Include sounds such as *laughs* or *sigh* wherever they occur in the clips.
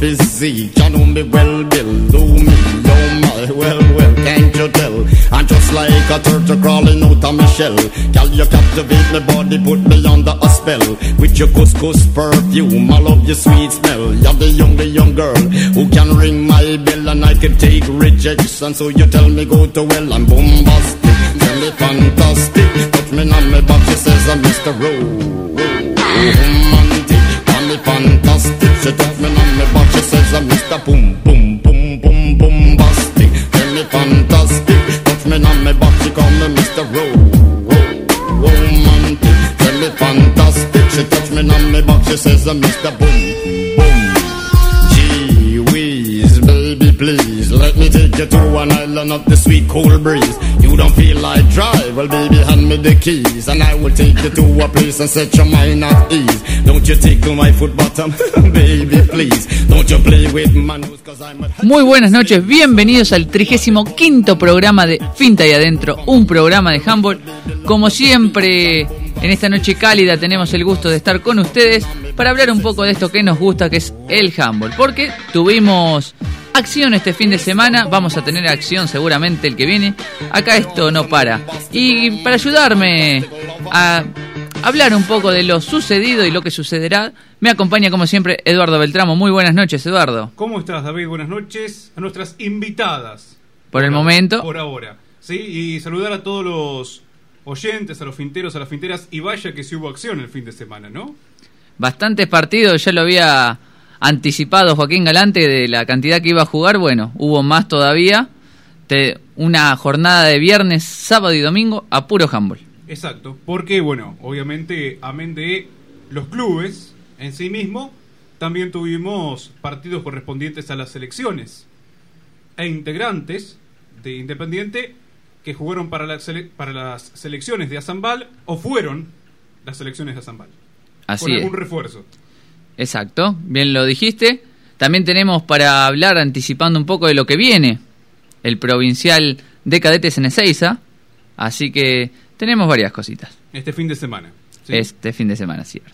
physique. You know me well, Bill. Do me, oh my, well, well, can't you tell? I'm just like a turtle crawling out of my shell. Girl, you captivate my body, put me under a spell. With your couscous perfume, I love your sweet smell. You're the young, the young girl who can ring my bell and I can take rejection. So you tell me go to well, I'm bombastic. Tell me fantastic. Touch me on my back, she says I'm Mr. Tell me fantastic. She touch me on my back, she says I'm Mr. Boom, boom, boom, boom, bombastic. Tell me fantastic. Touch me on my back, she call me Mr. Romantic. Tell me fantastic. She touch me on my back, she says I'm Mr. Boom, you to an island of the sweet cold breeze. You don't feel like drive, well, baby, hand me the keys, and I will take you to a place and set your mind at ease. Don't you tickle my foot bottom, *laughs* baby, please. Don't you play with my nose, cause I'm a. Muy buenas noches, bienvenidos al 35 programa de Finta y Adentro, un programa de handball. Como siempre, en esta noche cálida tenemos el gusto de estar con ustedes para hablar un poco de esto que nos gusta, que es el handball. Porque tuvimos acción este fin de semana, vamos a tener acción seguramente el que viene. Acá esto no para. Y para ayudarme a hablar un poco de lo sucedido y lo que sucederá, me acompaña como siempre Eduardo Beltramo. Muy buenas noches, Eduardo. ¿Cómo estás, David? Buenas noches a nuestras invitadas. Por el momento. Por ahora. Sí, y saludar a todos los oyentes, a los finteros, a las finteras, y vaya que sí hubo acción el fin de semana, ¿no? Bastantes partidos, ya lo había anticipado Joaquín Galante de la cantidad que iba a jugar. Bueno, hubo más todavía. Te- una jornada de viernes, sábado y domingo a puro handball. Exacto, porque, bueno, obviamente, amén de los clubes en sí mismo, también tuvimos partidos correspondientes a las selecciones e integrantes de Independiente que jugaron para, la sele- para las selecciones de Azambal o fueron las selecciones de Azambal. Así con es. algún refuerzo. Exacto, bien lo dijiste. También tenemos para hablar, anticipando un poco de lo que viene, el provincial de cadetes en Ezeiza. Así que tenemos varias cositas Este fin de semana. ¿sí? este fin de semana, cierto.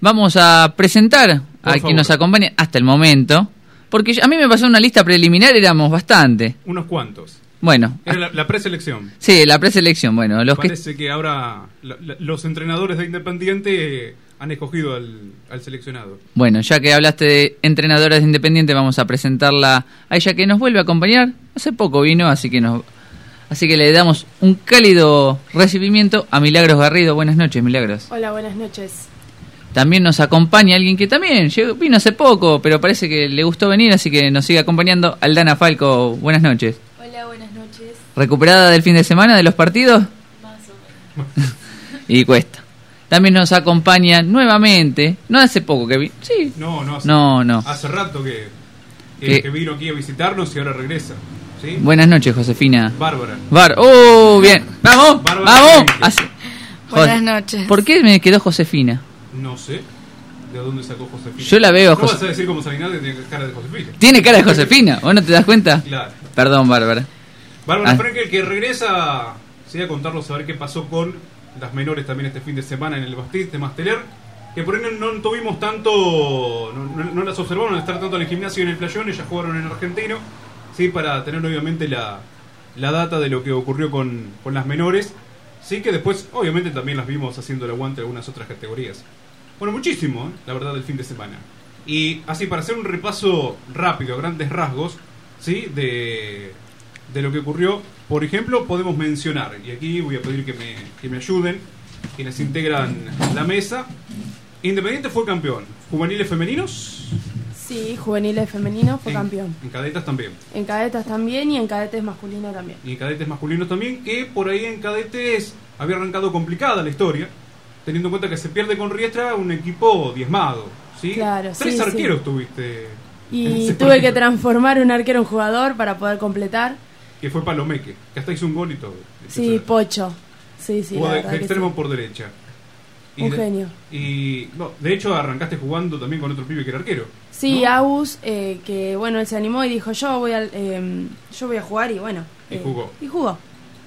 Vamos a presentar a quien nos acompaña hasta el momento. Porque a mí me pasó una lista preliminar, éramos bastante. Unos cuantos. Bueno, Era la, la preselección. sí, la preselección. Bueno, los que Parece que ahora la- la- los entrenadores de Independiente han escogido al, al seleccionado. Bueno, ya que hablaste de entrenadoras de Independiente, vamos a presentarla a ella que nos vuelve a acompañar. Hace poco vino, así que nos así que le damos un cálido recibimiento a Milagros Garrido. Buenas noches, Milagros. Hola, buenas noches. También nos acompaña alguien que también llegó- vino hace poco, pero parece que le gustó venir, así que nos sigue acompañando Aldana Falco. Buenas noches. Hola, buenas noches. ¿Recuperada del fin de semana de los partidos? Más o menos. *laughs* Y cuesta. También nos acompaña nuevamente, no hace poco que vino, sí, No, no hace, No, no. hace rato que, que, Que- que vino aquí a visitarnos y ahora regresa. ¿sí? Buenas noches, Josefina. Bárbara. Bar. ¡Oh, bien! ¡Vamos! Bárbara ¡Vamos! Buenas noches. ¿Por qué me quedó Josefina? No sé de dónde sacó Josefina. Yo la veo No vas a decir como Salinate tiene cara de Josefina. Tiene cara de Josefina, ¿vos no te das cuenta? Claro. Perdón, Bárbara. Bárbara Ah. Frankel que regresa, sí, a contarnos a ver qué pasó con las menores también este fin de semana en el Bastid de Masteler. Que por ahí no, tuvimos tanto, no, no- no las observaron estar tanto en el gimnasio y en el playón, ellas jugaron en argentino, sí, para tener obviamente la, la data de lo que ocurrió con, con las menores. Sí, que después obviamente también las vimos haciendo el aguante en algunas otras categorías. Bueno, muchísimo, ¿eh? la verdad, del fin de semana. Y así, para hacer un repaso rápido, grandes rasgos, ¿sí? De, de lo que ocurrió, por ejemplo, podemos mencionar, y aquí voy a pedir que me, que me ayuden, quienes integran la mesa. Independiente fue campeón. Juveniles femeninos Sí, juveniles femenino fue en, campeón. En cadetas también. En cadetas también y en cadetes masculino también. Y en cadetes masculinos también, que por ahí en cadetes había arrancado complicada la historia, teniendo en cuenta que se pierde con Riestra un equipo diezmado. ¿sí? Claro, Tres sí, sí. arqueros tuviste. Y tuve partido, que transformar un arquero en jugador para poder completar. Que fue Palomeque, que hasta hizo un gol y todo. Sí. Pocho. Sí, sí, la de, extremo sí. por derecha. Un de- genio. Y no, de hecho arrancaste jugando también con otro pibe que era arquero. Sí, ¿no? Agus, eh, que bueno, él se animó y dijo, yo voy, al, eh, yo voy a jugar y bueno. Y eh, jugó. Y jugó,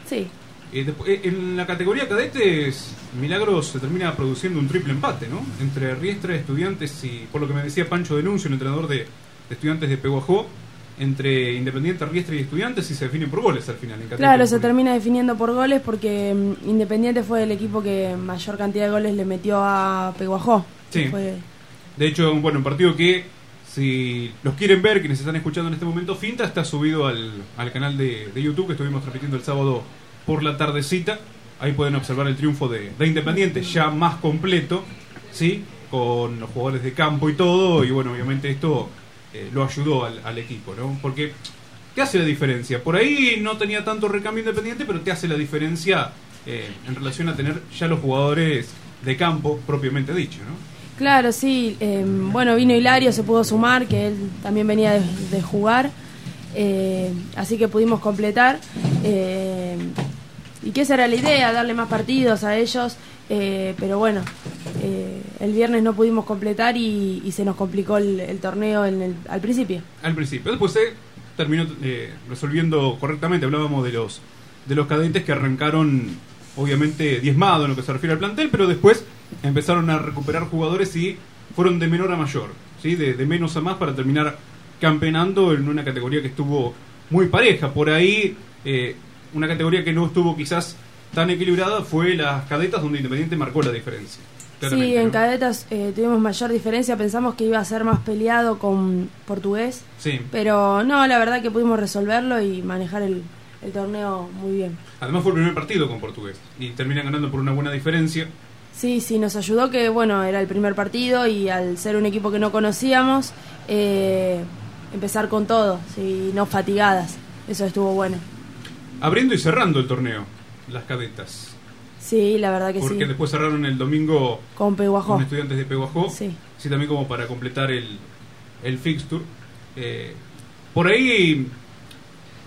sí. Eh, despu- eh, en la categoría cadetes, Milagros se termina produciendo un triple empate, ¿no? Entre Riestra, Estudiantes y, por lo que me decía Pancho Denuncio, un entrenador de, de estudiantes de Peguajó entre Independiente, Riestra y Estudiantes y se define por goles al final. en Claro, se termina definiendo por goles porque mm, Independiente fue el equipo que mayor cantidad de goles le metió a Peguajó. Sí. Fue- De hecho, bueno, un partido que, si los quieren ver, quienes están escuchando en este momento, Finta está subido al, al canal de, de YouTube que estuvimos transmitiendo el sábado por la tardecita. Ahí pueden observar el triunfo de, de Independiente, ya más completo, ¿sí? Con los jugadores de campo y todo. Y bueno, obviamente esto eh, lo ayudó al, al equipo, ¿no? Porque te hace la diferencia. Por ahí no tenía tanto recambio Independiente, pero te hace la diferencia eh, en relación a tener ya los jugadores de campo propiamente dicho, ¿no? Claro, sí. eh, bueno, vino Hilario, se pudo sumar, que él también venía de, jugar. eh, así que pudimos completar. eh, y que esa era la idea, darle más partidos a ellos. Eh, pero bueno, eh, el viernes no pudimos completar y, se nos complicó el, el torneo en el- al principio. al principio. Después se terminó eh, resolviendo correctamente. Hablábamos de los de los cadetes que arrancaron, obviamente, diezmado en lo que se refiere al plantel, pero después empezaron a recuperar jugadores y fueron de menor a mayor, ¿sí? de, de menos a más para terminar campeonando en una categoría que estuvo muy pareja. Por ahí, eh, una categoría que no estuvo quizás tan equilibrada fue las cadetas, donde Independiente marcó la diferencia. Sí, en ¿no? cadetas eh, tuvimos mayor diferencia, pensamos que iba a ser más peleado con portugués, Sí. pero no, la verdad que pudimos resolverlo y manejar el, el torneo muy bien. Además fue el primer partido con Portugués y terminan ganando por una buena diferencia. Sí, sí, nos ayudó que, bueno, era el primer partido y al ser un equipo que no conocíamos, eh, empezar con todo, sí, no fatigadas, eso estuvo bueno. Abriendo y cerrando el torneo, las cadetas. Sí, la verdad que Porque sí, después cerraron el domingo con Peguajó. con estudiantes de Peguajó. Sí. Sí, también como para completar el, el fixture. Eh, por ahí,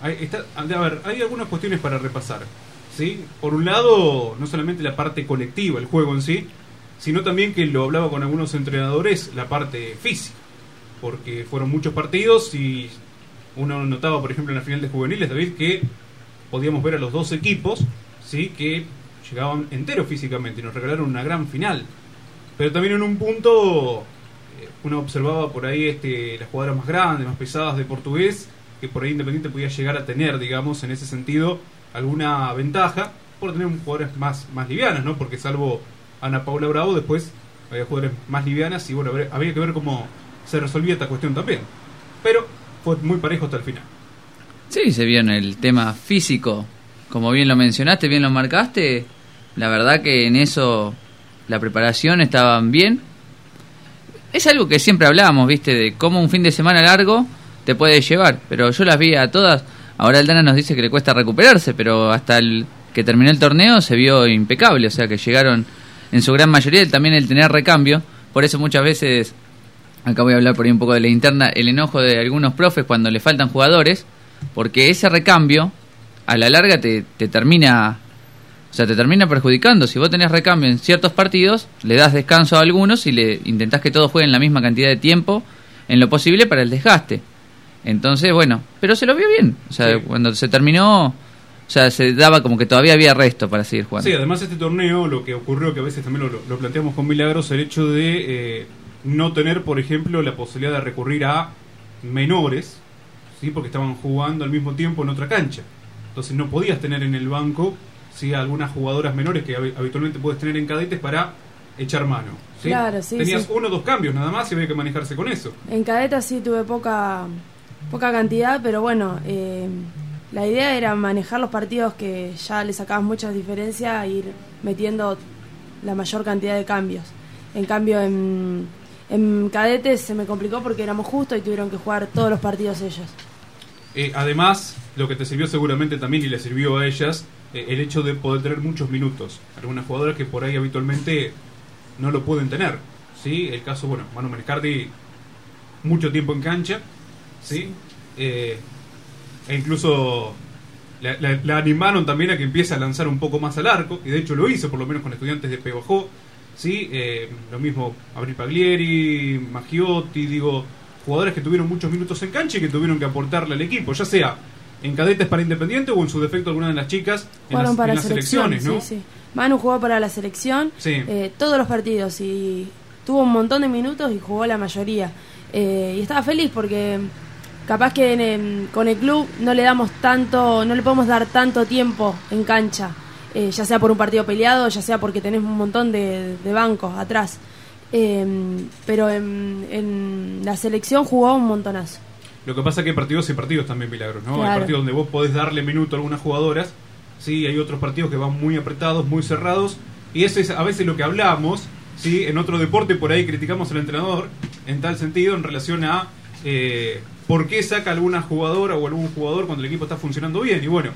hay, está, a ver, hay algunas cuestiones para repasar. ¿sí? Por un lado, no solamente la parte colectiva, el juego en sí, sino también que lo hablaba con algunos entrenadores, la parte física. Porque fueron muchos partidos y uno notaba, por ejemplo, en la final de juveniles, David, que podíamos ver a los dos equipos, ¿sí? que llegaban enteros físicamente y nos regalaron una gran final. Pero también en un punto eh, uno observaba por ahí este, las jugadoras más grandes, más pesadas de portugués, que por ahí Independiente podía llegar a tener, digamos, en ese sentido, alguna ventaja por tener jugadores más, más livianas, ¿no? Porque salvo Ana Paula Bravo, después había jugadores más livianas y bueno, había que ver cómo se resolvía esta cuestión también. Pero fue muy parejo hasta el final. Sí, se vio en el tema físico. Como bien lo mencionaste, bien lo marcaste. La verdad que en eso la preparación estaban bien. Es algo que siempre hablábamos, ¿viste? De cómo un fin de semana largo te puede llevar. Pero yo las vi a todas. Ahora Aldana nos dice que le cuesta recuperarse, pero hasta el que terminó el torneo se vio impecable. O sea que llegaron en su gran mayoría también el tener recambio. Por eso muchas veces, acá voy a hablar por ahí un poco de la interna, el enojo de algunos profes cuando le faltan jugadores porque ese recambio a la larga te, te termina o sea te termina perjudicando si vos tenés recambio en ciertos partidos le das descanso a algunos y le intentás que todos jueguen la misma cantidad de tiempo en lo posible para el desgaste entonces bueno pero se lo vio bien o sea Sí. cuando se terminó o sea se daba como que todavía había resto para seguir jugando Sí, además este torneo, lo que ocurrió, que a veces también lo, lo planteamos con Milagros, el hecho de eh, no tener, por ejemplo, la posibilidad de recurrir a menores, ¿sí? porque estaban jugando al mismo tiempo en otra cancha. Entonces no podías tener en el banco ¿sí? algunas jugadoras menores que hab- habitualmente puedes tener en cadetes para echar mano. ¿sí? Claro, sí, Tenías sí. uno o dos cambios nada más y había que manejarse con eso. En cadetas sí tuve poca, poca cantidad, pero bueno, eh, la idea era manejar los partidos que ya le sacabas muchas diferencias e ir metiendo la mayor cantidad de cambios. En cambio, en, en cadetes se me complicó porque éramos justos y tuvieron que jugar todos los partidos ellos. Eh, además, lo que te sirvió seguramente también y le sirvió a ellas, eh, el hecho de poder tener muchos minutos. Algunas jugadoras que por ahí habitualmente no lo pueden tener. ¿sí? El caso, bueno, Manu Maniscardi, mucho tiempo en cancha. ¿sí? Eh, e incluso la animaron también a que empiece a lanzar un poco más al arco, y de hecho lo hizo, por lo menos con estudiantes de Pebajó. ¿sí? Eh, lo mismo Abril Paglieri, Maggiotti, digo, jugadores que tuvieron muchos minutos en cancha y que tuvieron que aportarle al equipo, ya sea en cadetes para Independiente o en su defecto alguna de las chicas en Jugaron las, para en las selección, selecciones, ¿no? sí, sí. Manu jugó para la selección Sí. eh, todos los partidos y tuvo un montón de minutos y jugó la mayoría. Eh, y estaba feliz porque capaz que en- en- con el club no le damos tanto, no le podemos dar tanto tiempo en cancha, eh, ya sea por un partido peleado, ya sea porque tenés un montón de, de bancos atrás. Eh, pero en, en la selección jugó un montonazo. Lo que pasa es que hay partidos y partidos también, Milagros, ¿no? Hay partidos donde vos podés darle minuto a algunas jugadoras, sí, hay otros partidos que van muy apretados, muy cerrados, y eso es a veces lo que hablamos, sí, en otro deporte por ahí criticamos al entrenador, en tal sentido, en relación a eh, por qué saca alguna jugadora o algún jugador cuando el equipo está funcionando bien, y bueno,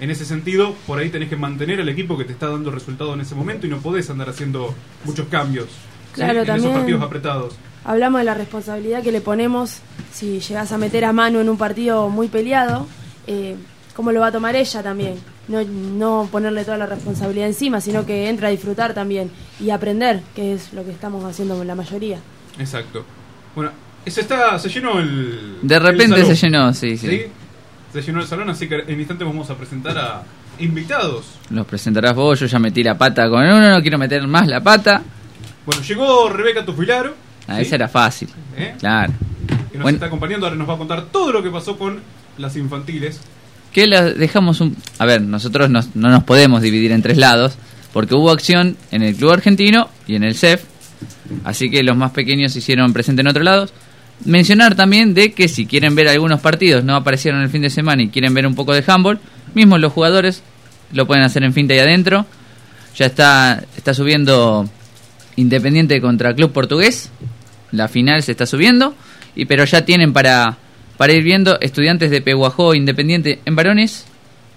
en ese sentido, por ahí tenés que mantener al equipo que te está dando resultado en ese momento y no podés andar haciendo muchos cambios ¿sí? Claro, en esos partidos apretados. Hablamos de la responsabilidad que le ponemos si llegas a meter a mano en un partido muy peleado, eh, cómo lo va a tomar ella también. No, no ponerle toda la responsabilidad encima, sino que entra a disfrutar también y aprender, que es lo que estamos haciendo la mayoría. Exacto. Bueno, se está, se llenó el. De el repente salón. se llenó, sí, sí. Se llenó el salón, así que en instantes vamos a presentar a invitados. Los presentarás vos, yo ya metí la pata con uno, no quiero meter más la pata. Bueno, llegó Rebeca Tufilaro. Ah, ¿sí? esa era fácil. ¿Eh? Claro. Que nos Bueno. está acompañando, ahora nos va a contar todo lo que pasó con las infantiles. Que la dejamos un... A ver, nosotros nos- no nos podemos dividir en tres lados, porque hubo acción en el Club Argentino y en el CEF, así que los más pequeños se hicieron presente en otros lados. Mencionar también de que si quieren ver algunos partidos, no aparecieron el fin de semana y quieren ver un poco de handball, mismos los jugadores lo pueden hacer en Finta y adentro. Ya está, está subiendo Independiente contra Club Portugués, la final se está subiendo, y pero ya tienen para, para ir viendo estudiantes de Peguajó Independiente en varones,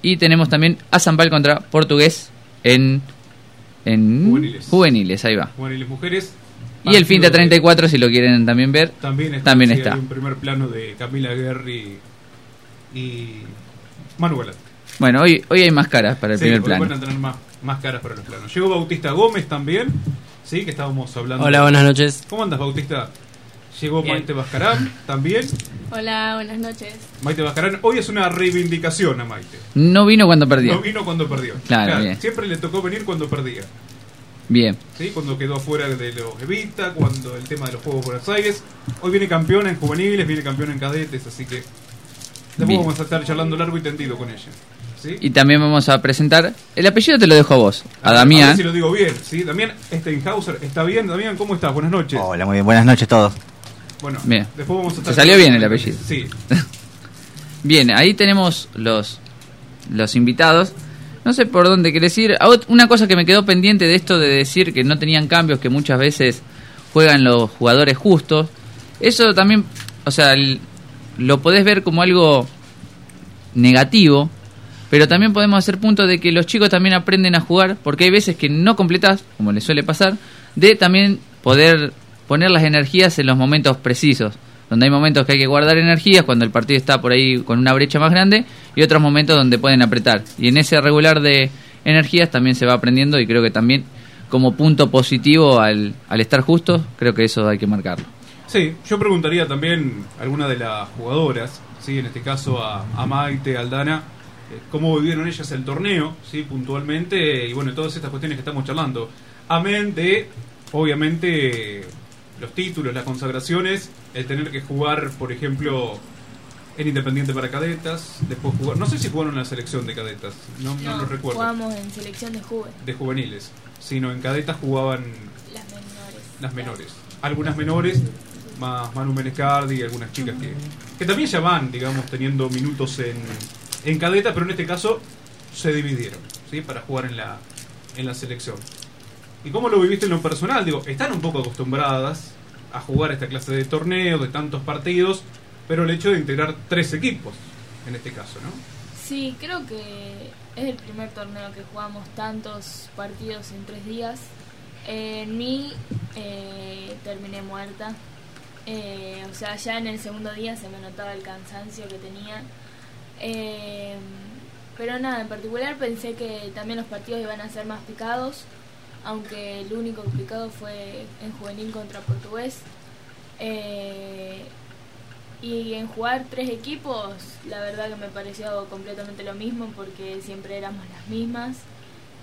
y tenemos también a Zampal contra Portugués en, en Juveniles. juveniles, ahí va. Juveniles mujeres. Y el Finta Partido de- 34, si lo quieren también ver, También está. También está. Hay un primer plano de Camila Guerri y Manu Galán. Bueno, hoy, hoy hay más caras para el Sí, primer plano. Van a tener más, más caras para los planos. Llegó Bautista Gómez también, sí, que estábamos hablando. Hola, buenas noches. ¿Cómo andas, Bautista? Llegó Bien. Maite Bascarán también. Hola, buenas noches. Maite Bascarán, hoy es una reivindicación a Maite. No vino cuando perdió. No vino cuando perdió. Claro, bien. Siempre le tocó venir cuando perdía. Bien. ¿sí? Cuando quedó afuera de los Evita, cuando el tema de los Juegos Buenos Aires. Hoy viene campeona en juveniles, viene campeona en cadetes, así que después Bien. vamos a estar charlando largo y tendido con ella. ¿Sí? Y también vamos a presentar. El apellido te lo dejo a vos, a, Damián. ver si lo digo bien, ¿sí? Damián Steinhauser, ¿está bien? Damián, ¿cómo estás? Buenas noches. Hola, muy bien. Buenas noches a todos. Bueno, Bien. después vamos a estar... Te salió bien el apellido. Sí. *laughs* Bien, ahí tenemos los, los invitados. No sé por dónde querés ir. Una cosa que me quedó pendiente de esto de decir que no tenían cambios, que muchas veces juegan los jugadores justos. Eso también, o sea, el- lo podés ver como algo negativo, pero también podemos hacer punto de que los chicos también aprenden a jugar, porque hay veces que no completás, como les suele pasar, de también poder poner las energías en los momentos precisos, donde hay momentos que hay que guardar energías cuando el partido está por ahí con una brecha más grande y otros momentos donde pueden apretar. Y en ese regular de energías también se va aprendiendo y creo que también como punto positivo al, al estar justos, creo que eso hay que marcarlo. Sí, yo preguntaría también a alguna de las jugadoras, sí, en este caso a, a Maite, Aldana, cómo vivieron ellas el torneo, sí, puntualmente, y bueno, todas estas cuestiones que estamos charlando. Amén de, obviamente, los títulos, las consagraciones, el tener que jugar, por ejemplo, en Independiente para cadetas, después jugar, no sé si jugaron en la selección de cadetas, no, no, lo recuerdo, Jugamos en selección de juve, de juveniles, sino en cadetas jugaban las menores. las menores. Algunas menores, más Manu Menescardi y algunas chicas que, que también ya van, digamos, teniendo minutos en, en cadeta, pero en este caso se dividieron, ¿sí? Para jugar en la, en la selección. ¿Y cómo lo viviste en lo personal? Digo, están un poco acostumbradas a jugar esta clase de torneos, de tantos partidos, pero el hecho de integrar tres equipos, en este caso, ¿no? Sí, creo que es el primer torneo que jugamos tantos partidos en tres días. En mí eh, terminé muerta. Eh, o sea, ya en el segundo día se me notaba el cansancio que tenía. Eh, pero nada, en particular pensé que también los partidos iban a ser más picados, aunque el único picado fue en juvenil contra portugués. Eh, y en jugar tres equipos, la verdad que me pareció completamente lo mismo porque siempre éramos las mismas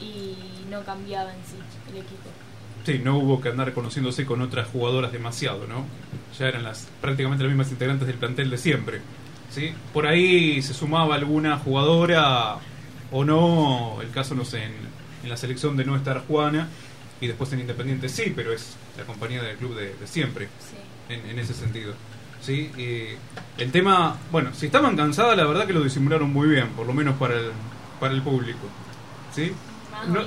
y no cambiaba en sí el equipo. Sí, no hubo que andar conociéndose con otras jugadoras demasiado, ¿no? Ya eran las prácticamente las mismas integrantes del plantel de siempre. ¿Sí? Por ahí se sumaba alguna jugadora o no, el caso no sé, en, en la selección de no estar Juana y después en Independiente sí, pero es la compañía del club de, de siempre, Sí. en, en ese sentido. ¿sí? Y el tema, bueno, si estaban cansadas, la verdad que lo disimularon muy bien, por lo menos para el, para el público. ¿sí? No,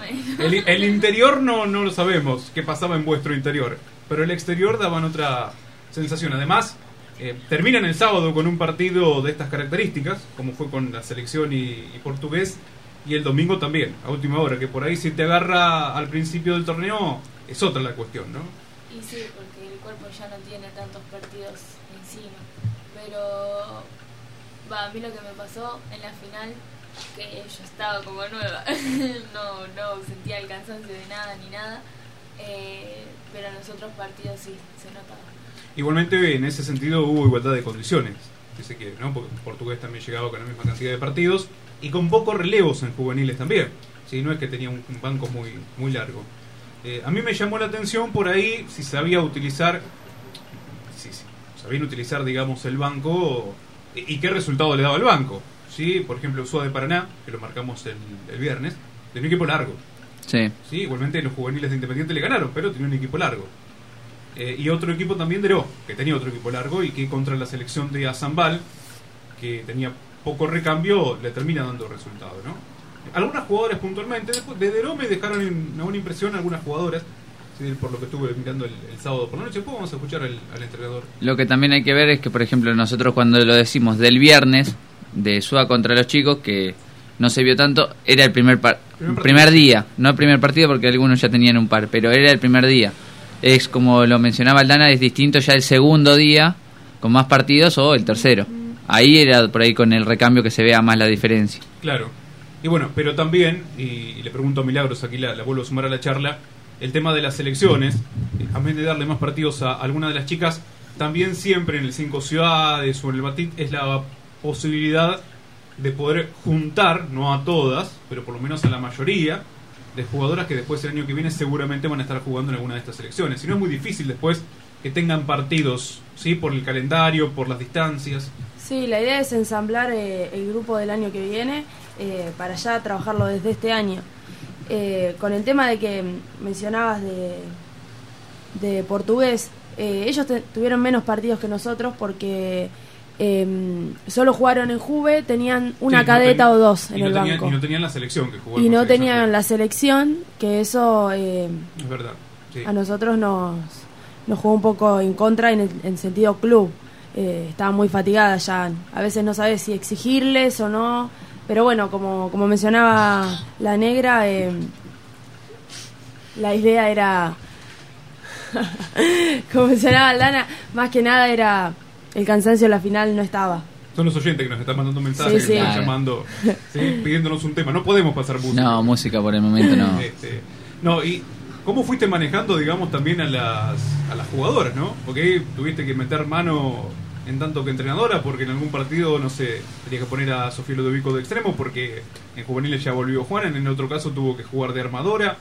el, el interior no, no lo sabemos, qué pasaba en vuestro interior, pero el exterior daban otra sensación. Además, eh, terminan el sábado con un partido de estas características, como fue con la selección y, portugués, y el domingo también, a última hora, que por ahí si te agarra al principio del torneo, es otra la cuestión, ¿no? Y sí, porque el cuerpo ya no tiene tantos partidos encima. Pero, va, a mí lo que me pasó en la final, que yo estaba como nueva, *laughs* no, no sentía el cansancio de nada ni nada, eh, pero en los otros partidos sí, se notaba. Igualmente, en ese sentido, hubo igualdad de condiciones, si se quiere, ¿no? Porque Portugués también llegaba con la misma cantidad de partidos y con pocos relevos en juveniles también. ¿sí? No es que tenía un, un banco muy, muy largo. Eh, a mí me llamó la atención por ahí si sabía utilizar, si, si sabían utilizar, digamos, el banco y, y qué resultado le daba el banco. ¿sí? Por ejemplo, USUA de Paraná, que lo marcamos el, el viernes, tenía un equipo largo. Sí. Sí, igualmente los juveniles de Independiente le ganaron, pero tenía un equipo largo. Eh, y otro equipo también de que tenía otro equipo largo y que contra la selección de Azambal, que tenía poco recambio, le termina dando resultado, ¿no? Algunas jugadoras puntualmente, después de Deró me dejaron en- una buena impresión algunas jugadoras, por lo que estuve mirando el, el sábado por la noche. Después vamos a escuchar al, al entrenador. Lo que también hay que ver es que, por ejemplo, nosotros cuando lo decimos del viernes, de SUA contra los chicos, que no se vio tanto, era el primer, par- Primer primer, día, no el primer partido porque algunos ya tenían un par, pero era el primer día. Es como lo mencionaba Aldana, es distinto ya el segundo día, con más partidos, o el tercero. Ahí era por ahí con el recambio que se vea más la diferencia. Claro. Y bueno, pero también, y, le pregunto a Milagros, aquí la, la vuelvo a sumar a la charla, el tema de las selecciones, eh, a vez de darle más partidos a alguna de las chicas, también siempre en el Cinco Ciudades o en el Batit es la posibilidad de poder juntar, no a todas, pero por lo menos a la mayoría, de jugadoras que después el año que viene seguramente van a estar jugando en alguna de estas selecciones. Si no es muy difícil después que tengan partidos, ¿sí? Por el calendario, por las distancias. Sí, la idea es ensamblar eh, el grupo del año que viene eh, para ya trabajarlo desde este año. Eh, con el tema de que mencionabas de, de portugués, eh, ellos tuvieron menos partidos que nosotros porque eh, solo jugaron en Juve, tenían una Sí, no cadeta ten- o dos en no el tenían- banco. Y no tenían la selección que jugó Y no tenían la selección, que eso eh, Es verdad. sí. a nosotros nos, nos jugó un poco en contra en el en sentido club. Eh, estaba muy fatigada ya. A veces no sabes si exigirles o no. Pero bueno, como, como mencionaba la negra, eh, la idea era. *laughs* como mencionaba Lana, más que nada era. El cansancio en la final no estaba. Son los oyentes que nos están mandando mensajes, Sí, que sí. están Claro. llamando, *laughs* ¿sí? pidiéndonos un tema. No podemos pasar música. No, música por el momento no. Este, no, y ¿cómo fuiste manejando, digamos, también a las, a las jugadoras, no? Porque ahí tuviste que meter mano en tanto que entrenadora, porque en algún partido, no sé, tenías que poner a Sofía Ludovico de extremo, porque en juveniles ya volvió Juan, en otro caso tuvo que jugar de armadora.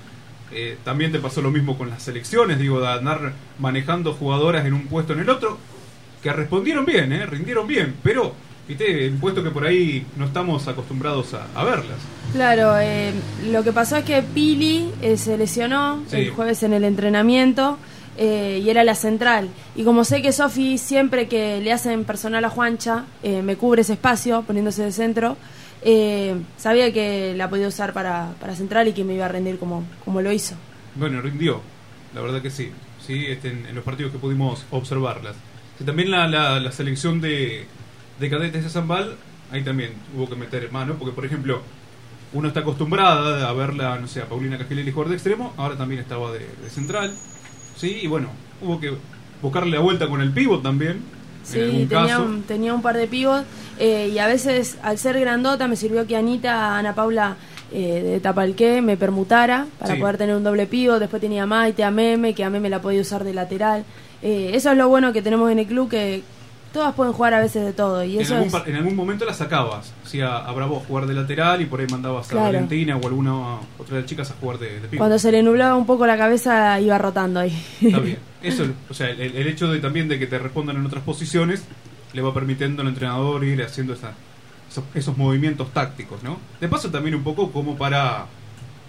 Eh, también te pasó lo mismo con las selecciones, digo, de andar manejando jugadoras en un puesto en el otro, que respondieron bien, ¿eh? rindieron bien, pero, viste, puesto que por ahí no estamos acostumbrados a, a verlas. Claro, eh, lo que pasó es que Pili eh, se lesionó Sí. el jueves en el entrenamiento eh, y era la central. Y como sé que Sofi siempre que le hacen personal a Juancha eh, me cubre ese espacio poniéndose de centro, eh, sabía que la podía usar para, para central y que me iba a rendir como, como lo hizo. Bueno, rindió, la verdad que sí, sí este, en, en los partidos que pudimos observarlas. Y también la, la, la selección de, de cadetes de Zambal, ahí también hubo que meter mano, porque por ejemplo, uno está acostumbrada a verla, no sé, a Paulina Cajeleli jugar de extremo, ahora también estaba de, de central, sí, y bueno, hubo que buscarle la vuelta con el pivot también, Sí, en tenía caso. un, tenía un par de pibos eh, y a veces al ser grandota me sirvió que Anita, Ana Paula eh, de Tapalqué me permutara para Sí. poder tener un doble pivot. Después tenía a Maite, a Meme, que a Meme la podía usar de lateral. Eh, eso es lo bueno que tenemos en el club, que todas pueden jugar a veces de todo y En eso algún, es en algún momento la sacabas. O sea, a Bravo jugar de lateral y por ahí mandabas Claro. a Valentina o alguna otra de las chicas a jugar de, de pivo. cuando se le nublaba un poco la cabeza iba rotando ahí. Está bien. *laughs* Eso, o sea, el, el hecho de también de que te respondan en otras posiciones le va permitiendo al entrenador ir haciendo esa- esos, esos movimientos tácticos, ¿no? De paso también un poco como para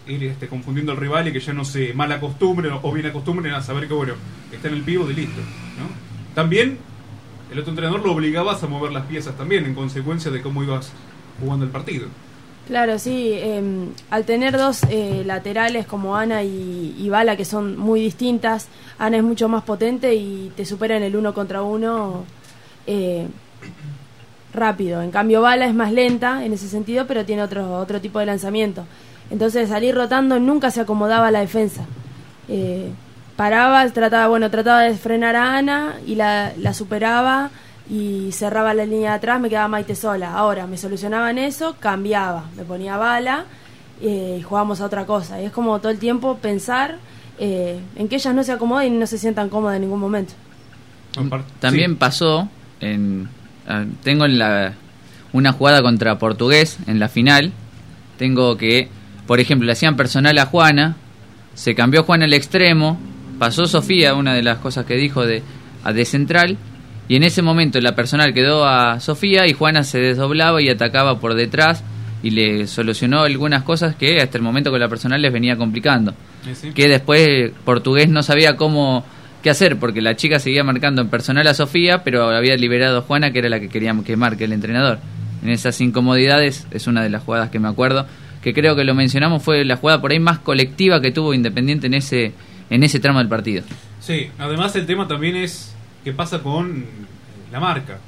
ir este, confundiendo al rival y que ya no se mal acostumbren o bien acostumbren a saber que, bueno, está en el pivo de listo, ¿no? También el otro entrenador lo obligabas a mover las piezas también en consecuencia de cómo ibas jugando el partido. Claro, sí. eh, al tener dos eh, laterales como Ana y, y Bala, que son muy distintas, Ana es mucho más potente y te supera en el uno contra uno eh, rápido. En cambio, Bala es más lenta en ese sentido, pero tiene otro, otro tipo de lanzamiento. Entonces, salir rotando nunca se acomodaba a la defensa. Eh, paraba, trataba, bueno, trataba de frenar a Ana y la, la superaba y cerraba la línea de atrás, me quedaba Maite sola. Ahora, me solucionaban eso, cambiaba, me ponía bala eh, y jugábamos a otra cosa. Y es como todo el tiempo pensar eh, en que ellas no se acomoden y no se sientan cómodas en ningún momento. También sí. pasó en ah, tengo en la una jugada contra Portugués en la final. Tengo que, por ejemplo, le hacían personal a Juana, se cambió Juana al extremo, pasó Sofía, una de las cosas que dijo de a de central y en ese momento la personal quedó a Sofía y Juana se desdoblaba y atacaba por detrás y le solucionó algunas cosas que hasta el momento con la personal les venía complicando sí. que después portugués no sabía cómo qué hacer porque la chica seguía marcando en personal a Sofía pero había liberado a Juana que era la que queríamos que marque el entrenador en esas incomodidades es una de las jugadas que me acuerdo que creo que lo mencionamos fue la jugada por ahí más colectiva que tuvo Independiente en ese en ese tramo del partido Sí, además el tema también es qué pasa con la marca,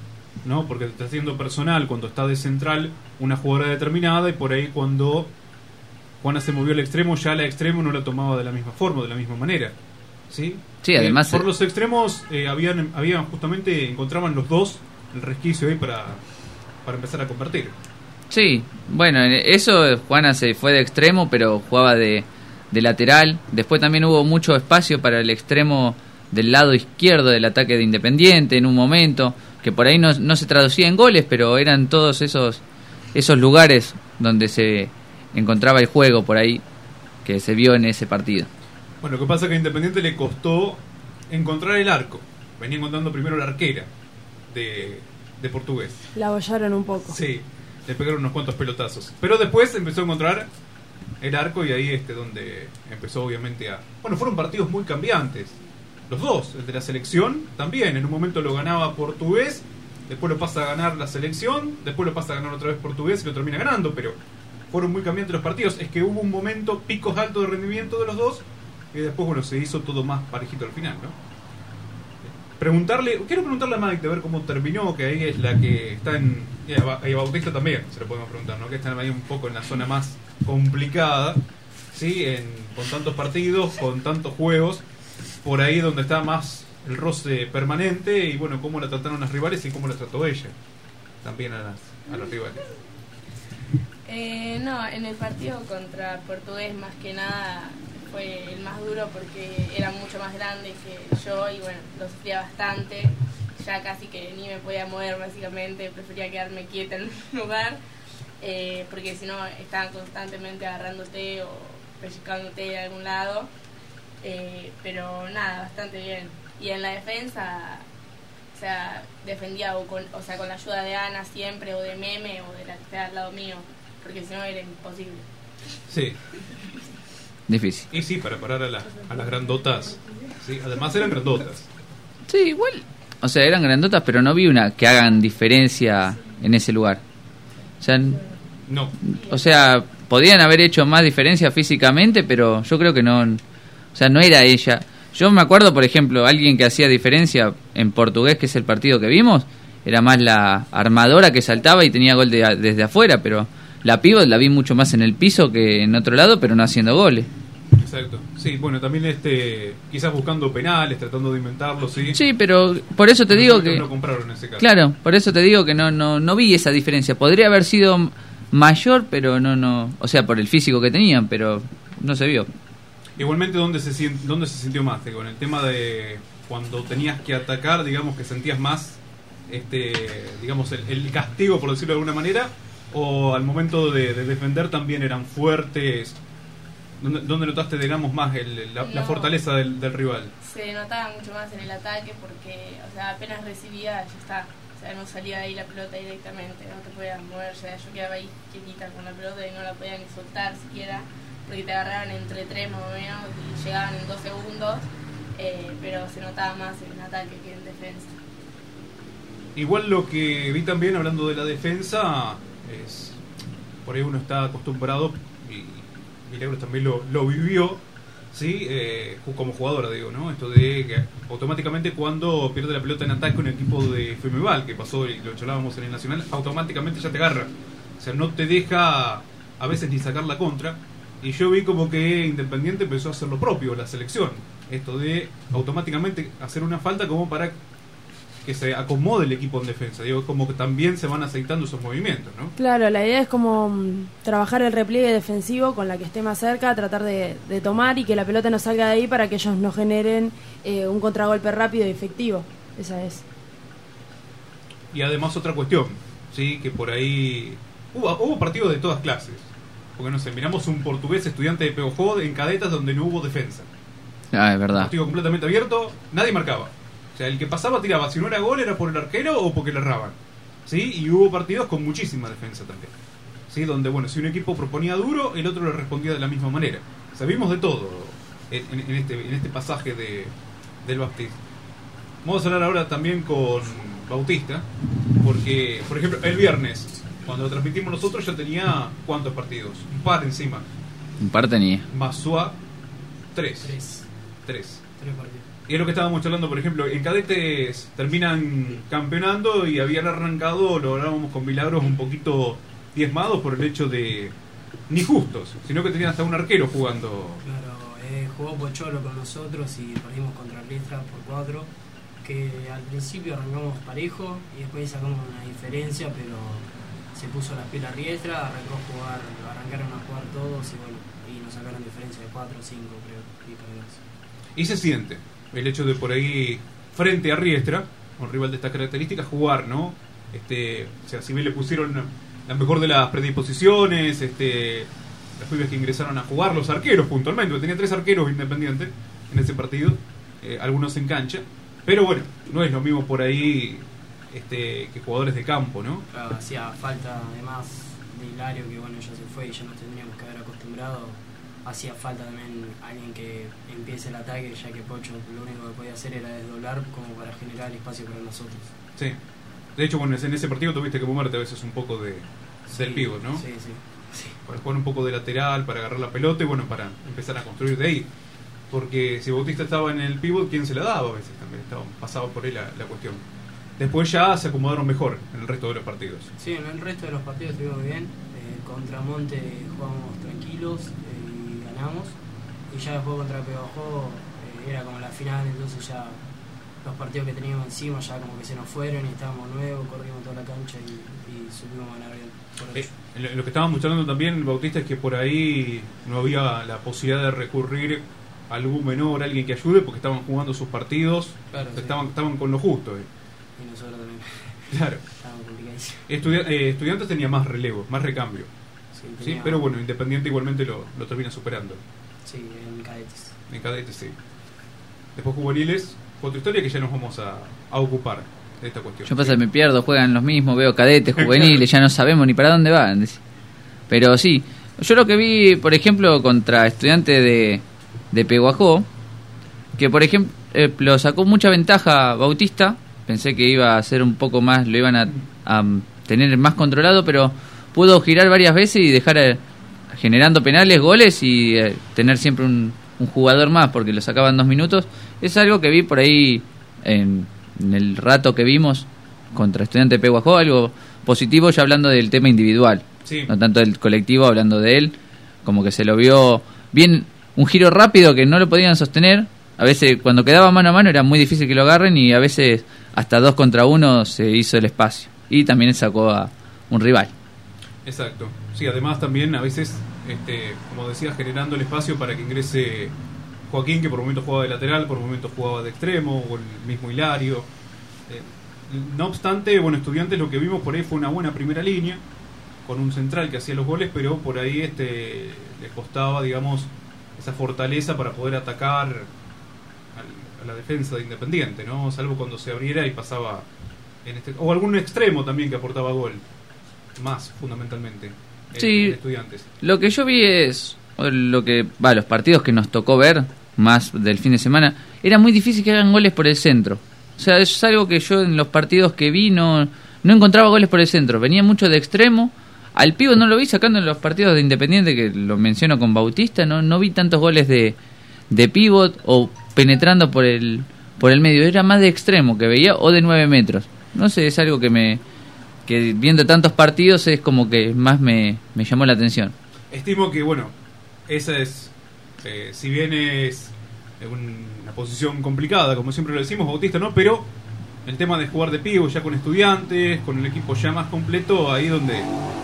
¿no? Porque te está haciendo personal cuando está de central una jugadora determinada y por ahí cuando Juana se movió al extremo, ya la extremo no la tomaba de la misma forma, de la misma manera. ¿Sí? Sí, Eh, además- por los extremos eh, habían, habían justamente, encontraban los dos el resquicio ahí para, para empezar a convertir. Sí, bueno, en eso Juana se fue de extremo, pero jugaba de, de lateral. Después también hubo mucho espacio para el extremo del lado izquierdo del ataque de Independiente en un momento, que por ahí no, no se traducía en goles, pero eran todos esos, esos lugares donde se encontraba el juego por ahí que se vio en ese partido. Bueno, lo que pasa es que a Independiente le costó encontrar el arco. Venía encontrando primero la arquera de, de portugués. La abollaron un poco. Sí, le pegaron unos cuantos pelotazos. Pero después empezó a encontrar el arco y ahí este donde empezó obviamente a... Bueno, fueron partidos muy cambiantes. Los dos, el de la selección también. En un momento lo ganaba portugués, después lo pasa a ganar la selección, después lo pasa a ganar otra vez portugués y lo termina ganando. Pero fueron muy cambiantes los partidos. Es que hubo un momento, picos altos de rendimiento de los dos y después, bueno, se hizo todo más parejito al final, ¿no? Preguntarle, quiero preguntarle a Mike a ver cómo terminó, que ahí es la que está en. Y y a Bautista también, se lo podemos preguntar, ¿no? Que están ahí un poco en la zona más complicada, ¿sí? En, con tantos partidos, con tantos juegos, por ahí donde está más el roce permanente y bueno, cómo la trataron las rivales y cómo la trató ella también a las, a los rivales. Eh, no, en el partido contra Portugués más que nada fue el más duro porque era mucho más grande que yo y bueno, lo sufría bastante. Ya casi que ni me podía mover básicamente, prefería quedarme quieta en un *laughs* lugar eh, porque si no estaban constantemente agarrándote o pellizcándote de algún lado. Eh, pero nada, bastante bien. Y en la defensa, o sea, defendía o con, o sea, con la ayuda de Ana siempre, o de Meme, o de la que está al lado mío, porque si no era imposible. Sí, Difícil. y sí, para parar a, las a las grandotas. Sí, además eran grandotas. Sí, igual. O sea, eran grandotas, pero no vi una que hagan diferencia en ese lugar. O sea, No, o sea, podían haber hecho más diferencia físicamente, pero yo creo que no. O sea, no era ella. Yo me acuerdo, por ejemplo, alguien que hacía diferencia en portugués, que es el partido que vimos, era más la armadora que saltaba y tenía gol de- desde afuera, pero la pivot la vi mucho más en el piso que en otro lado, pero no haciendo goles. exacto. Sí, bueno, también este quizás buscando penales, tratando de inventarlos, sí. Sí, pero por eso te digo que... no compraron en ese caso. Claro, por eso te digo que no, no, no vi esa diferencia. Podría haber sido mayor, pero no, no, o sea, por el físico que tenían, pero no se vio. Igualmente, ¿dónde se, ¿dónde se sintió más? Digo, en el tema de cuando tenías que atacar, digamos que sentías más este, digamos, el, el castigo, por decirlo de alguna manera, o al momento de, de defender también eran fuertes? ¿Dónde, dónde notaste, digamos, más el- la, fortaleza del, del rival? Se notaba mucho más en el ataque porque, o sea, apenas recibía, ya está. O sea, no salía de ahí la pelota directamente, no te podías mover, ya yo quedaba ahí quietita con la pelota y no la podía ni soltar siquiera, porque te agarraban entre tres más o menos y llegaban en dos segundos, eh, pero se notaba más en ataque que en defensa. Igual lo que vi también hablando de la defensa es por ahí uno está acostumbrado y Milagros también lo, vivió, sí, eh, como jugadora digo, ¿no? Esto de que automáticamente cuando pierde la pelota en ataque el equipo de Femeval, que pasó y lo charlábamos en el Nacional, automáticamente ya te agarra, o sea, no te deja a veces ni sacar la contra. Y yo vi como que Independiente empezó a hacer lo propio, la selección. Esto de automáticamente hacer una falta como para que se acomode el equipo en defensa. Digo, como que también se van aceitando esos movimientos, ¿no? Claro, la idea es como mm, trabajar el repliegue defensivo con la que esté más cerca, tratar de, de tomar y que la pelota no salga de ahí para que ellos no generen eh, un contragolpe rápido y efectivo. Esa es. Y además otra cuestión, ¿sí? Que por ahí hubo, hubo partidos de todas clases. Porque no sé, miramos un portugués estudiante de Peojó en cadetas donde no hubo defensa. Ah, es verdad. Partido completamente abierto, nadie marcaba. O sea, el que pasaba tiraba, si no era gol era por el arquero o porque le erraban. ¿Sí? Y hubo partidos con muchísima defensa también. ¿Sí? Donde, bueno, si un equipo proponía duro, el otro le respondía de la misma manera. O vimos de todo en, en- en este, en este pasaje de, del Bautista. Vamos a hablar ahora también con Bautista, porque, por ejemplo, el viernes, cuando lo transmitimos nosotros, ya tenía ¿cuántos partidos? Un par encima. Un par tenía. Masua, tres. Tres. Tres. Tres partidos. Y es lo que estábamos hablando, por ejemplo, en cadetes terminan campeonando y habían arrancado, lo hablábamos con Milagros, un poquito diezmados por el hecho de. ni justos, sino que tenían hasta un arquero jugando. Claro, eh, jugó Pocholo con nosotros y perdimos contra Riestra por cuatro. Que al principio arrancamos parejo y después sacamos una diferencia, pero se puso las pilas Riestra, arrancó a jugar, arrancaron a jugar todos y bueno, y nos sacaron diferencia de 4 o 5 creo, y perdimos. Y se siente el hecho de por ahí, frente a Riestra, un rival de estas características, jugar, ¿no? Este, o sea, si bien le pusieron la mejor de las predisposiciones, este, los pibes que ingresaron a jugar, los arqueros puntualmente, tenía tres arqueros independientes en ese partido, eh, algunos en cancha, pero bueno, no es lo mismo por ahí este, que jugadores de campo, ¿no? Claro, hacía falta además de Hilario, que bueno, ya se fue y ya nos tendríamos que haber acostumbrado. Hacía falta también alguien que empiece el ataque, ya que Pocho lo único que podía hacer era desdoblar como para generar espacio para nosotros. Sí. De hecho, bueno, en ese partido tuviste que moverte a veces un poco de, del Sí, pívot, ¿no? Sí, sí. sí. para jugar un poco de lateral, para agarrar la pelota y bueno, para empezar a construir de ahí. Porque si Bautista estaba en el pivot, ¿quién se la daba a veces? También estaba, pasaba por ahí la, la cuestión. Después ya se acomodaron mejor en el resto de los partidos. Sí, en el resto de los partidos estuvimos bien. Eh, contra Monte jugamos tranquilos eh, ganamos. Y ya después contra Pebajo eh, era como la final, entonces ya los partidos que teníamos encima ya como que se nos fueron y estábamos nuevos, corrimos toda la cancha y, y supimos ganar bien. Por Eh, lo- que estábamos charlando también, Bautista, es que por ahí no había la posibilidad de recurrir a algún menor, alguien que ayude, porque estaban jugando sus partidos, Claro, sí. estaban, estaban con lo justo. eh. Y nosotros también Claro. Estudia- eh, estudiantes tenía más relevo, más recambio. Sí, Pero bueno, Independiente igualmente lo, lo termina superando. Sí, en cadetes. En cadetes, sí. Después juveniles, otra historia que ya nos vamos a, a ocupar de esta cuestión. Yo pasa que me pierdo, juegan los mismos, veo cadetes, *laughs* juveniles, ya no sabemos ni para dónde van. Pero sí, yo lo que vi, por ejemplo, contra estudiantes de, de Peguajó, que por ejemplo sacó mucha ventaja Bautista, pensé que iba a ser un poco más, lo iban a, a tener más controlado, pero pudo girar varias veces y dejar eh, generando penales, goles y eh, tener siempre un, un jugador más porque lo sacaban dos minutos. Es algo que vi por ahí en, en el rato que vimos contra Estudiante Peguajó, algo positivo ya hablando del tema individual, Sí. no tanto del colectivo hablando de él, como que se lo vio bien, un giro rápido que no lo podían sostener. A veces cuando quedaba mano a mano era muy difícil que lo agarren y a veces hasta dos contra uno se hizo el espacio. Y también sacó a un rival. Exacto. Sí, además también a veces, este, como decías, generando el espacio para que ingrese Joaquín, que por momentos jugaba de lateral, por momentos jugaba de extremo, o el mismo Hilario. Eh, No obstante, bueno, estudiantes lo que vimos por ahí fue una buena primera línea, con un central que hacía los goles, pero por ahí este le costaba, digamos, esa fortaleza para poder atacar al- a la defensa de Independiente, ¿no? Salvo cuando se abriera y pasaba en este o algún extremo también que aportaba gol, más fundamentalmente. en- Sí. en estudiantes. Lo que yo vi es lo que va los partidos que nos tocó ver más del fin de semana era muy difícil que hagan goles por el centro. O sea, es algo que yo en los partidos que vi no, no encontraba goles por el centro. Venía mucho de extremo. Al pivo no lo vi sacando en los partidos de Independiente, que lo menciono con Bautista. No, no vi tantos goles de, de pivot o penetrando por el, por el medio. Era más de extremo que veía o de 9 metros. No sé, es algo que me que viendo tantos partidos es como que más me, me llamó la atención. Estimo que, bueno, esa es, eh, si bien es un- una posición complicada, como siempre lo decimos, Bautista no, pero el tema de jugar de pivo ya con estudiantes, con el equipo ya más completo, ahí donde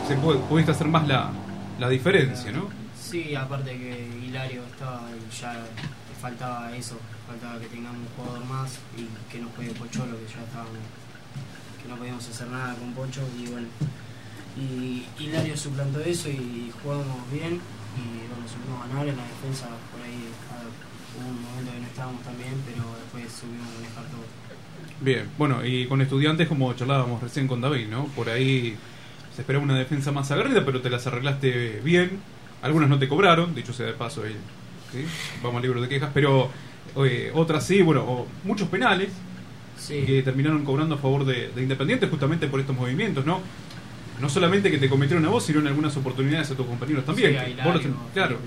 se puede, pudiste hacer más la, la diferencia, ¿no? Sí, aparte que Hilario estaba y ya faltaba eso, faltaba que tengamos un jugador más y que nos juegue Pocholo, que ya estábamos, que no podíamos hacer nada con Pocho y bueno, y Hilario suplantó eso y jugamos bien y bueno, supimos ganar en la defensa, por ahí ah, hubo un momento que no estábamos tan bien, pero después supimos manejar todo. Bien, bueno, y con estudiantes, como charlábamos recién con David, ¿no? Por ahí se esperaba una defensa más aguerrida, pero te las arreglaste bien. Algunas no te cobraron, dicho sea de paso, ¿sí? vamos al libro de quejas, pero eh, otras sí, bueno, muchos penales Sí, que terminaron cobrando a favor de, de Independiente justamente por estos movimientos, ¿no? No solamente que te cometieron a vos, sino en algunas oportunidades a tus compañeros también. sí, Hilario, claro,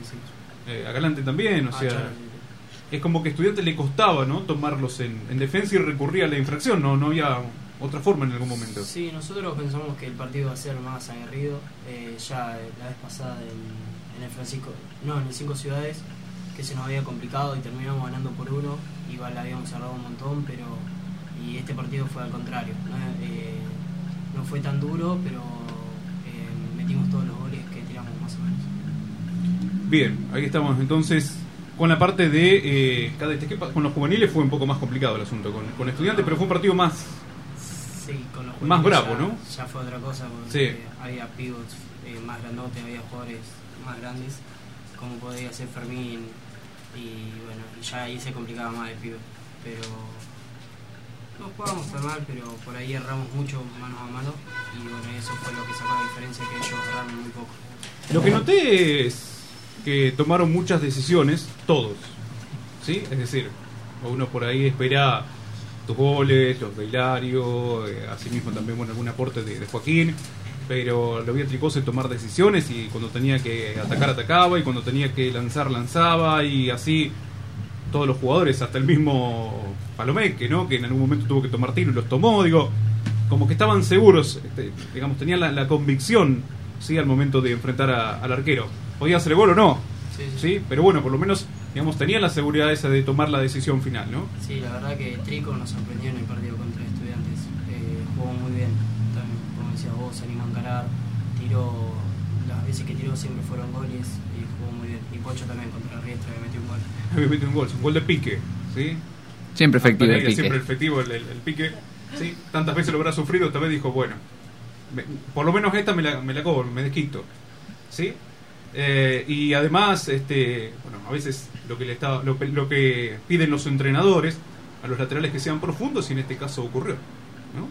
eh, a Galante también, o Ah, sea, es como que a estudiantes le costaba, ¿no? Tomarlos en, en defensa y recurría a la infracción, no, no había otra forma en algún momento. Sí, nosotros pensamos que el partido va a ser más aguerrido. Eh, ya eh, la vez pasada en, en el Francisco, no, en el Cinco Ciudades, que se nos había complicado y terminamos ganando por uno. Igual la habíamos cerrado un montón, pero. Y este partido fue al contrario. No, Eh, no fue tan duro, pero eh, metimos todos los goles que tiramos más o menos. Bien, ahí estamos entonces con la parte de... eh, cada, ¿qué pa- con los juveniles fue un poco más complicado el asunto, con, con estudiantes, pero fue un partido más... Sí, con los Más bravo, ya- ¿no? Ya fue otra cosa, porque Sí. había pivots eh, más grandotes, había jugadores más grandes, como podía ser Fermín, y bueno, ya ahí se complicaba más el pivot. Pero no jugábamos tan mal, pero por ahí erramos mucho mano a mano, y bueno, eso fue lo que sacó la diferencia, que ellos erraron muy poco. Lo que noté es que tomaron muchas decisiones, todos. ¿Sí? Es decir, uno por ahí espera tus goles, los de Hilario, eh, asimismo también bueno, algún aporte de, de Joaquín, pero lo vi a Tricose tomar decisiones y cuando tenía que atacar, atacaba, y cuando tenía que lanzar, lanzaba, y así todos los jugadores, hasta el mismo Palomeque, ¿no? que en algún momento tuvo que tomar tiro y los tomó, digo, como que estaban seguros, este, digamos, tenían la, la convicción ¿sí? al momento de enfrentar a- al arquero. ¿Podía hacer gol o no? Sí, sí. ¿Sí? Pero bueno, por lo menos, digamos, tenían la seguridad esa de tomar la decisión final, ¿no? Sí, la verdad que Trico nos sorprendió en el partido contra estudiantes. Eh, jugó muy bien. También, como decías vos, se animó a encarar. Tiró, las veces que tiró siempre fueron goles y jugó muy bien. Y Pocho también contra Riestra que metió un gol. *laughs* Había metido un gol, un gol de pique, ¿sí? Siempre efectivo el pique. Siempre efectivo el, el- el pique, ¿sí? Tantas veces lo habrá sufrido, tal vez dijo, bueno, me- por lo menos esta me la, me la cobro, me desquito, ¿sí? Eh, y además, este, bueno, a veces lo que, le está, lo, que- lo que piden los entrenadores a los laterales que sean profundos, y en este caso ocurrió, ¿no?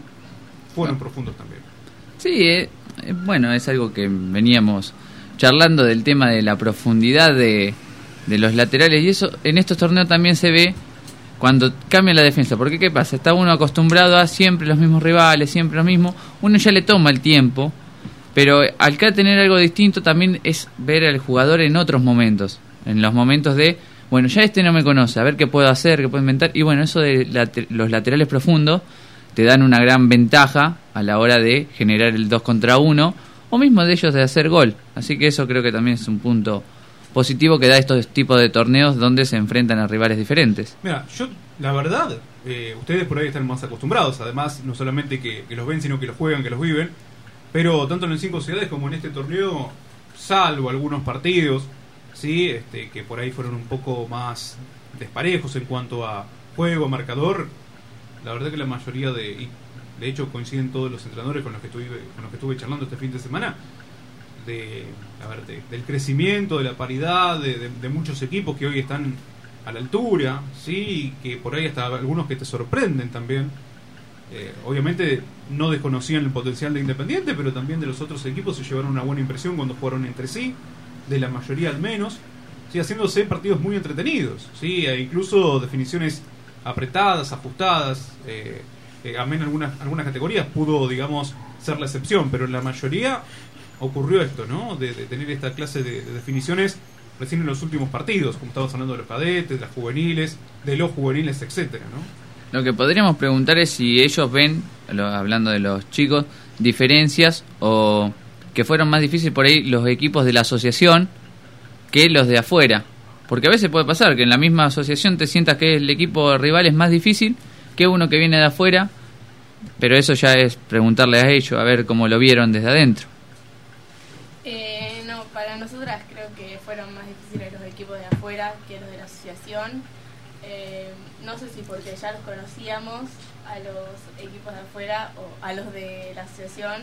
Fueron profundos también. Sí, eh, eh, bueno, es algo que veníamos charlando del tema de la profundidad de, de los laterales y eso en estos torneos también se ve cuando cambia la defensa. Porque ¿qué pasa? Está uno acostumbrado a siempre los mismos rivales, siempre lo mismo. Uno ya le toma el tiempo, pero al que tener algo distinto también es ver al jugador en otros momentos. En los momentos de, bueno, ya este no me conoce, a ver qué puedo hacer, qué puedo inventar. Y bueno, eso de late- los laterales profundos te dan una gran ventaja a la hora de generar el 2 contra 1 o mismo de ellos de hacer gol. Así que eso creo que también es un punto positivo que da estos tipos de torneos donde se enfrentan a rivales diferentes. Mira, yo, la verdad, eh, ustedes por ahí están más acostumbrados, además, no solamente que, los ven, sino que los juegan, que los viven, pero tanto en el cinco ciudades como en este torneo, salvo algunos partidos, sí, este, que por ahí fueron un poco más desparejos en cuanto a juego, marcador, la verdad que la mayoría de, de hecho coinciden todos los entrenadores con los que estuve, con los que estuve charlando este fin de semana, de, a ver, de- del crecimiento, de la paridad, de, muchos equipos que hoy están a la altura, sí, que por ahí hasta algunos que te sorprenden también. Eh, obviamente no desconocían el potencial de Independiente, pero también de los otros equipos se llevaron una buena impresión cuando jugaron entre sí, de la mayoría al menos, sí, haciéndose partidos muy entretenidos, sí, e incluso definiciones apretadas, ajustadas, eh, eh, amén algunas, algunas categorías pudo, digamos, ser la excepción, pero en la mayoría ocurrió esto, ¿no? De, tener esta clase de, de definiciones recién en los últimos partidos, como estamos hablando de los cadetes, de las juveniles, de los juveniles, etcétera, ¿no? Lo que podríamos preguntar es si ellos ven, lo- hablando de los chicos, diferencias o que fueron más difíciles por ahí los equipos de la asociación que los de afuera. Porque a veces puede pasar que en la misma asociación te sientas que el equipo rival es más difícil que uno que viene de afuera, pero eso ya es preguntarle a ellos, a ver cómo lo vieron desde adentro. Eh, no, para nosotras creo que fueron más difíciles los equipos de afuera que los de la asociación. Eh, no sé si porque ya los conocíamos a los equipos de afuera o a los de la asociación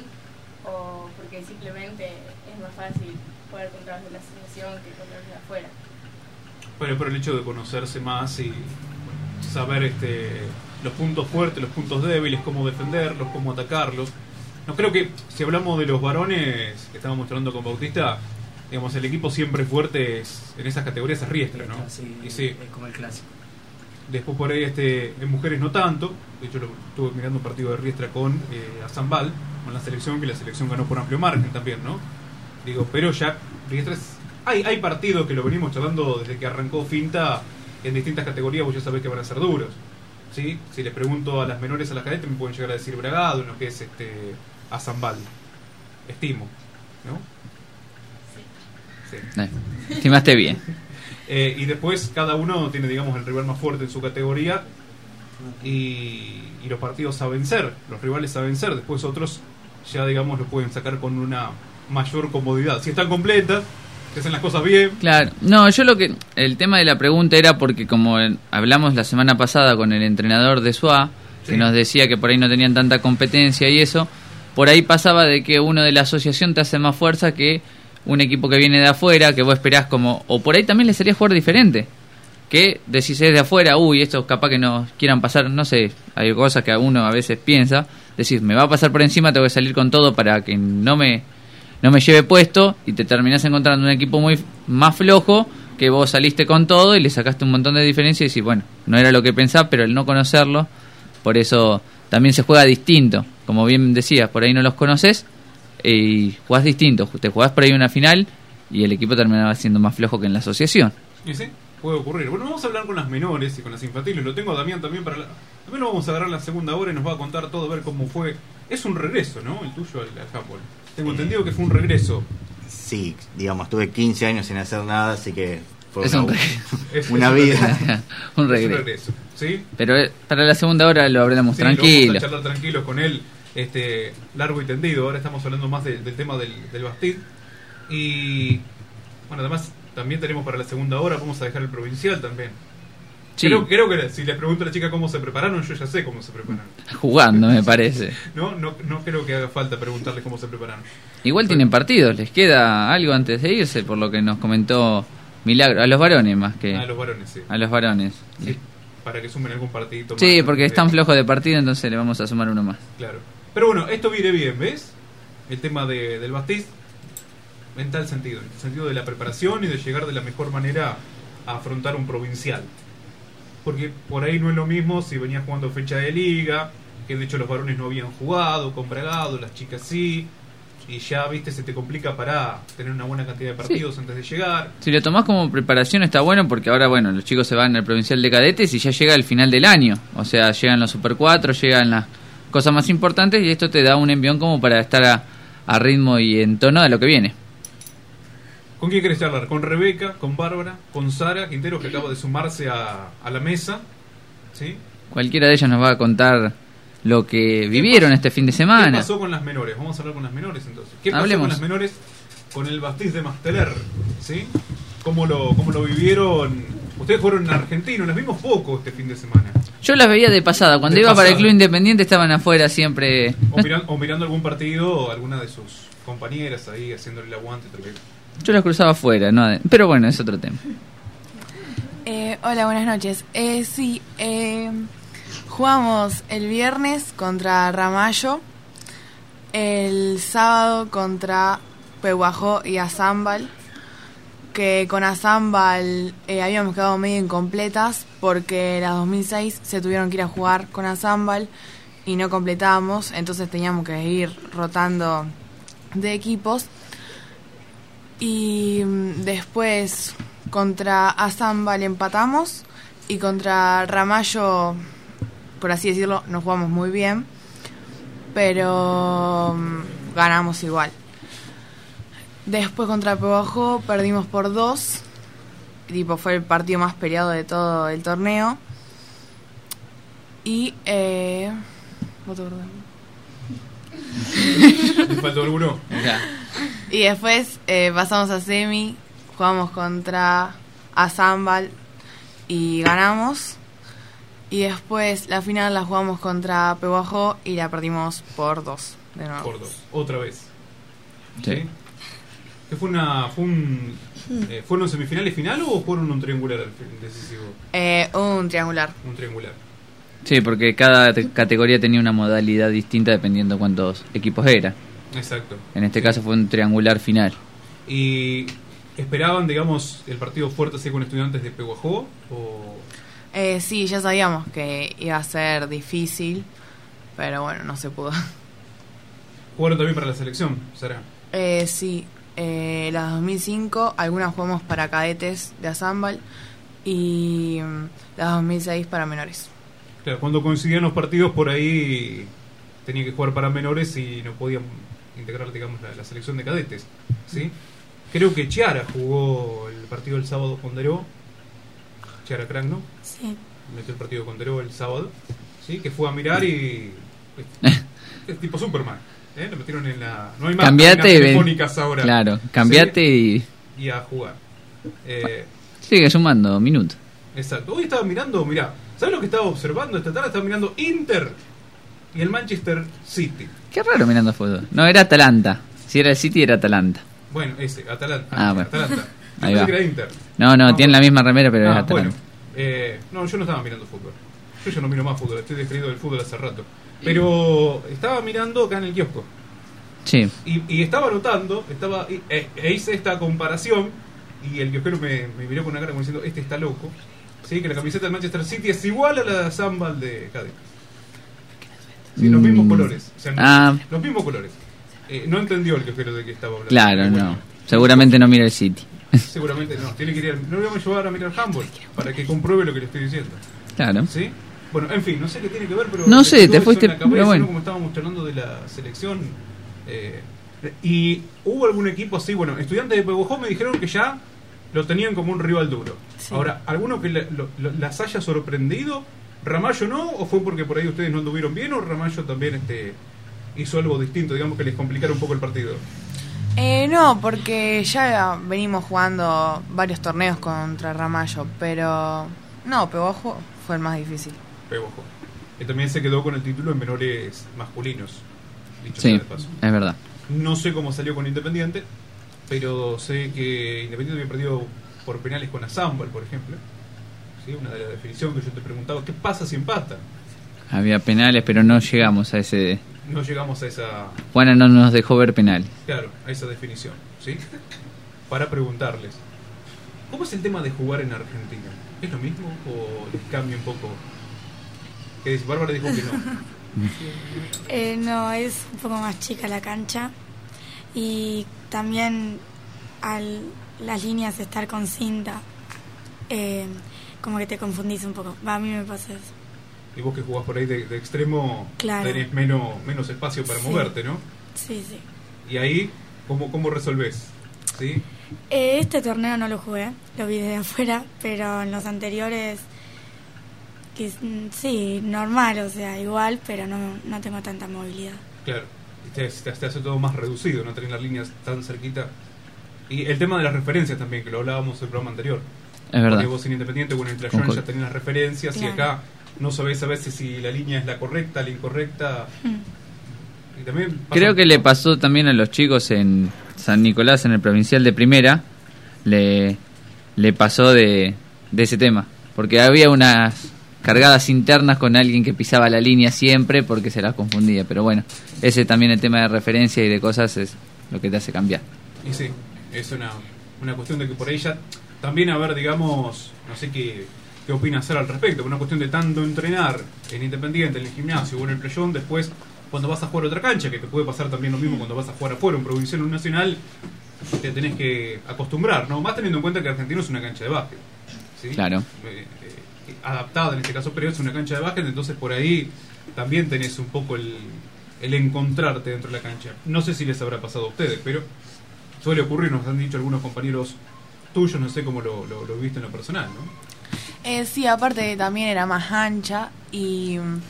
o porque simplemente es más fácil jugar contra los de la asociación que contra los de afuera. Pero por el hecho de conocerse más y saber este, los puntos fuertes, los puntos débiles, cómo defenderlos, cómo atacarlos. No creo que, si hablamos de los varones que estábamos hablando con Bautista, digamos, el equipo siempre fuerte es, en esas categorías es Riestra, ¿no? Sí, Y sí, es como el clásico. Después por ahí este, en mujeres no tanto. De hecho, lo, estuve mirando un partido de Riestra con eh, Azambal, con la selección, que la selección ganó por amplio margen también, ¿no? Digo, pero ya Riestra es... Hay, hay partidos que lo venimos charlando desde que arrancó Finta en distintas categorías, vos ya sabés que van a ser duros. ¿Sí? Si les pregunto a las menores, a las cadetes, me pueden llegar a decir Bragado, en lo que es este, Azambal. Estimo, ¿no? Sí. Eh, estimaste bien. *laughs* Eh, y después cada uno tiene, digamos, el rival más fuerte en su categoría y, y los partidos a vencer, los rivales a vencer. Después otros ya, digamos, lo pueden sacar con una mayor comodidad. Si están completas, que hacen las cosas bien. Claro, no, yo lo que el tema de la pregunta era porque como hablamos la semana pasada con el entrenador de SUA, Sí. que nos decía que por ahí no tenían tanta competencia y eso, por ahí pasaba de que uno de la asociación te hace más fuerza que un equipo que viene de afuera, que vos esperás como, o por ahí también le sería jugar diferente, que decís es de afuera, uy, estos capaz que nos quieran pasar, no sé, hay cosas que uno a veces piensa, decís, me va a pasar por encima, tengo que salir con todo para que no me no me lleve puesto y te terminás encontrando un equipo muy más flojo que vos saliste con todo y le sacaste un montón de diferencias y decís, bueno, no era lo que pensaba, pero el no conocerlo, por eso también se juega distinto. Como bien decías, por ahí no los conoces y jugás distinto. Te jugás por ahí una final y el equipo terminaba siendo más flojo que en la asociación. Y sí, puede ocurrir. Bueno, vamos a hablar con las menores y con las infantiles. Lo tengo a Damián también para la... También lo vamos a agarrar la segunda hora y nos va a contar todo, ver cómo fue. Es un regreso, ¿no? El tuyo al, al handball. Tengo entendido que fue un regreso. Sí, digamos, tuve 15 años sin hacer nada, así que fue Es una, un *laughs* Es- una es vida. regreso. *laughs* un Es regreso. un regreso. ¿Sí? Pero eh, para la segunda hora lo hablamos Sí, lo tranquilo. Vamos a charlar tranquilos con él, este, largo y tendido. Ahora estamos hablando más de- del tema del, del Bastid. Y bueno, además también tenemos para la segunda hora, vamos a dejar el provincial también. Sí, Creo, creo que si les pregunto a la chica cómo se prepararon, yo ya sé cómo se prepararon. jugando me parece. *laughs* No, no, no creo que haga falta preguntarles cómo se prepararon. Igual tienen partidos, les queda algo antes de irse, por lo que nos comentó Milagro, a los varones más que A los varones, sí. a los varones. Sí, para que sumen algún partidito más. Sí, porque de- están flojos de partido, entonces le vamos a sumar uno más. Claro. Pero bueno, esto viene bien, ¿ves? El tema de, del Bastiz, en tal sentido, en el sentido de la preparación y de llegar de la mejor manera a afrontar un provincial. Porque por ahí no es lo mismo si venía jugando fecha de liga, que de hecho los varones no habían jugado con Bragado, las chicas sí, y ya, viste, se te complica para tener una buena cantidad de partidos antes de llegar. Si lo tomás como preparación está bueno porque ahora, bueno, los chicos se van al provincial de cadetes y ya llega el final del año. O sea, llegan los Super 4, llegan las cosas más importantes y esto te da un envión como para estar a, a ritmo y en tono de lo que viene. ¿Con quién querés charlar? ¿Con Rebeca? ¿Con Bárbara? ¿Con Sara Quintero que acaba de sumarse a, a la mesa? ¿Sí? Cualquiera de ellos nos va a contar lo que vivieron pasó? este fin de ¿Qué semana. pasó con las menores? Vamos a hablar con las menores entonces. ¿Qué pasó Hablemos. con las menores con el Bastiz de Masteler? ¿Sí? ¿Cómo lo, cómo lo vivieron Ustedes fueron argentinos, las vimos poco este fin de semana. Yo las veía de pasada. Cuando De iba para el. Club Independiente estaban afuera siempre. O, miran- o mirando algún partido, o alguna de sus compañeras ahí haciéndole el aguante. Yo las cruzaba afuera, ¿no? Pero bueno, es otro tema. Eh, hola, buenas noches. Eh, sí, eh, jugamos el viernes contra Ramallo, el sábado contra Pehuajó y Azambal, que con Azambal eh, habíamos quedado medio incompletas porque las 2006 se tuvieron que ir a jugar con Azambal y no completábamos, entonces teníamos que ir rotando de equipos. Y mm, después contra Azambal empatamos y contra Ramallo, por así decirlo, nos jugamos muy bien, pero mm, ganamos igual. Después contra Pebajo perdimos por dos, tipo fue el partido más peleado de todo el torneo. Y eh, otro orden. ¿Le faltó alguno? Y después eh, pasamos a semi, jugamos contra Azambal y ganamos. Y después la final la jugamos contra Pehuajó y la perdimos por dos de nuevo. Por dos. Otra vez. Sí. ¿Qué fue una, fue un, eh, ¿Fueron semifinales final o fueron un triangular decisivo? Eh, un triangular. Un triangular. Sí, porque cada te- categoría tenía una modalidad distinta dependiendo cuántos equipos era. Exacto. En este caso fue un triangular final. ¿Y esperaban, digamos, el partido fuerte así con estudiantes de Peguajó? ¿O Eh, sí, ya sabíamos que iba a ser difícil, pero bueno, no se pudo. *laughs* jugaron también para la selección, Sara? Eh, sí, eh, las 2005, algunas jugamos para cadetes de Azambal y mm, las 2006 para menores. Claro, cuando coincidían los partidos por ahí tenían que jugar para menores y no podían integrar, digamos, la, la selección de cadetes, ¿sí? Creo que Chiara jugó el partido el sábado con Deró. Chiara Crank, ¿no? Sí. Metió el partido con Deró el sábado, ¿sí? Que fue a mirar y... es *laughs* tipo Superman, ¿eh? Lo metieron en la... No hay más Cambiate cabinas y ven. telefónicas ahora. Claro, cambiate y y a jugar. Eh, sigue sumando minutos. exacto. Hoy estaba mirando, mirá, ¿sabes lo que estaba observando esta tarde? Estaba mirando Inter y el Manchester City. Qué raro mirando fútbol. No, era Atalanta. Si era el City, era Atalanta. Bueno, ese, Atalanta. Ah, bueno. Atalanta. Ahí va. era Inter. No, no, tienen la misma remera, pero Ah, es Atalanta. bueno. Eh, no, yo no estaba mirando fútbol. Yo ya no miro más fútbol, estoy descreído del fútbol hace rato. Pero estaba mirando acá en el kiosco. Sí. Y, y estaba notando, estaba, e, e hice esta comparación y el kiosquero me, me miró con una cara como diciendo, este está loco. ¿Sí? Que la camiseta del Manchester City es igual a la de Zambal de Cádiz. Sí, los mismos Mm. colores. O sea, Ah. Los mismos colores. Eh, no entendió el kiosquero de qué estaba hablando. Claro, bueno, no. Seguramente no mira el City. *laughs* Seguramente no. Tiene que ir al- no lo vamos a llevar a mirar handball para que compruebe lo que le estoy diciendo. Claro. ¿Sí? Bueno, en fin, no sé qué tiene que ver, pero. No sé, te fuiste- cabeza, pero bueno. ¿no? Como estábamos charlando de la selección. eh, y hubo algún equipo así, bueno, estudiantes de Pebojó me dijeron que ya lo tenían como un rival duro. Sí. Ahora, ¿alguno que le- lo- lo- las haya sorprendido? ¿Ramallo no? ¿O fue porque por ahí ustedes no anduvieron bien? ¿O Ramallo también este hizo algo distinto, digamos que les complicara un poco el partido? Eh, no, porque ya venimos jugando varios torneos contra Ramallo, pero no, Pehuajó fue el más difícil. Pebojó. Que también se quedó con el título en menores masculinos. Dicho Sí, de paso. es verdad. No sé cómo salió con Independiente, pero sé que Independiente había perdido por penales con Azambal, por ejemplo. ¿Sí? Una de las definiciones que yo te preguntaba, ¿qué pasa si empata? Había penales, pero no llegamos a ese. No llegamos a esa, Juana no nos dejó ver penales. claro, a esa definición, ¿sí? Para preguntarles, ¿cómo es el tema de jugar en Argentina? ¿Es lo mismo o les cambia un poco? Que dice, Bárbara dijo que no. *laughs* Eh, no, es un poco más chica la cancha y también al las líneas estar con cinta, eh, como que te confundís un poco. Va, a mí me pasa eso. Y vos que jugás por ahí de, de extremo, Claro. tenés menos, menos espacio para Sí. moverte, ¿no? Sí, sí. Y ahí, ¿cómo, cómo resolvés? ¿Sí? Eh, este torneo no lo jugué, lo vi desde *laughs* afuera, pero en los anteriores, que, mm, sí, normal, o sea, igual, pero no, no tengo tanta movilidad. Claro, te, te- te hace todo más reducido, no tener las líneas tan cerquita. Y el tema de las referencias también, que lo hablábamos en el programa anterior. Es verdad. Porque vos en Independiente el playón Concuerdo. ya tenés las referencias y Claro. acá no sabés a veces si la línea es la correcta, la incorrecta. Y también Creo que le pasó también a los chicos en San Nicolás, en el provincial de primera, le, le pasó de, de ese tema. Porque había unas cargadas internas con alguien que pisaba la línea siempre porque se las confundía. Pero bueno, ese también el tema de referencia y de cosas es lo que te hace cambiar. Y sí, es una, una cuestión de que por ahí ya también a ver, digamos, no sé qué, qué opina hacer al respecto, una cuestión de tanto entrenar en Independiente, en el gimnasio o en el playón, después cuando vas a jugar a otra cancha, que te puede pasar también lo mismo cuando vas a jugar afuera, un provincial o un nacional, te tenés que acostumbrar, ¿no? Más teniendo en cuenta que Argentino es una cancha de básquet. ¿sí? Claro. Eh, adaptada en este caso, pero es una cancha de básquet, entonces por ahí también tenés un poco el, el encontrarte dentro de la cancha. No sé si les habrá pasado a ustedes, pero suele ocurrir, nos han dicho algunos compañeros tuyos, no sé cómo lo, lo, lo viste en lo personal, ¿no? Eh, sí, aparte también era más ancha y mm,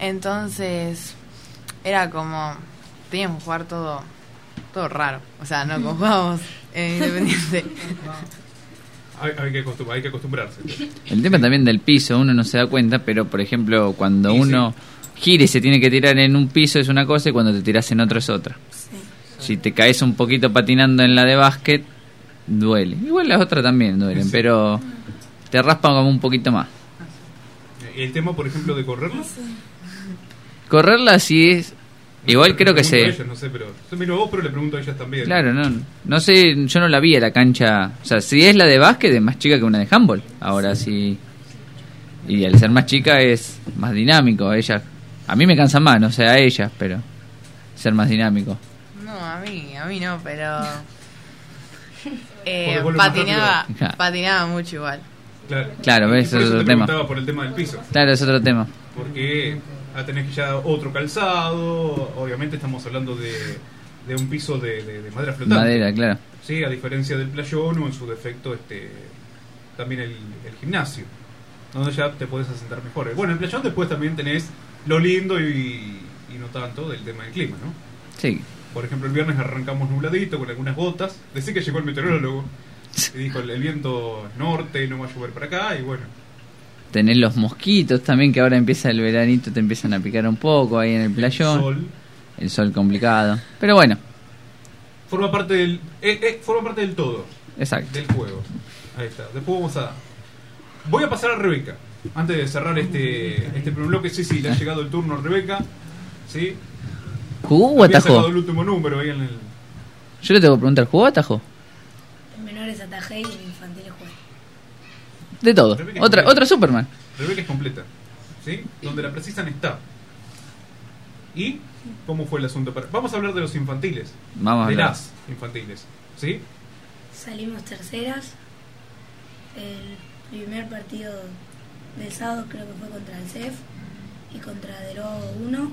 entonces era como teníamos que jugar todo todo raro, o sea, no como jugábamos en Independiente. *laughs* Hay, hay que, hay que acostumbrarse. El tema también del piso, uno no se da cuenta, pero por ejemplo, cuando uno gira y se tiene que tirar en un piso es una cosa y cuando te tiras en otro es otra. Si te caes un poquito patinando en la de básquet, duele. Igual las otras también duelen, Sí. pero te raspan como un poquito más. Y el tema, por ejemplo, de correrlo. Correrla sí es... Igual creo que se... ellas, no sé, pero yo miro a vos, pero le pregunto a ellas también. Claro, no, no sé, yo no la vi a la cancha. O sea, si es la de básquet es más chica que una de handball. Ahora sí. Y al ser más chica es más dinámico. Ella, a mí me cansa más, no sé a ellas, pero ser más dinámico. No, a mí, a mí no, pero *laughs* eh, patinaba, patinaba mucho igual. Claro, Claro, ves, es otro te tema. preguntaba por el tema del piso. Claro, es otro tema. porque a tener que ya otro calzado, obviamente estamos hablando de, de un piso de, de- de madera flotante. Madera, claro. Sí, a diferencia del playón o en su defecto este también el, el gimnasio, donde ya te puedes asentar mejor. Bueno, el playón después también tenés lo lindo y, y no tanto del tema del clima, ¿no? Sí. Por ejemplo, el viernes arrancamos nubladito con algunas gotas. Decí que llegó el meteorólogo y dijo el, el viento norte, no va a llover para acá y bueno. Tenés los mosquitos también, que ahora empieza el veranito, te empiezan a picar un poco ahí en el playón. Sol El sol complicado. Pero bueno, forma parte del eh, eh, forma parte del todo. exacto. del juego. Ahí está. Después vamos a. Voy a pasar a Rebeca. Antes de cerrar este, este primer bloque, sí, sí, le ha *laughs* llegado el turno a Rebeca. ¿Sí? ¿Jugó o sacado atajó? el último número ahí en el. Yo le tengo que preguntar, ¿jugó o atajó? En menores atajé y. De todo. Rebeca Otra, completa. otra Superman. Rebeca es completa. ¿Sí? Donde la precisan está. ¿Y cómo fue el asunto? para- Vamos a hablar de los infantiles. Vamos a de hablar. las infantiles. ¿Sí? Salimos terceras. El primer partido del sábado creo que fue contra el CEF y contra Dero 1,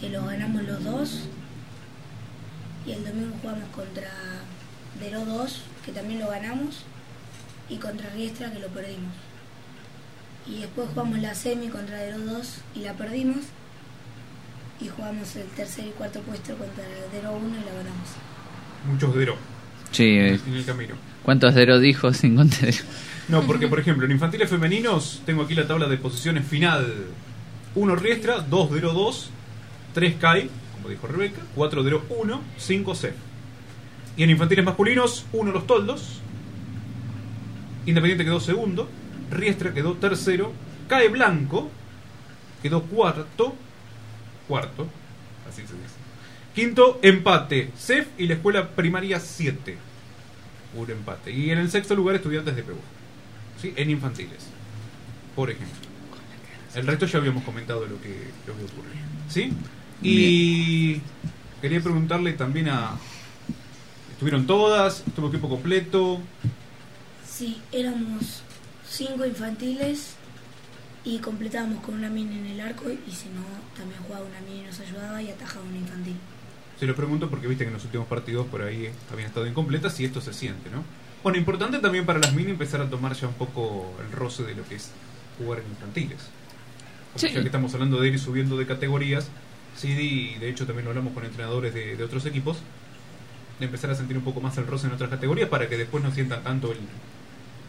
que lo ganamos los dos. Y el domingo jugamos contra Dero 2, que también lo ganamos. Y contra Riestra, que lo perdimos. Y después jugamos la semi contra Dero 2 y la perdimos. Y jugamos el tercer y cuarto puesto contra Dero 1 y la ganamos. Muchos de Sí, eh, en el camino. ¿cuántos Dero dijo sin contar? No, porque por ejemplo, en infantiles femeninos tengo aquí la tabla de posiciones final. 1 Riestra, 2 Dero 2, 3 Kai, como dijo Rebeca, 4 Dero 1, 5 Cef. Y en infantiles masculinos, 1 Los Toldos, Independiente quedó segundo, Riestra quedó tercero, Cae Blanco quedó cuarto, cuarto, así se dice. Quinto, empate, Cef y la escuela primaria 7. Un empate. Y en el sexto lugar, estudiantes de Perú. ¿Sí? En infantiles. Por ejemplo. El resto ya habíamos comentado lo que, lo que ocurre. ¿Sí? Y quería preguntarle también a. ¿Estuvieron todas? ¿Estuvo equipo completo? Sí, éramos cinco infantiles y completábamos con una mini en el arco y si no, también jugaba una mini y nos ayudaba y atajaba una infantil. Se lo pregunto porque viste que en los últimos partidos por ahí habían estado incompletas y esto se siente, ¿no? Bueno, importante también para las mini empezar a tomar ya un poco el roce de lo que es jugar en infantiles. Sí. Ya que estamos hablando de ir subiendo de categorías, sí, y de hecho también lo hablamos con entrenadores de, de otros equipos, de empezar a sentir un poco más el roce en otras categorías para que después no sientan tanto el,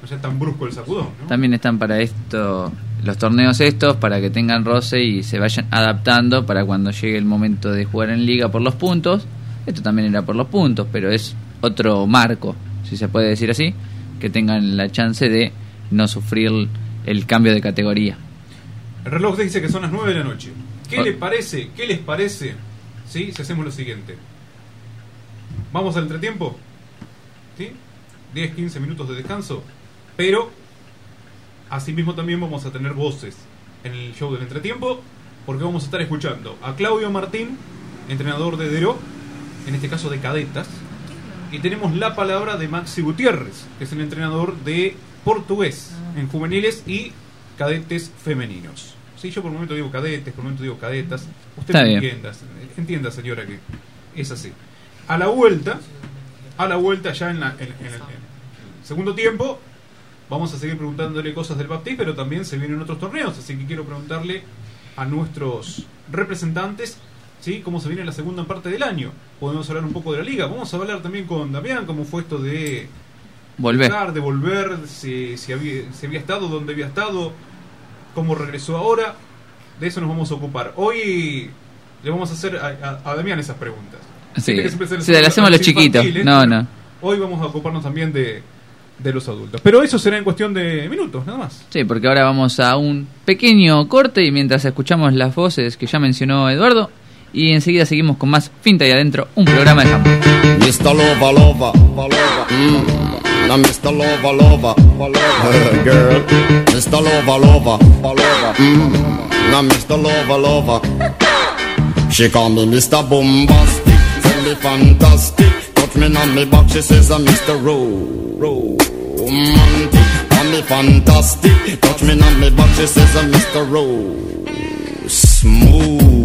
no sea tan brusco el sacudón. ¿no? También están para esto, los torneos estos, para que tengan roce y se vayan adaptando para cuando llegue el momento de jugar en liga por los puntos. Esto también era por los puntos, pero es otro marco, si se puede decir así, que tengan la chance de no sufrir el cambio de categoría. El reloj dice que son las 9 de la noche. ¿Qué Oh. le parece? ¿Qué les parece? ¿Sí? Si hacemos lo siguiente. Vamos al entretiempo. ¿Sí? 10, 15 minutos de descanso. Pero, asimismo también vamos a tener voces en el show del entretiempo. Porque vamos a estar escuchando a Claudio Martín, entrenador de Deró, en este caso de cadetas. Y tenemos la palabra de Maxi Gutiérrez, que es el entrenador de portugués en juveniles y cadetes femeninos. Sí, yo por un momento digo cadetes, por un momento digo cadetas. Usted Está me bien. entienda, entienda señora que es así. A la vuelta, a la vuelta ya en, la- en- en el, en el segundo tiempo, vamos a seguir preguntándole cosas del Baptiste, pero también se vienen otros torneos, así que quiero preguntarle a nuestros representantes ¿sí? cómo se viene la segunda parte del año. Podemos hablar un poco de la liga, vamos a hablar también con Damián, cómo fue esto de Volver. de volver, si, si había, si había estado, dónde había estado, cómo regresó ahora. De eso nos vamos a ocupar. Hoy le vamos a hacer a, a- a Damián esas preguntas. Sí, sí, le hacemos a los chiquitos. No, no. Hoy vamos a ocuparnos también de, de los adultos. Pero eso será en cuestión de minutos, nada más. Sí, porque ahora vamos a un pequeño corte y mientras escuchamos las voces que ya mencionó Eduardo, y enseguida seguimos con más Finta y Adentro, un programa de Jambo. Mr. Lover, lover, lover. Mm. Now, Mr. Lover, lover, lover. girl. Mr. Lover, lover, lover. Mm. Now, Mr. Lover, lover. She call me Mr. Bombastic, tell me fantastic. Me on me back, she says I'm Mr. Ro, romantic. Mm. Call me fantastic, touch me on me back, she says I'm Mr. Ro, smooth.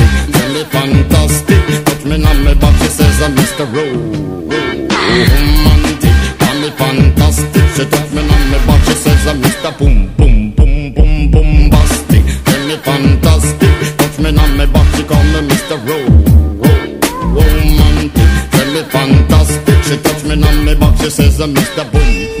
Me fantastic. Touch me on my back, she says I'm Mr. Ro- Romantic. Call me fantastic. She touch me on my back, she says I'm Mr. Boom, boom, boom, boom, bombastic. Tell me fantastic. Touch me on my back, she call me Mr. Ro- Ro- Romantic. Me fantastic. She touch me on my back, she says I'm Mr. Boom, boom.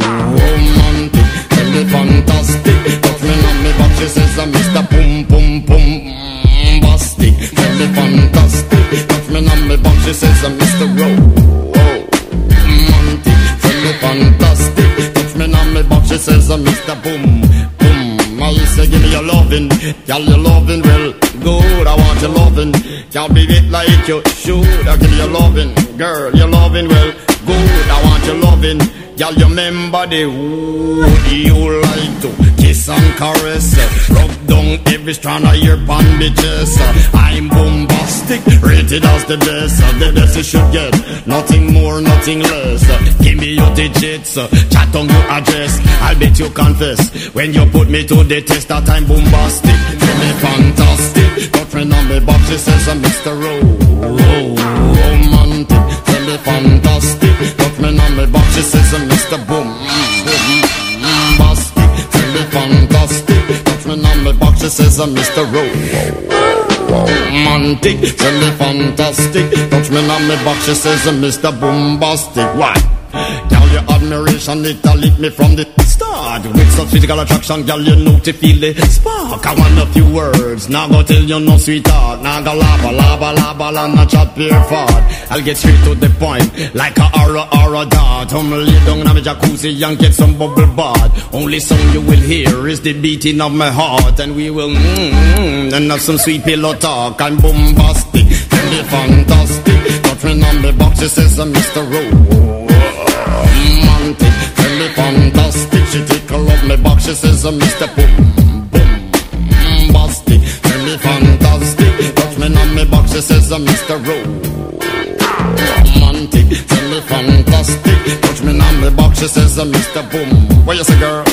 Tell me fantastic. Touch me on me back, she says I'm Mr. Boom Boom Boom Bastic. Tell me fantastic. Touch me on me back, she says I'm Mr. Ro- romantic. Tell me fantastic. Touch me on me back, she says I'm Mr. Boom Boom. I say give me your lovin', girl your lovin' well good. I want your lovin', can't be it like you should. I give you your lovin', girl your lovin' well good. I want your lovin', girl you remember the wood you like to kiss and caress, rub down every strand of your bandages. uh, I'm bombastic, rated as the best, the best you should get, nothing more, nothing less. Give me your digits, chat on your address. I'll bet you confess when you put me to the test that I'm bombastic. Tell me fantastic. Got friend on me box, she says I'm Mr. Ro, Ro, romantic. Tell me fantastic. Got friend on me box, she says I'm Mr. Boom, boom, bombastic. Tell me fantastic. Got friend on me box, she says I'm Mr. Ro, romantic. Tell me fantastic. Touch me on me box, she says I'm Mr. Bombastic. Why? Admiration, it a lick me from the Start with such physical attraction, girl, you know to feel the spark. I want a few words, now go tell you no sweetheart. Now go lava, lava, lava, and not chat pure fart. I'll get straight to the point, like a aura, aura dart. I'm lay down in my jacuzzi and get some bubble bath. Only song you will hear is the beating of my heart, and we will mmm, mm, and have some sweet pillow talk. I'm bombastic, tell me fantastic. Touch me on the box, it says Mr. Me fantastic. She tickle up my box, she says I'm Mr. Boom, boom, bombastic. Tell me fantastic. Touch me on my box, she says I'm Mr. Romantic, tell me fantastic. Touch me on my box, she says I'm Mr. Boom. What you say, girl?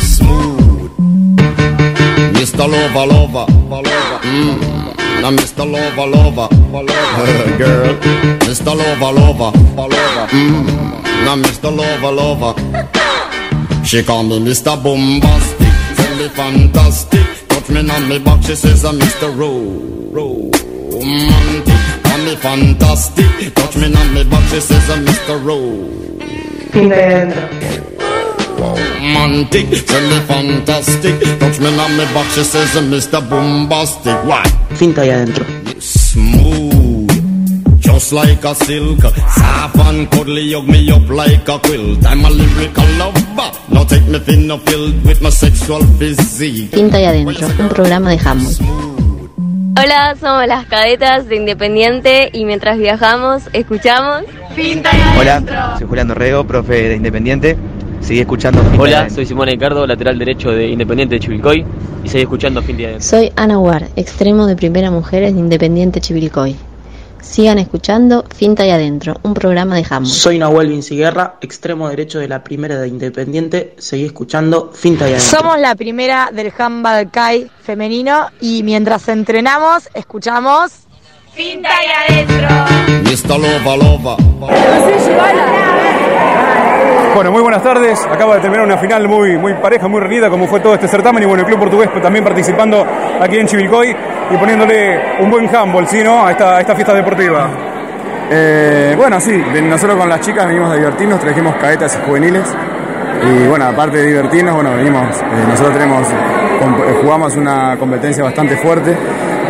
Smooth. Mr. Lover, lover. Mm. Now Mr. Lover, lover. *laughs* Girl, Mr. Lover, lover. Mm. Now Mr. Lover, lover. She call me Mr. Bombastic, tell me fantastic. Touch me on me back, she says I'm Mr. Ro, romantic. Call me fantastic, touch me on me back, she says I'm Mr. Ro. Romantic, tell me fantastic. Touch me on me back, she says I'm Mr. Bombastic. Why? Finta ahí adentro. Smooth, just like a silk. Soft and cuddly, hug me up like a quilt. I'm a lyrical lover. Now take me thin or filled with my sexual physique. Finta ahí adentro, un programa de handball. Hola, somos las cadetas de Independiente y mientras viajamos escuchamos Hola, soy Julián Dorrego, profe de Independiente. Sigue escuchando ahí Hola, soy Simón Ricardo, lateral derecho de Independiente de Chivilcoy y seguí escuchando Fin de Adentro. Soy Ana War, extremo de primera mujeres de Independiente Chivilcoy. Sigan escuchando Finta y Adentro, un programa de handball. Soy Nahuel Vinciguerra, extremo derecho de la primera de Independiente. Seguí escuchando Finta ahí adentro. Somos la primera del handball Kai femenino y mientras entrenamos escuchamos Finta y adentro. Mr. Lover, lover. Bueno, muy buenas tardes. Acaba de terminar una final muy, muy pareja, muy reñida, como fue todo este certamen. Y bueno, el club portugués también participando aquí en Chivilcoy y poniéndole un buen handball, ¿sí, no? A esta, esta fiesta deportiva. Eh, bueno, sí, nosotros con las chicas venimos a divertirnos, trajimos cadetas y juveniles. Y bueno, aparte de divertirnos, bueno, venimos, eh, nosotros tenemos, eh, jugamos una competencia bastante fuerte.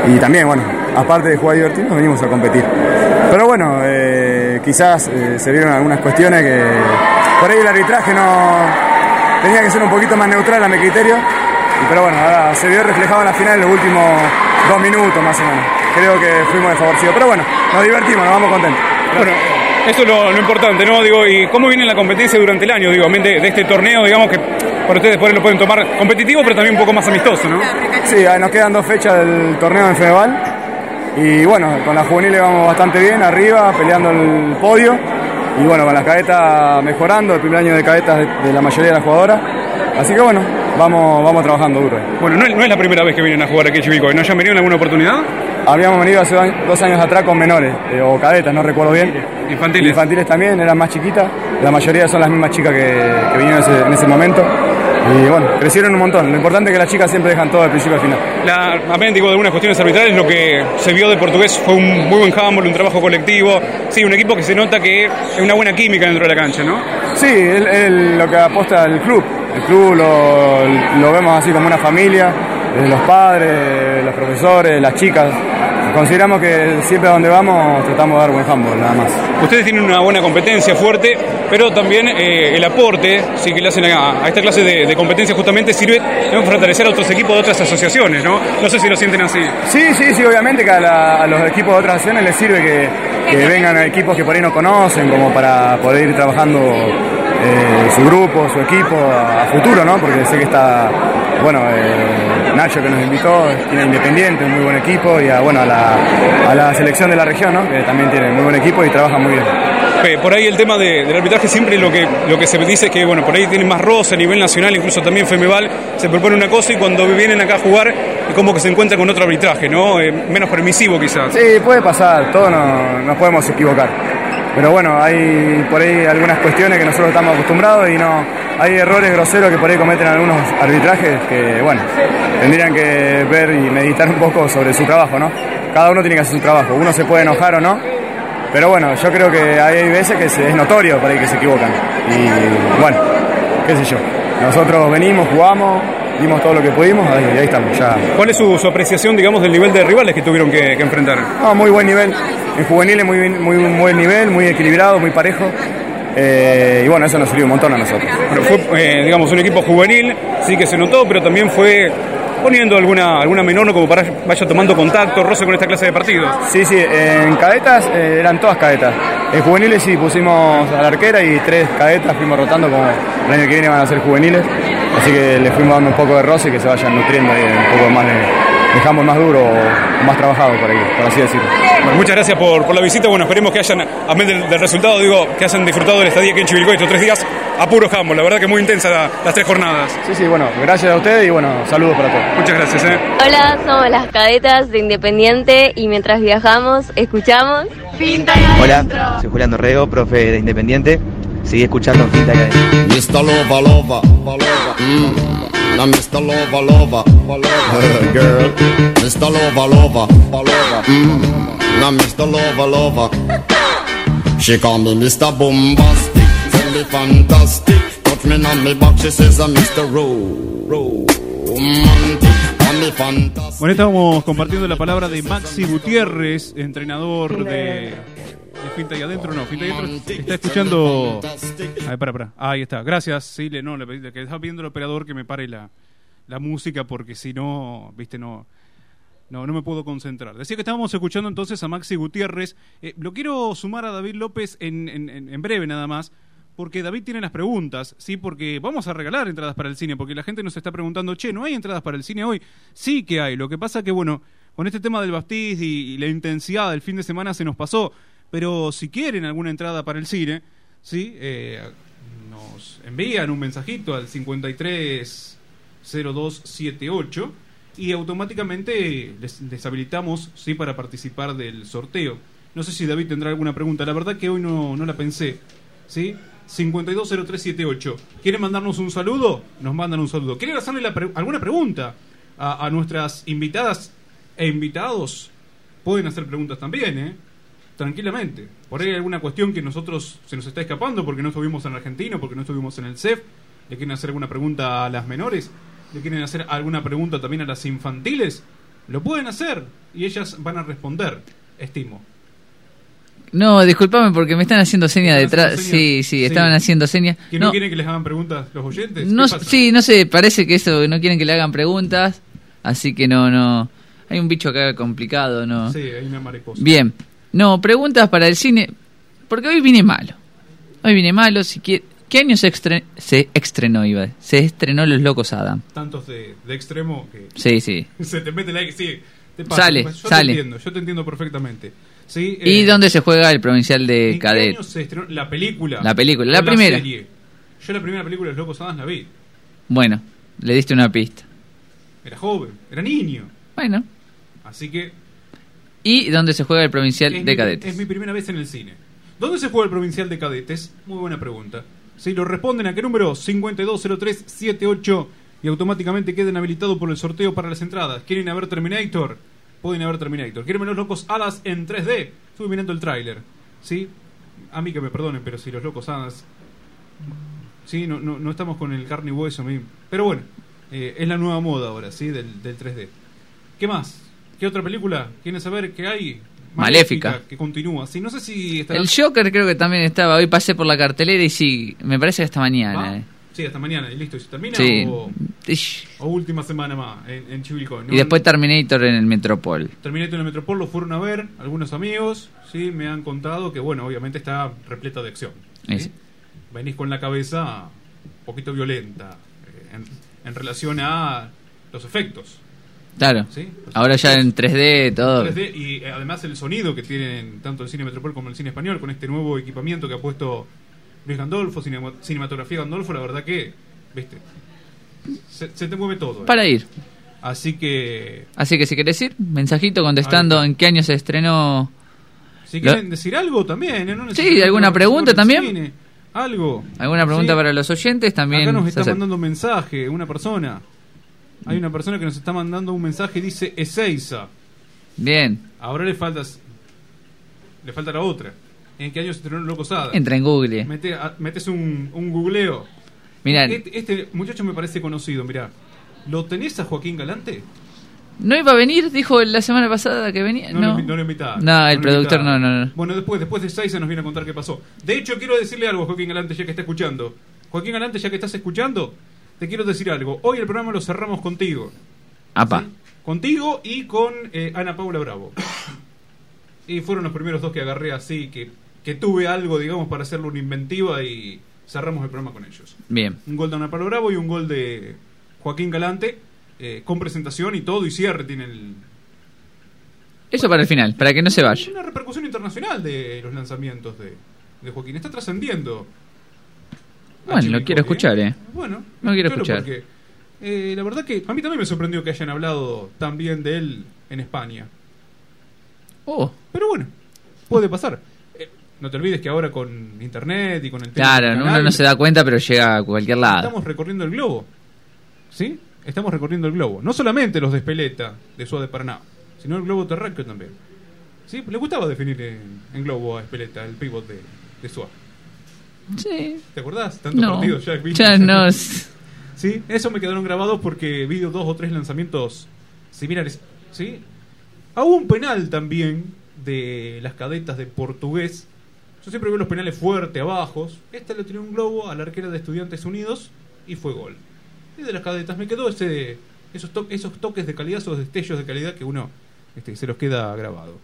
Y también, bueno, aparte de jugar divertirnos, venimos a competir. Pero bueno, quizás eh, se vieron algunas cuestiones que por ahí el arbitraje no tenía que ser un poquito más neutral a mi criterio. Pero bueno, ahora se vio reflejado en la final en los últimos dos minutos más o menos. Creo que fuimos desfavorecidos. Pero bueno, nos divertimos, nos vamos contentos. Bueno, eso es lo, lo importante, ¿no? Digo, ¿y cómo viene la competencia durante el año, digo, de, de este torneo, digamos que para ustedes después lo pueden tomar competitivo, pero también un poco más amistoso, ¿no? Sí, nos quedan dos fechas del torneo en Fedeval. Y bueno, con las juveniles vamos bastante bien, arriba, peleando el podio. Y bueno, con las cadetas mejorando, el primer año de cadetas de, de la mayoría de las jugadoras. Así que bueno, vamos, vamos trabajando duro. Bueno, no es, no es la primera vez que vienen a jugar aquí en Chivilcoy, ¿no? ¿Ya han venido en alguna oportunidad? Habíamos venido hace do- dos años atrás con menores, eh, o cadetas, no recuerdo bien. Infantiles. Infantiles también, eran más chiquitas. La mayoría son las mismas chicas que, que vinieron en ese, en ese momento. Y bueno, crecieron un montón. Lo importante es que las chicas siempre dejan todo del principio al final. La, amén, digo, de algunas cuestiones arbitrales, lo que se vio de portugués fue un muy buen handball, un trabajo colectivo. Sí, un equipo que se nota que es una buena química dentro de la cancha, ¿no? Sí, es lo que aposta el club. El club lo, lo vemos así como una familia, los padres, los profesores, las chicas. Consideramos que siempre a donde vamos tratamos de dar buen handball, nada más. Ustedes tienen una buena competencia fuerte, pero también eh, el aporte sí que le hacen a, a esta clase de, de competencia justamente sirve para fortalecer a otros equipos de otras asociaciones, ¿no? No sé si lo sienten así. Sí, sí, sí, obviamente que a, la- a los equipos de otras acciones les sirve que, que vengan equipos que por ahí no conocen, como para poder ir trabajando eh, su grupo, su equipo a, a futuro, ¿no? Porque sé que está, bueno, eh, Nacho que nos invitó, tiene Independiente, un muy buen equipo, y a, bueno, a la, a la selección de la región, ¿no? Que también tiene muy buen equipo y trabaja muy bien. Por ahí el tema de- del arbitraje siempre lo que lo que se dice es que bueno por ahí tienen más roce a nivel nacional, incluso también Femeval se propone una cosa y cuando vienen acá a jugar es como que se encuentran con otro arbitraje, ¿no? Eh, menos permisivo quizás. Sí, puede pasar, todos no- nos podemos equivocar. Pero bueno, hay por ahí algunas cuestiones que nosotros estamos acostumbrados y no hay errores groseros que por ahí cometen algunos arbitrajes que, bueno, tendrían que ver y meditar un poco sobre su trabajo, ¿no? Cada uno tiene que hacer su trabajo, uno se puede enojar o no, pero bueno, yo creo que hay veces que es notorio por ahí que se equivocan. Y bueno, qué sé yo. nosotros venimos, jugamos, dimos todo lo que pudimos y ahí estamos ya. ¿Cuál es su, su apreciación, digamos, del nivel de rivales que tuvieron que, que enfrentar? No, muy buen nivel. En juveniles muy, muy, muy buen nivel, muy equilibrado, muy parejo. Eh, y bueno, eso nos sirvió un montón a nosotros. Pero fue, eh, digamos, un equipo juvenil, sí que se notó, pero también fue poniendo alguna, alguna menor ¿no? como para vaya tomando contacto, roce con esta clase de partidos. Sí, sí, en cadetas eh, eran todas cadetas. En juveniles sí pusimos a la arquera y tres cadetas fuimos rotando como el año que viene van a ser juveniles. Así que le fuimos dando un poco de roce y que se vayan nutriendo y un poco más de, de handball más duro o más trabajado por ahí, por así decirlo. Bueno, muchas gracias por, por la visita. Bueno, esperemos que hayan, a menos del, del resultado, digo, que hayan disfrutado del estadía aquí en Chivilcoy estos tres días a puro jambo. La verdad que muy intensa la- las tres jornadas. Sí, sí, bueno, gracias a ustedes y bueno, saludos para todos. Muchas gracias, eh. Hola, somos las cadetas de Independiente y mientras viajamos, escuchamos. Hola, soy Julián Dorrego, profe de Independiente. Seguí escuchando y Adentro. Mr. Lover, lover, lover. Mm. Now Mr. Lover, lover, lover. Girl, Mr. Lover, lover, lover. Mm. Now Mr. Lover, lover. She call me Mr. Bombastic, tell me fantastic. Touch me on me back, she says I'm Mr. Ro, romantic. Bueno, estábamos compartiendo la palabra de Maxi Gutiérrez, entrenador de, de Finta y Adentro. No, Finta y Adentro está escuchando. A ver, para, para. Ahí está. Gracias. Sí, le, no, le pedí que estaba viendo el operador que me pare la, la música porque si no, viste, no. No, no me puedo concentrar. Decía que estábamos escuchando entonces a Maxi Gutiérrez. Eh, lo quiero sumar a David López en, en- en- en breve nada más, porque David tiene las preguntas, ¿sí? Porque vamos a regalar entradas para el cine, porque la gente nos está preguntando, che, ¿no hay entradas para el cine hoy? Sí que hay. Lo que pasa que, bueno, con este tema del Bastiz y, y la intensidad del fin de semana se nos pasó. Pero si quieren alguna entrada para el cine, ¿sí? Eh, nos envían un mensajito al 530278 y automáticamente les, les habilitamos ¿sí? para participar del sorteo. No sé si David tendrá alguna pregunta. La verdad que hoy no, no la pensé. ¿Sí? 520378. ¿Quieren mandarnos un saludo? Nos mandan un saludo. ¿Quieren hacerle la pre- alguna pregunta a, a nuestras invitadas e invitados? Pueden hacer preguntas también, ¿eh? Tranquilamente. Por ahí hay alguna cuestión que nosotros se nos está escapando porque no estuvimos en Argentina, porque no estuvimos en el CEF. ¿Le quieren hacer alguna pregunta a las menores? ¿Le quieren hacer alguna pregunta también a las infantiles? Lo pueden hacer y ellas van a responder, estimo. No, discúlpame porque me están haciendo señas ¿Están detrás. Sí, sí, estaban haciendo señas. ¿Que no, No, quieren que les hagan preguntas los oyentes? no, sí, no sé, parece que eso, no quieren que le hagan preguntas, así que no, no. Hay un bicho acá complicado, ¿no? Sí, hay una mariposa. Bien. No, preguntas para el cine, porque hoy vine malo. Hoy vine malo, si quiere... ¿Qué año se, se estrenó, iba? Se estrenó Los Locos Adam. Tantos de, de extremo que Sí, sí. *laughs* se te mete la... Sí, te pasa, Sale, yo sale. Te entiendo, yo te entiendo perfectamente. Sí, ¿Y eh, dónde se juega el provincial de ¿En qué Cadet? año se estrenó la película? La película, la primera. serie? Yo la primera película de Los Locos Adams la vi. Bueno, le diste una pista. Era joven, era niño. Bueno. Así que ¿Y dónde se juega el provincial es de mi, cadetes? es mi primera vez en el cine. ¿Dónde se juega el provincial de cadetes? Muy buena pregunta. Si lo responden a qué número 520378 y automáticamente queden habilitados por el sorteo para las entradas. ¿Quieren ver Terminator? Pueden ver Terminator. ¿Quieren ver los locos Alas en 3D? Estuve mirando el tráiler. ¿Sí? A mí que me perdonen, pero si los locos Alas... Sí, no, no, no estamos con el carne y hueso. Pero bueno, eh, es la nueva moda ahora, ¿sí? Del, del 3D. ¿Qué más? ¿Qué otra película? ¿Quieren saber qué hay? Maléfica. Que continúa. Sí, no sé si estará... El Joker creo que también estaba. Hoy pasé por la cartelera y sí, me parece hasta mañana. Eh. Sí, hasta mañana y listo. ¿Y se termina Sí. o, o última semana más en, en Chivilcoy? ¿no? Y después Terminator en el Metropol. Terminator en el Metropol lo fueron a ver algunos amigos, sí, me han contado que, bueno, obviamente está repleta de acción. ¿sí? Venís con la cabeza un poquito violenta eh, en, en relación a los efectos. Claro. Sí. Ahora ya en 3D todo. 3D y eh, además el sonido que tienen tanto el cine Metropol como el cine español con este nuevo equipamiento que ha puesto Luis Gandolfo, cinema- cinematografía Gandolfo, la verdad que, viste, se, se te mueve todo. eh. Para ir. Así que, Así que si querés ir, mensajito contestando en qué año se estrenó. si Lo- quieren decir algo también, ¿eh? No Sí, ¿alguna pregunta también? cine. Algo. ¿Alguna pregunta Sí. para los oyentes? También. Acá nos está mandando un mensaje, una persona. Hay una persona que nos está mandando un mensaje y dice Ezeiza. Bien. Ahora le falta le falta la otra. ¿En qué año se estrenó Locos Hadas? Entra en Google. Mete, a- metes un, un googleo. Mirá, Este, este muchacho me parece conocido, mirá. ¿Lo tenés a Joaquín Galante? ¿no iba a venir? Dijo la semana pasada que venía. No, No, lo, no lo invitaba. No, el productor no, no, no. Bueno, después, después de se nos viene a contar qué pasó. De hecho, quiero decirle algo a Joaquín Galante ya que está escuchando. Joaquín Galante, ya que estás escuchando, te quiero decir algo. Hoy el programa lo cerramos contigo. Apa. Contigo y con eh, Ana Paula Bravo. Y fueron los primeros dos que agarré así, que, que tuve algo, digamos, para hacerle una inventiva y cerramos el programa con ellos. Bien. Un gol de Ana Paula Bravo y un gol de Joaquín Galante, eh, con presentación y todo, y cierre tiene el, Eso para el final, para que no se vaya. una repercusión internacional de los lanzamientos de, de Joaquín. Está trascendiendo. A Bueno, lo quiero escuchar, eh. Bueno, No quiero escuchar. porque, eh, la verdad que a mí también me sorprendió que hayan hablado tan bien de él en España. Oh. Pero bueno, puede pasar. Eh, no te olvides que ahora con internet y con el tema Claro, uno no se da cuenta, pero llega a cualquier lado. Estamos recorriendo el globo. ¿Sí? Estamos recorriendo el globo. No solamente los de Espeleta, de Suá de Paraná, sino el globo terráqueo también. ¿Sí? Le gustaba definir en, en globo a Espeleta, el pivot de, de Suá. Sí. ¿Te acordás? Tantos No, partidos ya ya no. *laughs* Sí, eso me quedaron grabados porque vi dos o tres lanzamientos similares. ¿Sí? Hubo un penal también de las cadetas de portugués. Yo siempre veo los penales fuerte, abajos. Este le tiró un globo a la arquera de Estudiantes Unidos y fue gol. Y de las cadetas me quedó ese, esos, to- esos toques de calidad, esos destellos de calidad que uno este, se los queda grabado.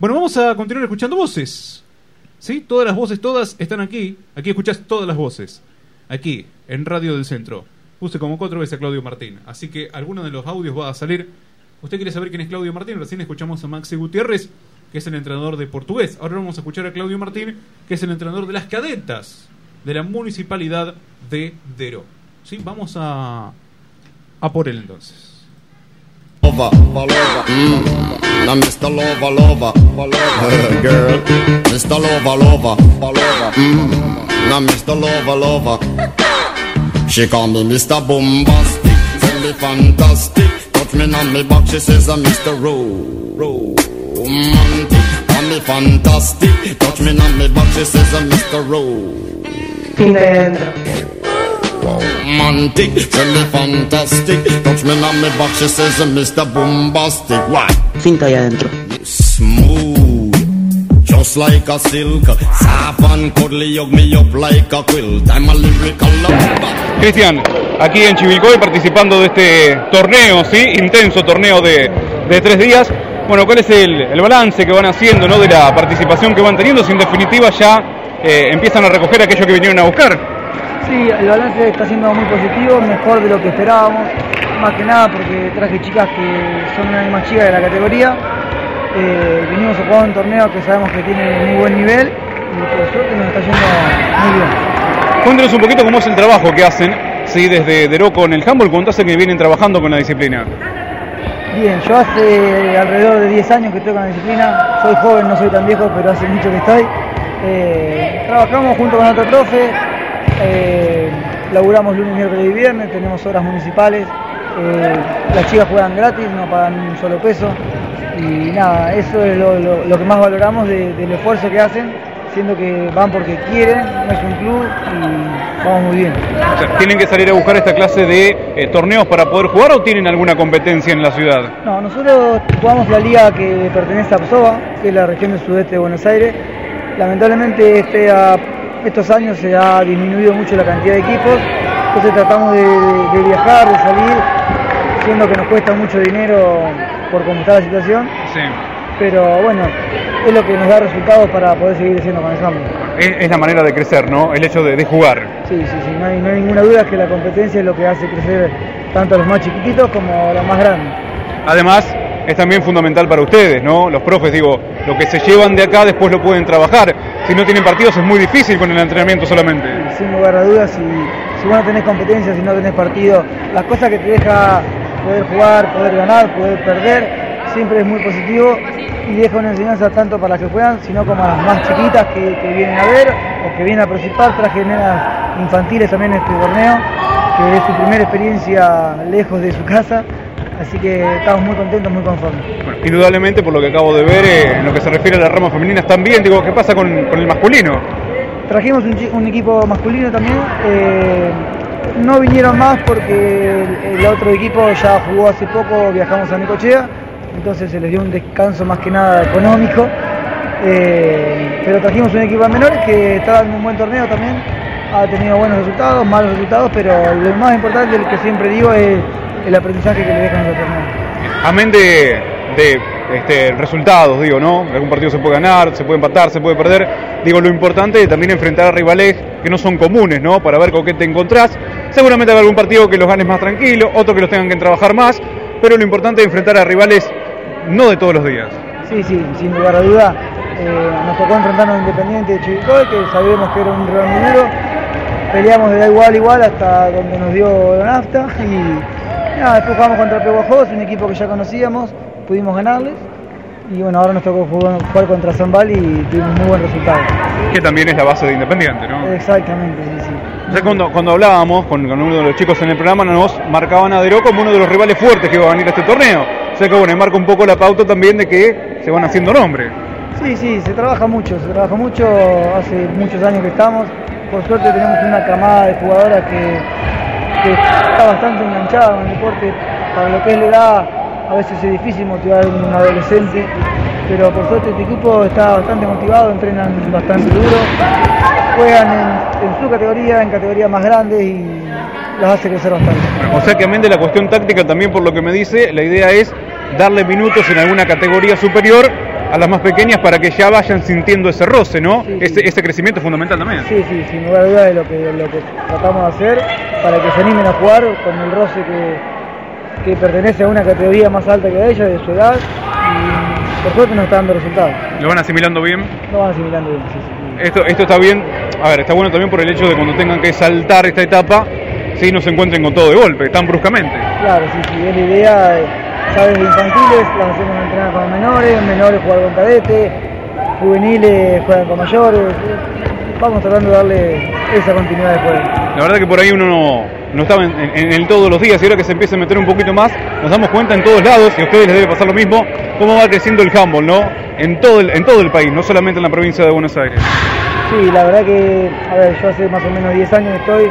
Bueno, vamos a continuar escuchando voces. ¿Sí? Todas las voces, todas están aquí. Aquí escuchás todas las voces. Aquí, en Radio del Centro. Puse como cuatro veces a Claudio Martín. Así que alguno de los audios va a salir. ¿Usted quiere saber quién es Claudio Martín? Recién escuchamos a Maxi Gutiérrez, que es el entrenador de portugués. Ahora vamos a escuchar a Claudio Martín, que es el entrenador de las cadetas de la municipalidad de Dero. ¿Sí? Vamos a, a por él entonces. Lover, lover, mm. Now Mr. Lover, lover, lover, girl. Mr. Lover, lover, lover, mm. Now Mr. Lover, lover. She call me Mr. Bombastic, tell me fantastic. Touch me on me back, she says I'm Mr. Ro, romantic. Call me fantastic, touch me on me back, she says I'm Mr. Ro. Fin de adentro. Romantic, me fantastic. Touch me on me back, she says I'm Mr. Bombastic. Why? Finta ahí adentro. Smooth, just like a silk. Soft and cuddly, hug me up like a quilt. I'm a lyrical lover. Cristian, aquí en Chivilcoy participando de este torneo, ¿sí? Intenso torneo de, de tres días. Bueno, ¿cuál es el, el balance que van haciendo ¿no? de la participación que van teniendo? Si en definitiva ya eh, empiezan a recoger aquello que vinieron a buscar. Sí, el balance está siendo muy positivo, mejor de lo que esperábamos, más que nada porque traje chicas que son una más chicas de la categoría. Eh, venimos a jugar un torneo que sabemos que tiene muy buen nivel y por suerte nos está yendo muy bien. Cuéntenos un poquito cómo es el trabajo que hacen, ¿sí? Desde Deroco en el handball, cuánto hace que vienen trabajando con la disciplina. Bien, yo hace alrededor de 10 años que estoy con la disciplina, soy joven, no soy tan viejo, pero hace mucho que estoy. Eh, trabajamos junto con otro profe, eh, laburamos lunes, miércoles y viernes, tenemos horas municipales, eh, las chicas juegan gratis, no pagan un solo peso y nada, eso es lo, lo- lo que más valoramos de- del esfuerzo que hacen, siendo que van porque quieren, no es un club y vamos muy bien. O sea, ¿Tienen que salir a buscar esta clase de eh, torneos para poder jugar o tienen alguna competencia en la ciudad? No, nosotros jugamos la liga que pertenece a PSOA, que es la región del sudeste de Buenos Aires. Lamentablemente este, a- estos años se ha disminuido mucho la cantidad de equipos, entonces tratamos de, viajar, de salir, siendo que nos cuesta mucho dinero por cómo está la situación, Sí. pero bueno, es lo que nos da resultados para poder seguir haciendo con el. Es, es la manera de crecer, ¿no? El hecho de, de jugar. Sí, sí, sí, no hay, no hay ninguna duda que la competencia es lo que hace crecer tanto a los más chiquititos como a los más grandes. Además, es también fundamental para ustedes, ¿no? Los profes, digo, lo que se llevan de acá después lo pueden trabajar. Si no tienen partidos es muy difícil con el entrenamiento solamente. sin lugar a dudas, si, si vos no tenés competencia, si no tenés partido, las cosas que te deja poder jugar, poder ganar, poder perder, siempre es muy positivo y deja una enseñanza tanto para las que juegan, sino como a las más chiquitas que, que vienen a ver o que vienen a participar. Traje nenas infantiles también en este torneo, que es su primera experiencia lejos de su casa, así que estamos muy contentos, muy conformes. Bueno, indudablemente, por lo que acabo de ver, eh, en lo que se refiere a las ramas femeninas también, digo, ¿qué pasa con, con el masculino? Trajimos un, equipo masculino también. eh, no vinieron más porque el, el otro equipo ya jugó hace poco, viajamos a Necochea, entonces se les dio un descanso más que nada económico. Eh, pero trajimos un equipo de menores que estaba en un buen torneo también, ha tenido buenos resultados, malos resultados, pero lo más importante, el que siempre digo, es el aprendizaje que le dejan los torneos. Amén de, de este, resultados, digo, ¿no? Algún partido se puede ganar, se puede empatar, se puede perder. Digo, lo importante es también enfrentar a rivales que no son comunes, ¿no? Para ver con qué te encontrás. Seguramente habrá algún partido que los ganes más tranquilo, otro que los tengan que trabajar más, pero lo importante es enfrentar a rivales no de todos los días. Sí, sí, sin lugar a duda. Eh, nos tocó enfrentarnos a Independiente de Chivilcoy, que sabíamos que era un rival muy duro. Peleamos de igual a igual hasta donde nos dio la nafta y nada, después jugamos contra Peguajos, un equipo que ya conocíamos, pudimos ganarles y bueno, ahora nos tocó jugar, jugar contra Zambal y tuvimos muy buen resultado. Que también es la base de Independiente, ¿no? Exactamente, sí, sí. O sea, cuando, cuando hablábamos con, con uno de los chicos en el programa, nos marcaban a Deró como uno de los rivales fuertes que iba a venir a este torneo. O sea que bueno, marca un poco la pauta también de que se van haciendo nombre. Sí, sí, se trabaja mucho, se trabaja mucho, hace muchos años que estamos. Por suerte tenemos una camada de jugadoras que, que está bastante enganchada con el deporte. Para lo que es la edad, a veces es difícil motivar a un adolescente, pero por suerte este equipo está bastante motivado, entrenan bastante duro, juegan en, en su categoría, en categorías más grandes y los hace crecer bastante. O sea que amén de la cuestión táctica también por lo que me dice, la idea es darle minutos en alguna categoría superior a las más pequeñas para que ya vayan sintiendo ese roce, ¿no? ese, ese crecimiento es fundamental también. Sí, sí, sin lugar a dudas es lo que, lo que tratamos de hacer para que se animen a jugar con el roce que, que pertenece a una categoría más alta que ella, de su edad, y por suerte nos está dando resultados. ¿Lo van asimilando bien? Lo van asimilando bien, sí, sí. Esto, esto está bien, a ver, está bueno también por el hecho de cuando tengan que saltar esta etapa, sí no se encuentren con todo de golpe, tan bruscamente. Claro, sí, sí, es la idea, eh, ya desde infantiles las hacemos entrenar con menores, menores jugar con cadetes, juveniles juegan con mayores, vamos tratando de darle esa continuidad de juego. La verdad que por ahí uno no, no estaba en, el todos los días y ahora que se empieza a meter un poquito más, nos damos cuenta en todos lados, y a ustedes les debe pasar lo mismo, cómo va creciendo el handball, ¿no? En todo el, en todo el país, no solamente en la provincia de Buenos Aires. Sí, la verdad que, a ver, yo hace más o menos 10 años estoy,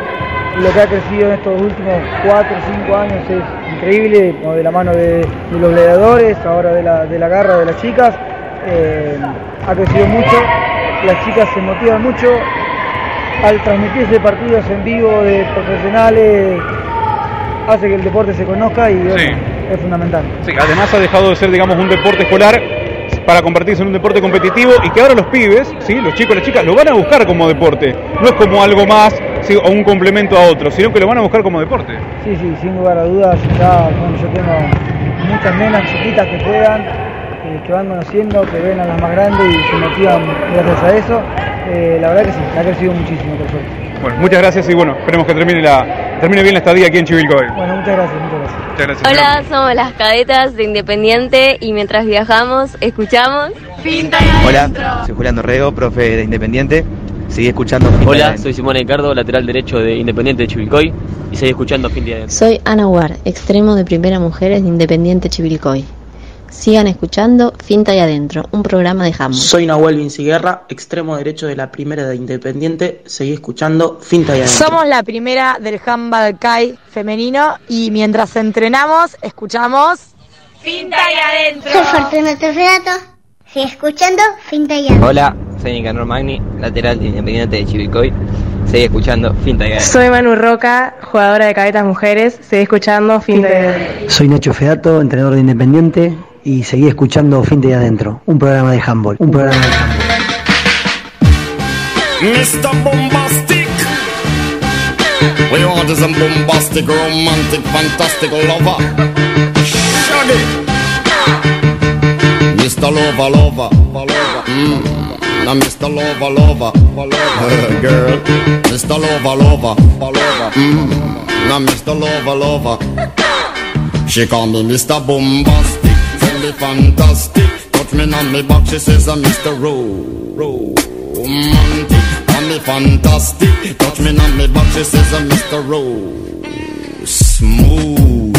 y lo que ha crecido en estos últimos 4 o 5 años es increíble, como de la mano de, de los gladiadores, ahora de la, de la garra de las chicas, eh, ha crecido mucho, las chicas se motivan mucho, al transmitirse partidos en vivo de profesionales, hace que el deporte se conozca y Sí. es fundamental. Sí, además ha dejado de ser, digamos, un deporte escolar para convertirse en un deporte competitivo y que ahora los pibes, ¿sí? los chicos y las chicas, lo van a buscar como deporte. No es como algo más ¿sí? o un complemento a otro, sino que lo van a buscar como deporte. Sí, sí, sin lugar a dudas. Ya, bueno, yo tengo muchas nenas chiquitas que juegan, eh, que van conociendo, que ven a las más grandes y se motivan gracias a eso. Eh, la verdad que sí, ha crecido muchísimo, por suerte. Bueno, muchas gracias y bueno, esperemos que termine, la, termine bien la estadía aquí en Chivilcoy. Bueno, muchas gracias, muchas gracias. Muchas gracias. Hola, somos las cadetas de Independiente y mientras viajamos escuchamos Hola, soy Julián Dorrego, profe de Independiente. Seguí escuchando. Hola, soy Simón Ricardo, lateral derecho de Independiente de Chivilcoy y seguí escuchando Fin de. Soy Ana Huar, extremo de primera mujeres de Independiente Chivilcoy. Sigan escuchando Finta y Adentro, un programa de Jambo. Soy Nahuel Vinciguerra, extremo derecho de la primera de Independiente. Seguí escuchando Finta y Adentro. Somos la primera del handball Kai femenino y mientras entrenamos escuchamos Finta y adentro. Soy Fortuna Torreato. Sigue escuchando Finta y Adentro. Hola, soy Nicanor Magni, lateral de Independiente de Chivilcoy. Seguí escuchando Finta y Adentro. Soy Manu Roca, jugadora de cadetas mujeres. Seguí escuchando Fin de Soy Nacho Fedato, entrenador de Independiente y seguí escuchando Fin de Adentro, un programa de handball, un programa de handball. Mr. Bombastic. We is a bombastic, romantic, fantastic lover. Shaggy. Mr. Lover, lover, lover. Mm. Now Mr. Lover, lover, lover. *laughs* Girl. Mr. Lover, lover, lover. Mm. Now Mr. Lover, lover. She call me Mr. Bombastic, friendly, fantastic. Touch me on me back, she says I'm Mr. Ro, romantic. Call me fantastic, touch me on me back, she says I'm Mr. Ro, smooth.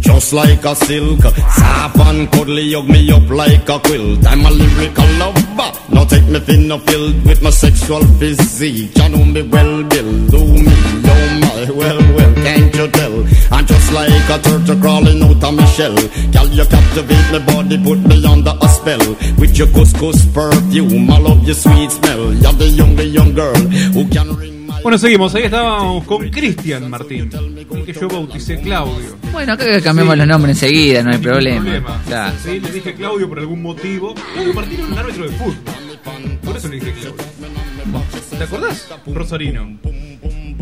Just like a silk, soft and cuddly, hug me up like a quilt. I'm a lyrical lover. Now take me thin or filled with my sexual physique. You know me well, Bill. Do me, oh my, well, well, can't you like a turtle crawling out of my shell. Girl, you captivate my body, put me under a spell. With your couscous perfume, I love your sweet smell. You're the young, the young girl who can ring Bueno, seguimos. Ahí estábamos con Cristian Martín, el que yo bauticé Claudio. Bueno, acá cambiamos Sí. los nombres enseguida, no hay problema. problema. Claro. Sí, le dije Claudio por algún motivo. Claudio Martín era un árbitro de fútbol. Por eso le dije Claudio. ¿Te acordás? Rosarino.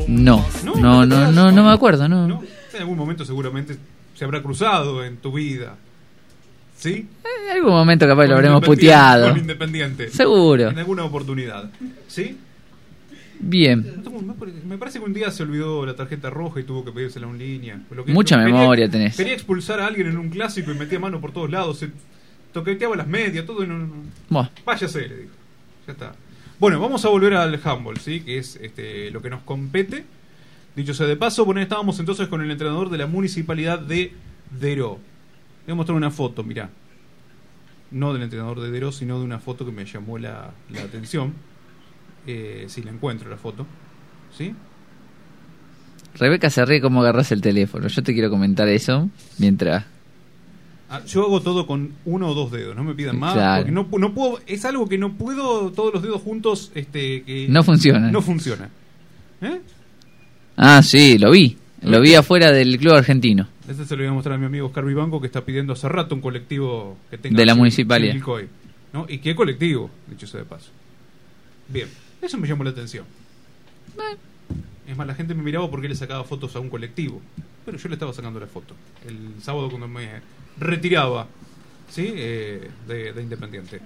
No, no, no, no, no me acuerdo, no. En algún momento seguramente se habrá cruzado en tu vida. ¿Sí? En algún momento capaz lo Con habremos Independiente- puteado. Con Independiente. Seguro. En alguna oportunidad. ¿Sí? Bien. Me parece que un día se olvidó la tarjeta roja y tuvo que pedírsela en línea. Lo que- Mucha quería- memoria tenés. Quería expulsar a alguien en un clásico y metía mano por todos lados. Se toqueteaba las medias, todo. No- Buah. Váyase, le dijo. Ya está. Bueno, vamos a volver al handball, ¿sí? Que es este, lo que nos compete. Dicho sea de paso, bueno, estábamos entonces con el entrenador de la municipalidad de Deró. Voy a mostrar una foto, mirá. No del entrenador de Deró, sino de una foto que me llamó la, la atención. Eh, si la encuentro la foto. ¿Sí? Rebeca se ríe como agarras el teléfono. Yo te quiero comentar eso mientras. Ah, yo hago todo con uno o dos dedos, no me pidan más. Claro. Porque no, no puedo, es algo que no puedo todos los dedos juntos. Este, que No funcionan. No funciona. ¿Eh? Ah, sí, lo vi. Lo vi afuera del club argentino. Este se lo voy a mostrar a mi amigo Oscar Vivanco que está pidiendo hace rato un colectivo que tenga De la municipalidad. Chivilcoy, ¿no? ¿Y qué colectivo? Dicho sea de paso. Bien, eso me llamó la atención. Es más, la gente me miraba porque le sacaba fotos a un colectivo. Pero yo le estaba sacando la foto. El sábado cuando me retiraba ¿sí? Eh, de, de Independiente.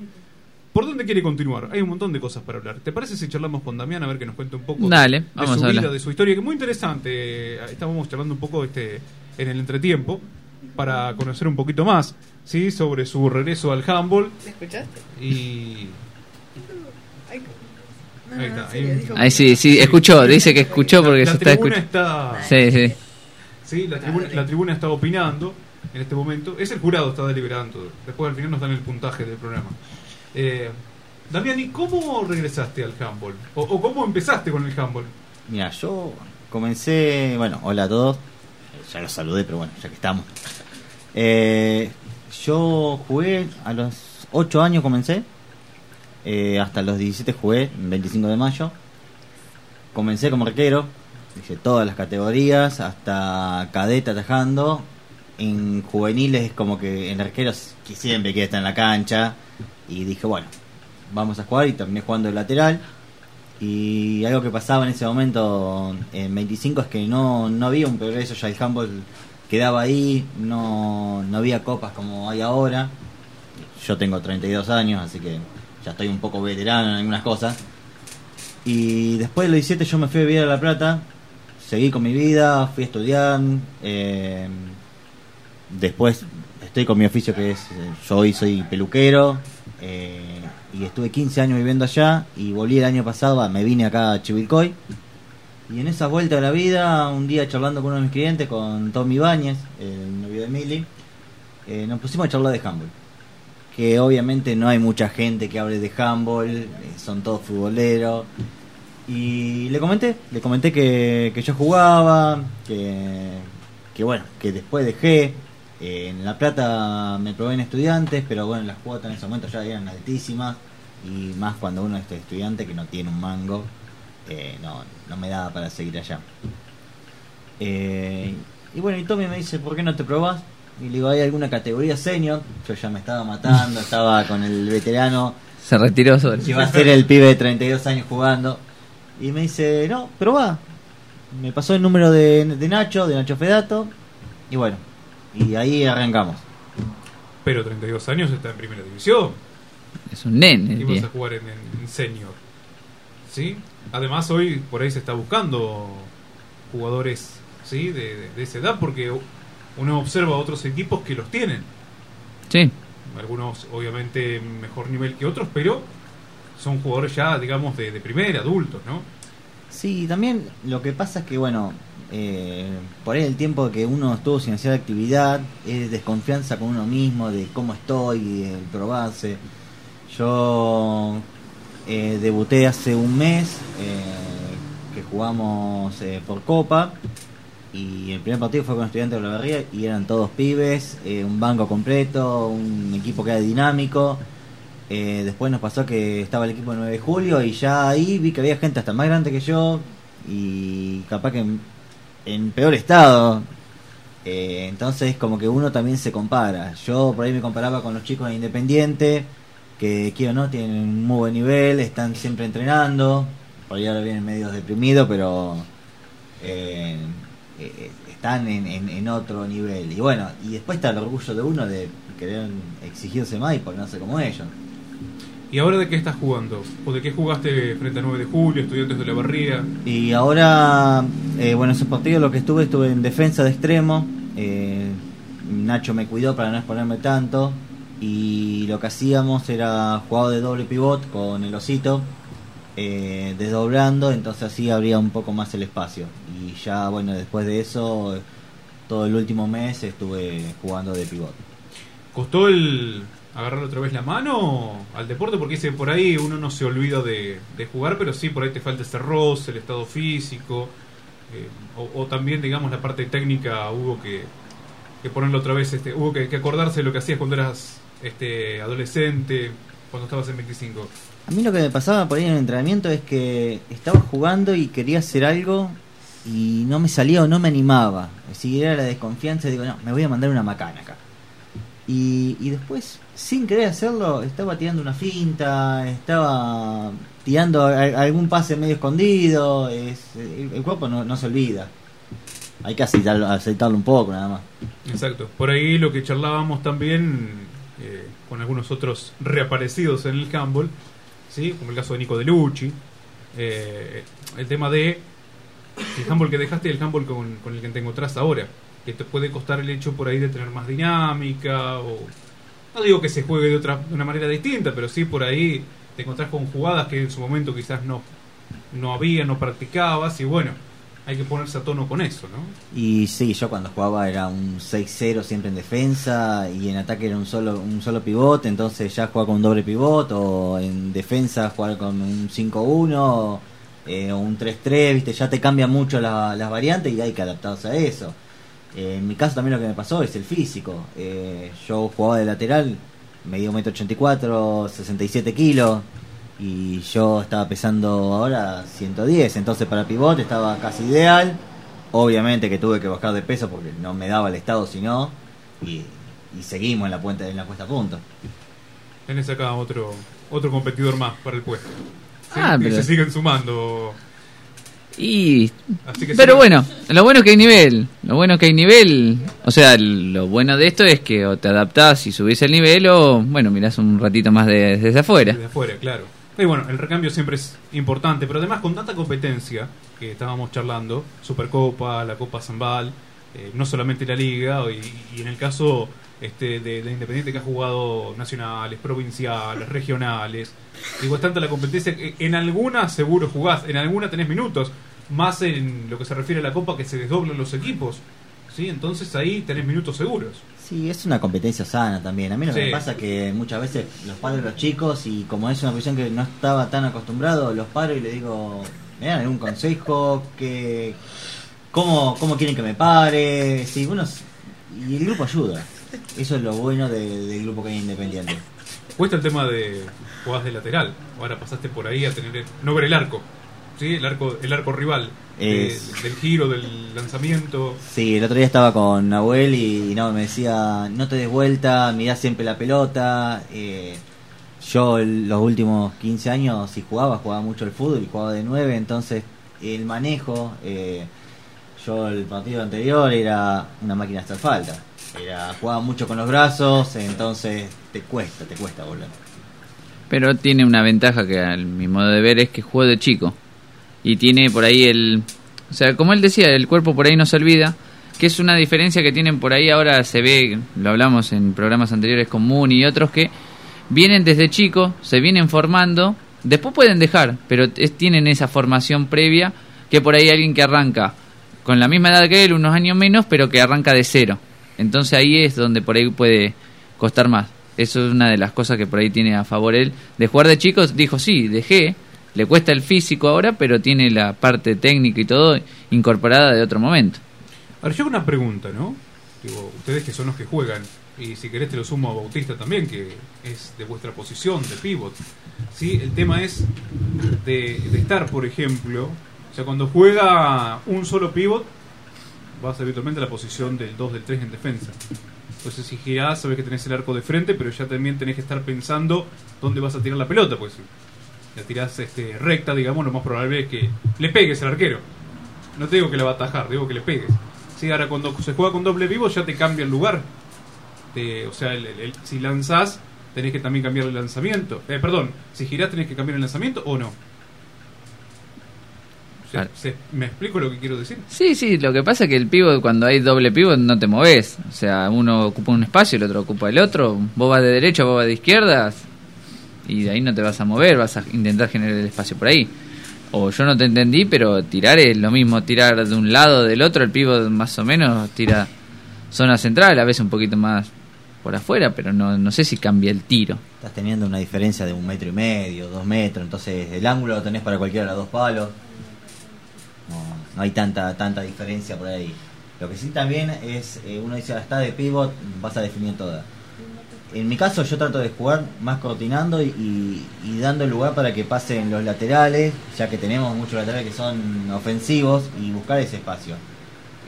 ¿Por dónde quiere continuar? Hay un montón de cosas para hablar. ¿Te parece si charlamos con Damián a ver que nos cuente un poco Dale, de, vamos su a vida, de su historia? Que es muy interesante. Eh, Estábamos charlando un poco este en el entretiempo para conocer un poquito más ¿sí? sobre su regreso al handball. ¿Me escuchaste? Y. Ahí está. ahí sí, sí, escuchó. Dice que escuchó porque la se está tribuna escuchando. está- Sí, sí. Sí, la tribuna, la tribuna está opinando en este momento. Es el jurado está deliberando. Después al final nos dan el puntaje del programa. Eh, Damiani, ¿cómo regresaste al handball? O, cómo empezaste con el handball? Mira, yo comencé, bueno, hola a todos. Ya los saludé, pero bueno, ya que estamos. Eh, yo jugué a los 8 años comencé. eh, hasta los 17 jugué, el 25 de mayo. Comencé como arquero. Hice todas las categorías, hasta cadete atajando. En juveniles es como que en arqueros que siempre quiere estar en la cancha. Y dije, bueno, vamos a jugar y terminé jugando de lateral. Y algo que pasaba en ese momento en 25 es que no, no había un progreso, ya el handball quedaba ahí, no, no había copas como hay ahora. Yo tengo 32 años, así que ya estoy un poco veterano en algunas cosas. Y después de los 17 yo me fui a vivir a La Plata, seguí con mi vida, fui a estudiar. eh, después estoy con mi oficio que es, eh, yo hoy soy peluquero. Eh, y estuve 15 años viviendo allá y volví el año pasado, me vine acá a Chivilcoy. Y en esa vuelta de la vida, un día charlando con uno de mis clientes, con Tommy Ibáñez, el novio de Mili, eh, nos pusimos a charlar de handball. Que obviamente no hay mucha gente que hable de handball, eh, son todos futboleros. Y le comenté, le comenté que, que yo jugaba, que, que bueno, que después dejé. Eh, en La Plata me probé en estudiantes, pero bueno, las cuotas en ese momento ya eran altísimas. Y más cuando uno es estudiante que no tiene un mango, eh, no, no me daba para seguir allá. Eh, y bueno, y Tommy me dice, ¿por qué no te probás? Y le digo, ¿hay alguna categoría senior? Yo ya me estaba matando, estaba con el veterano. Se retiró. Que iba a ser el pibe de 32 años jugando. Y me dice, no, probá. Me pasó el número de, de Nacho, de Nacho Fedato. Y bueno, y ahí arrancamos. Pero 32 años está en primera división. Es un nene. el Y vas a jugar en, en- en senior. ¿Sí? Además, hoy por ahí se está buscando jugadores ¿sí? de, de- de esa edad porque uno observa otros equipos que los tienen. Sí. Algunos, obviamente, mejor nivel que otros, pero son jugadores ya, digamos, de, de primera, adultos, ¿no? Sí, también lo que pasa es que, bueno, eh, por ahí el tiempo que uno estuvo sin hacer actividad, es desconfianza con uno mismo, de cómo estoy, el probarse. Yo eh, debuté hace un mes, eh, que jugamos eh, por Copa, Y el primer partido fue con estudiantes de la Barría y eran todos pibes, un banco completo, un equipo que era dinámico. Después nos pasó que estaba el equipo de 9 de julio y ya ahí vi que había gente hasta más grande que yo y capaz que en, peor estado. Eh, entonces como que uno también se compara. Yo por ahí me comparaba con los chicos de Independiente, que quiero no, tienen un muy buen nivel, están siempre entrenando. Por ahí ahora vienen medios deprimidos, pero eh, eh, están en, en- en otro nivel. Y bueno, y después está el orgullo de uno de querer exigirse más y ponerse como ellos. ¿Y ahora de qué estás jugando? ¿O de qué jugaste frente a 9 de julio, estudiantes de la barría? Y ahora, eh, bueno, esos partidos lo que estuve, estuve en defensa de extremo. eh, Nacho me cuidó para no exponerme tanto. Y lo que hacíamos era jugado de doble pivot con el osito, eh, desdoblando, entonces así abría un poco más el espacio. Y ya, bueno, después de eso, todo el último mes estuve jugando de pivot. ¿Costó el agarrar otra vez la mano al deporte? Porque dice, por ahí uno no se olvida de, jugar, pero sí, por ahí te falta ese roce, el estado físico. eh, o, también, digamos, la parte técnica, hubo que, ponerlo otra vez, este, hubo que, acordarse de lo que hacías cuando eras este adolescente, cuando estabas en 25. A mí lo que me pasaba por ahí en el entrenamiento es que estaba jugando y quería hacer algo y no me salía o no me animaba. Es era la desconfianza, digo, no, me voy a mandar una macana acá. Y, y después, sin querer hacerlo, estaba tirando una finta, estaba tirando algún pase medio escondido. Es, el, el cuerpo no, no se olvida. Hay que aceitarlo, aceitarlo un poco nada más. Exacto. Por ahí lo que charlábamos también eh, con algunos otros reaparecidos en el handball, ¿sí? como el caso de Nico De Lucci, eh, el tema de el handball que dejaste y el handball con, con el que te encontrás ahora, que te puede costar el hecho por ahí de tener más dinámica, o no digo que se juegue de, otra, de una manera distinta, pero sí por ahí te encontrás con jugadas que en su momento quizás no, no había, no practicabas, y bueno, hay que ponerse a tono con eso, ¿no? Y sí, yo cuando jugaba era un 6-0 siempre en defensa y en ataque era un solo un solo pivote, entonces ya jugaba con un doble pivot o en defensa jugar con un 5-1 eh, o un 3-3, viste, ya te cambia mucho la- las variantes y hay que adaptarse a eso. Eh, en mi caso también lo que me pasó es el físico. Eh, yo jugaba de lateral, medí 1,84m, 67 kilos y yo estaba pesando ahora 110, entonces para pivot estaba casi ideal. Obviamente que tuve que bajar de peso porque no me daba el estado si no y, y seguimos en la puente en la puesta a punto. Tenés acá otro otro competidor más para el puesto. Sí, Ah, y pero- se siguen sumando. Y pero sí. bueno, lo bueno es que hay nivel, lo bueno es que hay nivel, o sea, lo bueno de esto es que o te adaptás y subís el nivel o bueno, mirás un ratito más de- desde afuera. Desde afuera, claro. Y bueno, el recambio siempre es importante, pero además con tanta competencia que estábamos charlando, Supercopa, la Copa Zambal, eh, no solamente la Liga, y, y en el caso este, de, de Independiente que ha jugado nacionales, provinciales, regionales, digo, es tanta la competencia que en alguna seguro jugás, en alguna tenés minutos, más en lo que se refiere a la Copa que se desdoblan los equipos, ¿sí? Entonces ahí tenés minutos seguros. Sí, es una competencia sana también. A mí lo que Sí. me pasa que muchas veces los padres los chicos, y como es una posición que no estaba tan acostumbrado, los paro y les digo, ¿me dan algún consejo? que ¿Cómo, cómo quieren que me pare? Sí, bueno, s- y el grupo ayuda. Eso es lo bueno de- del grupo que hay independiente. Cuesta el tema de jugás de lateral. Ahora pasaste por ahí a tener no ver el arco. ¿Sí? El arco el arco rival. de- del giro, del lanzamiento. Sí, el otro día estaba con Nahuel y, no, me decía, no te des vuelta, mirá siempre la pelota. Eh, yo los últimos 15 años, si jugaba, jugaba mucho el fútbol jugaba de 9, entonces el manejo, eh, yo el partido anterior era una máquina hasta falta. Era, jugaba mucho con los brazos, entonces te cuesta, te cuesta volver. Pero tiene una ventaja que a mi modo de ver es que jugó de chico. Y tiene por ahí el... O sea, como él decía, el cuerpo por ahí no se olvida. Que es una diferencia que tienen por ahí ahora, se ve, lo hablamos en programas anteriores con Moon y otros que vienen desde chicos, se vienen formando, después pueden dejar, pero es- tienen esa formación previa que por ahí alguien que arranca con la misma edad que él, unos años menos, pero que arranca de cero. Entonces ahí es donde por ahí puede costar más. Eso es una de las cosas que por ahí tiene a favor él. De jugar de chicos, dijo, sí, dejé, le cuesta el físico ahora, pero tiene la parte técnica y todo incorporada de otro momento. A ver, yo hago una pregunta, ¿no? Digo, ustedes que son los que juegan, y si querés te lo sumo a Bautista también, que es de vuestra posición, de pivot. ¿Sí? El tema es de, de estar, por ejemplo, o sea, cuando juega un solo pivot, vas habitualmente a la posición del 2, del 3 en defensa. Entonces, si girás, sabes que tenés el arco de frente, pero ya también tenés que estar pensando dónde vas a tirar la pelota, pues si la tirás este, recta, digamos, lo más probable es que le pegues al arquero. No te digo que la va a atajar, digo que le pegues. Sí, ahora cuando se juega con doble vivo ya te cambia el lugar. O sea, si lanzás, tenés que también cambiar el lanzamiento. Eh, perdón, si girás tenés que cambiar el lanzamiento o no. Se- ¿Me explico lo que quiero decir? Sí, sí, lo que pasa es que el pivot, cuando hay doble pivot, no te moves. O sea, uno ocupa un espacio, el otro ocupa el otro. Vos vas de derecha, vos vas de izquierda. Y de ahí no te vas a mover, vas a intentar generar el espacio por ahí. O yo no te entendí, pero tirar es lo mismo, tirar de un lado o del otro. El pivot más o menos tira zona central, a veces un poquito más por afuera, pero no, no sé si cambia el tiro. Estás teniendo una diferencia de un metro y medio, dos metros, entonces el ángulo lo tenés para cualquiera de los dos palos. No, no hay tanta tanta diferencia por ahí. Lo que sí también es, eh, uno dice, "Ah, está de pivot, vas a definir toda. En mi caso yo trato de jugar más coordinando y, y- dando lugar para que pasen los laterales, ya que tenemos muchos laterales que son ofensivos, y buscar ese espacio.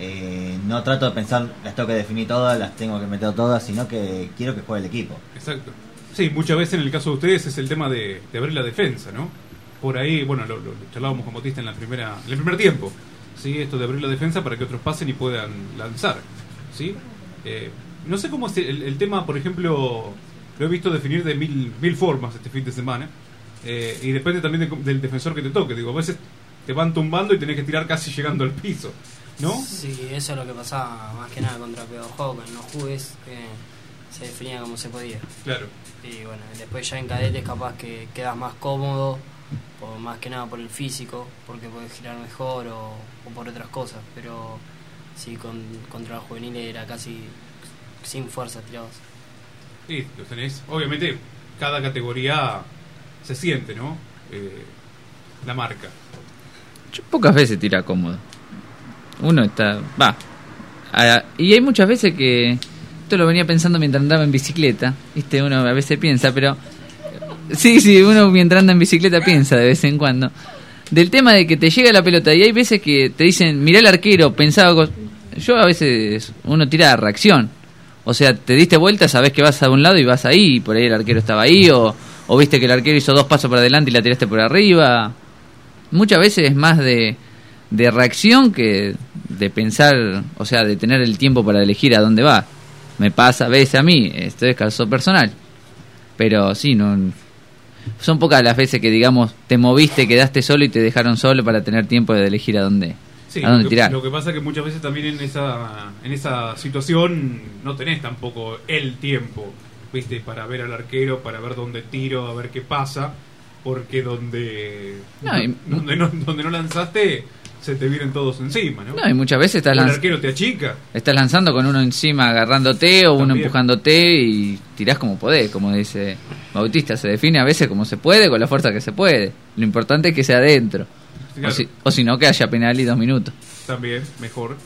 Eh, no trato de pensar, las tengo que definir todas, las tengo que meter todas, sino que quiero que juegue el equipo. Exacto. Sí, muchas veces en el caso de ustedes es el tema de, de abrir la defensa, ¿no? Por ahí, bueno, lo, lo- charlábamos con Bautista en, la primera, en el primer tiempo. ¿Sí? Esto de abrir la defensa para que otros pasen y puedan lanzar. ¿Sí? Eh, no sé cómo es el, el tema, por ejemplo, lo he visto definir de mil, mil formas este fin de semana. Eh, y depende también de- del defensor que te toque. Digo, a veces te van tumbando y tenés que tirar casi llegando al piso. ¿No? Sí, eso es lo que pasaba más que nada contra Pedro. En los jugues eh, se definía como se podía. Claro. Y bueno, después ya en cadetes capaz que quedas más cómodo, o más que nada por el físico, porque puedes girar mejor o, o por otras cosas. Pero sí, con, contra los juveniles era casi sin fuerza tirados. Sí, los tenés. Obviamente, cada categoría se siente, ¿no? Eh, la marca. Yo pocas veces tira cómodo. Uno está. Va. Y hay muchas veces que. Esto lo venía pensando mientras andaba en bicicleta. Viste, uno a veces piensa, pero. Sí, sí, uno mientras anda en bicicleta piensa de vez en cuando. Del tema de que te llega la pelota y hay veces que te dicen, mirá el arquero, pensaba. cos-". Yo a veces. Uno tira de reacción. O sea, te diste vuelta, sabes que vas a un lado y vas ahí, y por ahí el arquero estaba ahí, o, o viste que el arquero hizo dos pasos para adelante y la tiraste por arriba. Muchas veces es más de, de reacción que de pensar, o sea, de tener el tiempo para elegir a dónde va. Me pasa a veces a mí, esto es caso personal. Pero sí, no son pocas las veces que, digamos, te moviste, quedaste solo y te dejaron solo para tener tiempo de elegir a dónde, Sí, a dónde lo, que, tirar. lo que pasa es que muchas veces también en esa, en esa situación no tenés tampoco el tiempo, ¿viste? Para ver al arquero, para ver dónde tiro, a ver qué pasa, porque donde No, donde, no, donde no lanzaste se te vienen todos encima, ¿no? No, y muchas veces estás O el lanz- arquero te achica. Estás lanzando con uno encima agarrándote o uno empujándote y tirás como podés, como dice Bautista. Se define a veces como se puede, con la fuerza que se puede. Lo importante es que sea adentro. Claro. O, si, no, que haya penal y dos minutos. También, mejor.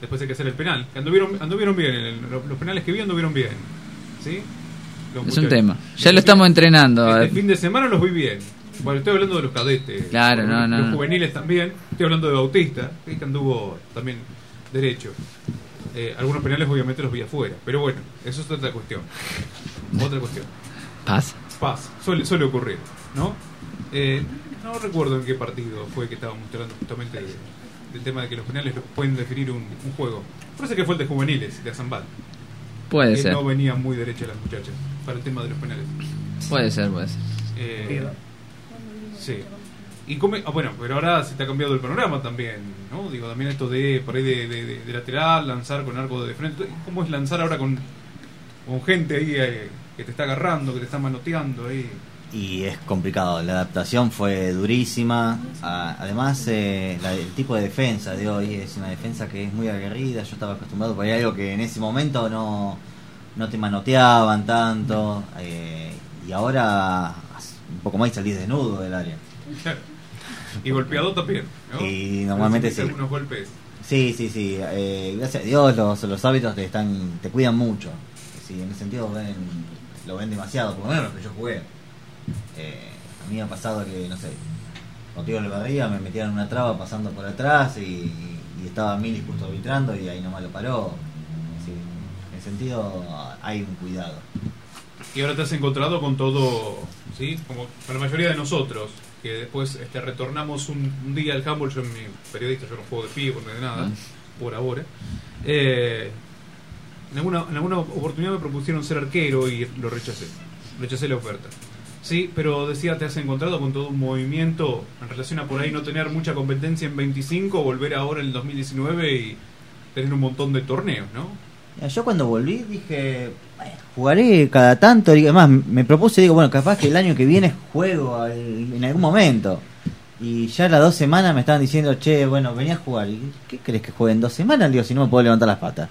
Después hay que hacer el penal. Anduvieron, anduvieron bien, el- los, penales que vi anduvieron bien. ¿Sí? Los Es un tema. Ya Este lo estamos entrenando. Este fin de semana los vi bien. Bueno, estoy hablando de los cadetes. Claro, no, los, no, Los no. juveniles también. Estoy hablando de Bautista, que anduvo también derecho. Eh, algunos penales obviamente los vi afuera. Pero bueno, eso es otra cuestión. Otra cuestión. Pasa. Pasa, suele, suele ocurrir, ¿no? Eh, no recuerdo en qué partido fue que estábamos hablando justamente de- del tema de que los penales pueden definir un, un juego. Parece que fue el de juveniles, de Azambal. Puede que ser. no venían muy derechas las muchachas para el tema de los penales. Puede ser, puede ser. Eh, Y come, ah, bueno, pero ahora se te ha cambiado el panorama también, ¿no? Digo, también esto de por ahí de, de- lateral, lanzar con arco de frente. ¿Cómo es lanzar ahora con, con gente ahí eh, que te está agarrando, que te está manoteando ahí? y es complicado. La adaptación fue durísima. Además, eh, el tipo de defensa de hoy es una defensa que es muy aguerrida. Yo estaba acostumbrado por algo que en ese momento no, no te manoteaban tanto. eh, y ahora un poco más y salís desnudo del área. *laughs* Y golpeado también, ¿no? Y normalmente sí. algunos golpes. Sí, sí, sí. eh, gracias a Dios los, los hábitos te están te cuidan mucho. Sí, en ese sentido ven, lo ven demasiado, por lo menos que yo jugué. Eh, a mí me ha pasado que, no sé, contigo en el barriga me metían en una traba pasando por atrás y, y estaba Mili justo arbitrando y ahí nomás lo paró. Sí, en ese sentido hay un cuidado. Y ahora te has encontrado con todo, ¿sí? Como para la mayoría de nosotros, que después este, retornamos un, un día al handball, yo en mi periodista, yo no juego de pie, de nada, por ahora. Eh, en, alguna, en alguna oportunidad me propusieron ser arquero y lo rechacé. Rechacé la oferta. Sí, pero decía, te has encontrado con todo un movimiento en relación a por ahí no tener mucha competencia en 25, volver ahora en el 2019 y tener un montón de torneos, ¿no? Yo cuando volví dije, "Bueno, jugaré cada tanto, y además me propuse, digo, bueno, capaz que el año que viene juego en algún momento. Y ya las dos semanas me estaban diciendo, che, bueno, venía a jugar. Y, ¿Qué crees que juegue en dos semanas? Digo, si no me puedo levantar las patas.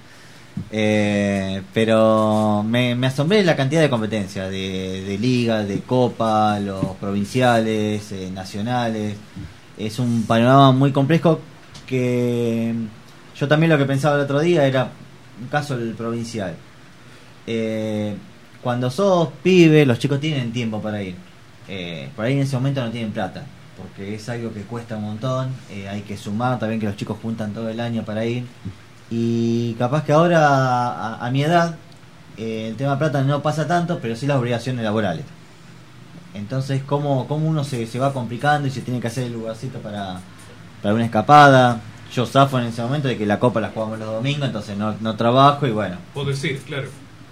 Eh, pero me, asombré la cantidad de competencias, de, de liga, de copa, los provinciales, eh, nacionales. Es un panorama muy complejo que yo también lo que pensaba el otro día era caso el provincial. Eh, cuando sos pibe, los chicos tienen tiempo para ir. Eh, por ahí en ese momento no tienen plata, porque es algo que cuesta un montón. eh, hay que sumar también que los chicos juntan todo el año para ir. Y capaz que ahora, a, a mi edad, eh, el tema plata no pasa tanto, pero sí las obligaciones laborales. Entonces, ¿cómo, cómo uno se, se va complicando y se tiene que hacer el lugarcito para, para una escapada? Yo zafo en ese momento de que la copa la jugamos los domingos, entonces no, no trabajo y bueno, Puedo decir, claro.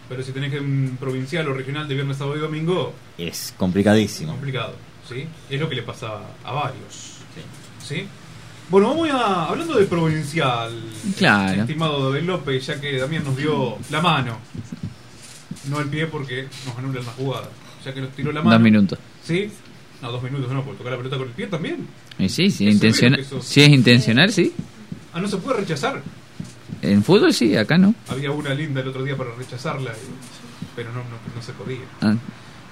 Pero si tenés que un provincial o regional de viernes, sábado y domingo, es complicadísimo. complicado, ¿sí? Es lo que le pasa a varios, ¿sí? Bueno, vamos a, hablando de provincial, Claro. estimado David López, ya que Damián nos dio la mano, no el pie porque nos anulan la jugada, ya que nos tiró la mano. Dos minutos. ¿Sí? No, dos minutos no, porque tocar la pelota con el pie también. Y sí, si Es es, eso- si es intencional, sí. Ah, no se puede rechazar. En fútbol sí, acá no. Había una linda el otro día para rechazarla, pero no, no, no se podía. Ah,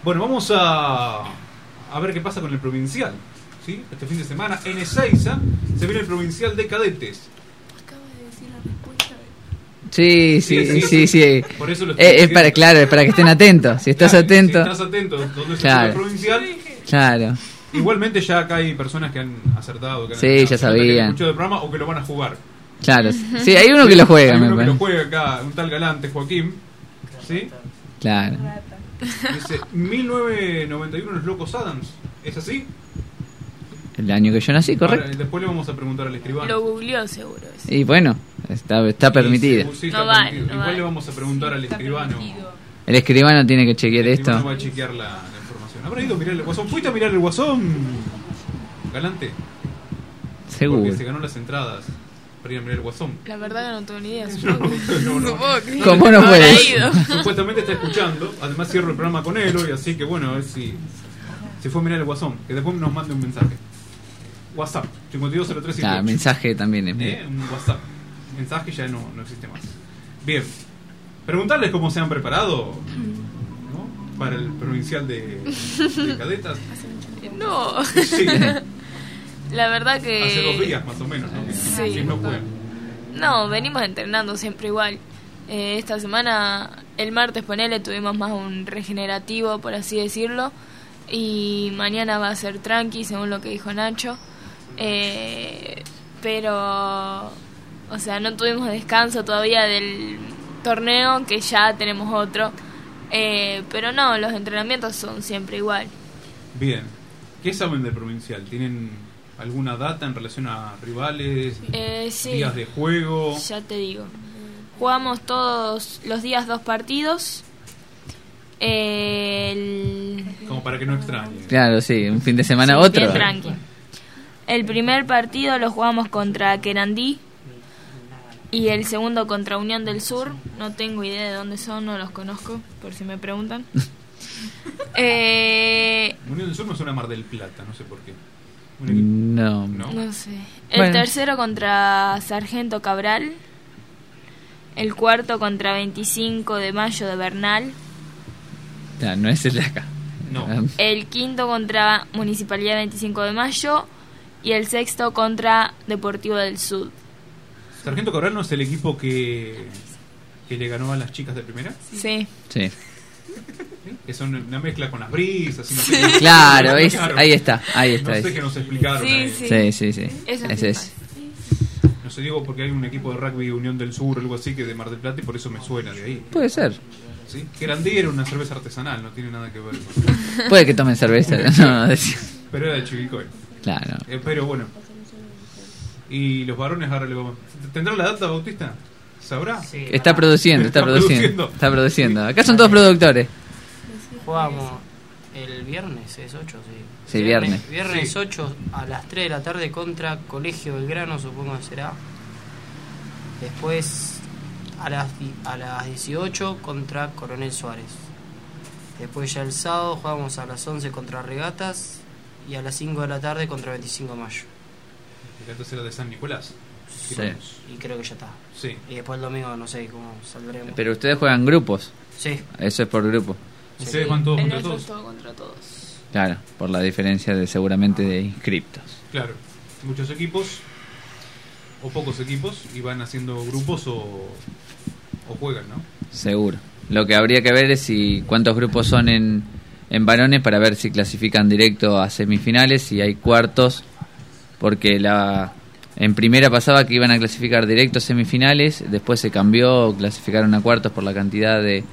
Bueno, vamos a, a ver qué pasa con el provincial. ¿sí? Este fin de semana en Ezeiza se viene el provincial de cadetes. Sí, sí, Sí, sí, sí. sí. Por eso lo estoy Eh, es diciendo. para, claro, es para que estén atentos. Si estás Claro, atento. Si estás atento, donde se Claro. el provincial. Claro. Igualmente ya acá hay personas que han acertado. Que han Sí, ya sabían. escuchado el programa o que lo van a jugar. Claro. Sí, hay uno que lo juega, Hay me uno que lo juega acá, un tal galante, Joaquín. ¿Sí? Claro. Dice 1991 Los Locos Adams. ¿Es así? El año que yo nací, correcto. Ahora, después le vamos a preguntar al escribano. Lo googleó seguro. ese. Y bueno, está, está permitido. Sí, está No vale, permitido. no Igual vale. le vamos a preguntar al escribano. El escribano tiene que chequear El esto. va a chequear la. ¿Habrá ido a mirar el guasón? ¿Fuiste a mirar el guasón? Galante. Seguro. Porque se ganó las entradas para ir a mirar el guasón. La verdad que no tengo ni idea. No, *laughs* Supongo, no, no. *laughs* ¿Cómo no puedes? *laughs* Supuestamente está escuchando. Además cierro el programa con él hoy, así que bueno, a ver si, si fue a mirar el guasón. Que después nos mande un mensaje. WhatsApp, 520358. Claro, mensaje también es. ¿Eh? Un WhatsApp. Mensaje ya no, no existe más. Bien. Preguntarles cómo se han preparado ¿no? Para el provincial de, de cadetas. No. Sí. La verdad que. Hace dos días más o menos, ¿no? Sí. Si no fue. No, venimos entrenando siempre igual. Eh, esta semana, el martes, ponele, tuvimos más un regenerativo, por así decirlo. Y mañana va a ser tranqui, según lo que dijo Nacho. Eh, pero, o sea, no tuvimos descanso todavía del torneo, que ya tenemos otro. Eh, pero no, los entrenamientos son siempre igual. Bien. ¿Qué saben del provincial? ¿Tienen alguna data en relación a rivales? Eh, sí. ¿Días de juego? Ya te digo. Jugamos todos los días dos partidos. El, Como para que no extrañen. Claro, sí, un fin de semana Sí, otro. bien tranqui. El primer partido lo jugamos contra Querandí y el segundo contra Unión del Sur. No tengo idea de dónde son, no los conozco, por si me preguntan. *laughs* eh, Unión del Sur no suena a Mar del Plata, no sé por qué. No. ¿No? no sé. El Bueno. tercero contra Sargento Cabral. El cuarto contra 25 de mayo de Bernal. Claro, no es el de acá. No. El quinto contra Municipalidad 25 de Mayo. Y el sexto contra Deportivo del Sud. Sargento Cabral no es el equipo que, que le ganó a las chicas de primera. Sí. Sí. Que son una mezcla con las brisas. y no sé qué. Claro, es- ahí está, ahí está, No sé es. qué nos explicaron. Sí, ahí. sí. Sí, sí, sí. Eso Ese es. No sé, digo porque hay un equipo de rugby Unión del Sur, algo así, que de Mar del Plata y por eso me suena de ahí. Puede ser. ¿Sí? Que Grandí era una cerveza artesanal, no tiene nada que ver con... Puede que tomen cerveza. *laughs* No, decía. Pero era de Chivilcoy. Claro. Eh, pero bueno. Y los varones ahora le vamos... ¿Tendrá la data, Bautista? ¿Sabrá? Está produciendo, está produciendo. Está produciendo. Acá son todos productores. Jugamos el viernes, es 8, sí. Sí, viernes. Viernes Sí. 8 a las 3 de la tarde contra Colegio Belgrano, supongo que será. Después a las, a las 18 contra Coronel Suárez. Después ya el sábado jugamos a las 11 contra Regatas y a las 5 de la tarde contra 25 de mayo. El gato era de San Nicolás. Sí. Y creo que ya está. Sí. Y después el domingo no sé cómo saldremos. Pero ustedes juegan grupos. Sí. Eso es por grupo. Ustedes van todos contra todos. todo contra todos. Claro, por la diferencia de seguramente de inscriptos. Claro. Muchos equipos o pocos equipos y van haciendo grupos o, o juegan, ¿no? Seguro. Lo que habría que ver es si cuántos grupos son en, en varones para ver si clasifican directo a semifinales, si hay cuartos, porque la en primera pasaba que iban a clasificar directo a semifinales, después se cambió, clasificaron a cuartos por la cantidad de,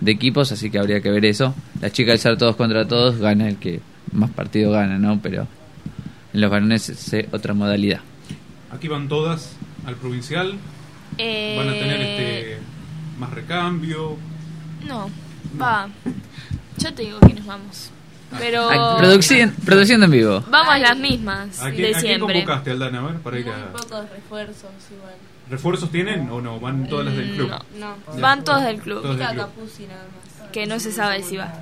de equipos, así que habría que ver eso. La chica del ser todos contra todos gana el que más partido gana, ¿no? Pero en los varones es eh, otra modalidad. Aquí van todas al provincial. Eh, Van a tener este más recambio. No, va. Yo te digo quiénes vamos. Pero. Ah, producci- produciendo en vivo. Vamos las mismas ¿A de quién, a quién siempre. convocaste, Aldana? A ver, para ir a... pocos refuerzos igual. ¿Refuerzos tienen o no? ¿Van todas las del club? No, no. Van todos del club. Todos del club. Capuzzi nada más. Que no se sabe si va.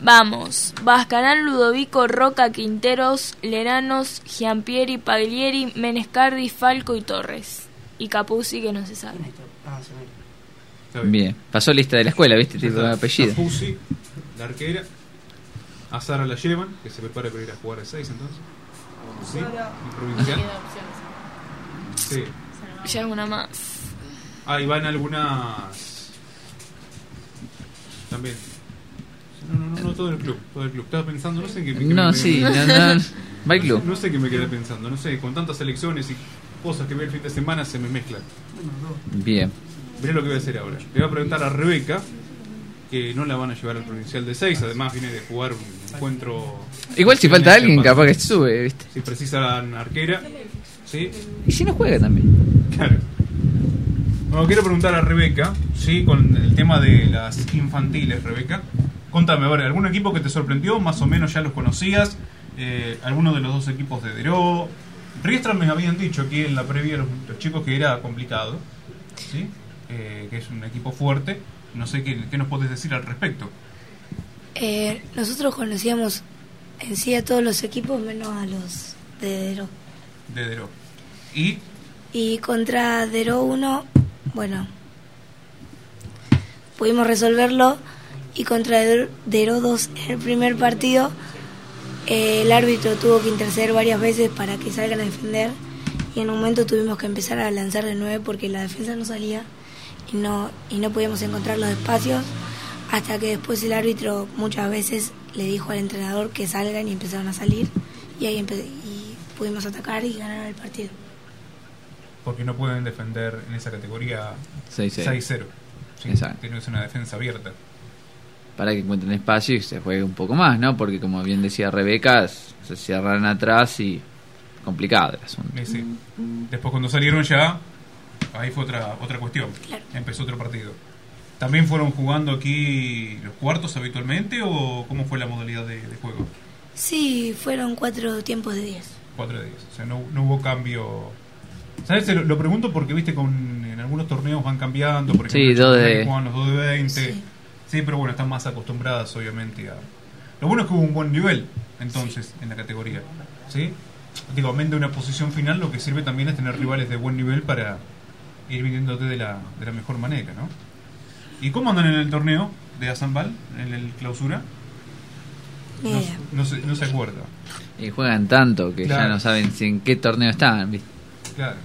Vamos. Vascanal, Ludovico, Roca, Quinteros, Leranos, Giampieri, Paglieri, Menescardi, Falco y Torres. Y Capuzzi que no se sabe. Bien. Bien, pasó lista de la escuela, ¿viste? De apellido. Capuzzi, la arquera. A Sara la llevan, que se prepare para ir a jugar a 6 entonces. Sí, provincial. Sí. Ya una más. Ah, y van algunas. También. No, no, no, no, todo el club. Todo el club. Estaba pensando, no sé en qué. qué No, me- sí, no, no. Va *laughs* club. No sé qué me quedé pensando. No sé, con tantas elecciones y cosas que veo el fin de semana se me mezclan. Bien. Mirá lo que voy a hacer ahora. Le voy a preguntar a Rebeca, que no la van a llevar al provincial de 6, además viene de jugar un encuentro. Igual si falta alguien, capaz que sube, ¿viste? Si precisan arquera, ¿sí? Y si no juega también. Claro. Bueno, quiero preguntar a Rebeca, ¿sí? Con el tema de las infantiles, Rebeca. Contame, a ver, ¿algún equipo que te sorprendió? Más o menos ya los conocías. Eh, ¿Alguno de los dos equipos de Deró? Riestra me habían dicho aquí en la previa los, los chicos que era complicado, ¿sí? Eh, que es un equipo fuerte. No sé qué, qué nos puedes decir al respecto. Eh, nosotros conocíamos en sí a todos los equipos menos a los de Dero. de Deró. Y Y contra Dero 1, bueno, pudimos resolverlo. Y contra Dero 2 en el primer partido, eh, el árbitro tuvo que interceder varias veces para que salgan a defender. Y en un momento tuvimos que empezar a lanzar de nueve porque la defensa no salía y no, y no podíamos encontrar los espacios. Hasta que después el árbitro muchas veces le dijo al entrenador que salgan y empezaron a salir. Y ahí empe- y pudimos atacar y ganar el partido. porque no pueden defender en esa categoría 6-0. 6-0. Sí, Exacto. Tiene que ser una defensa abierta. Para que encuentren espacio y se juegue un poco más, ¿no? Porque como bien decía Rebeca, se cierran atrás y complicado el asunto. Y sí. Después cuando salieron ya, ahí fue otra otra cuestión. Empezó otro partido. ¿También fueron jugando aquí los cuartos habitualmente o cómo fue la modalidad de, de juego? Sí, fueron cuatro tiempos de 10. 4 de 10. O sea, no, no hubo cambio. ¿Sabes? Lo, lo pregunto porque, viste, con, en algunos torneos van cambiando. Por Sí, ejemplo, dos en de- juegan los 2 de 20. Sí. pero bueno, están más acostumbradas, obviamente, a. Lo bueno es que hubo un buen nivel, entonces, en la categoría. ¿Sí? Digo, amén de una posición final, lo que sirve también es tener rivales de buen nivel para ir viniéndote de la, de la mejor manera, ¿no? ¿Y cómo andan en el torneo de Azambal, en el clausura? No, no se, no se acuerda. Y juegan tanto que ya no saben si en qué torneo están, ¿viste? Claro.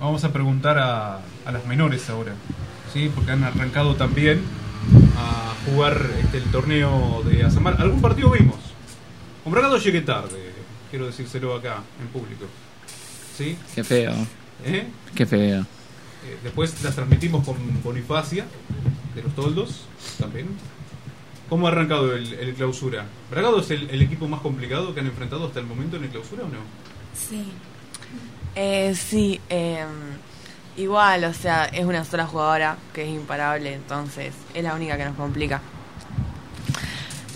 vamos a preguntar a, a las menores ahora, ¿sí? Porque han arrancado también a jugar este, el torneo de Azamar. ¿Algún partido vimos? Con Bragado llegué tarde, quiero decírselo acá, en público. ¿Sí? Qué feo. ¿Eh? Qué feo. Eh, después las transmitimos con Bonifacia, de los Toldos, también. ¿Cómo ha arrancado el, el clausura? ¿Bragado es el, el equipo más complicado que han enfrentado hasta el momento en el clausura o no? Sí. Eh, sí, eh, igual, o sea, es una sola jugadora que es imparable, entonces es la única que nos complica.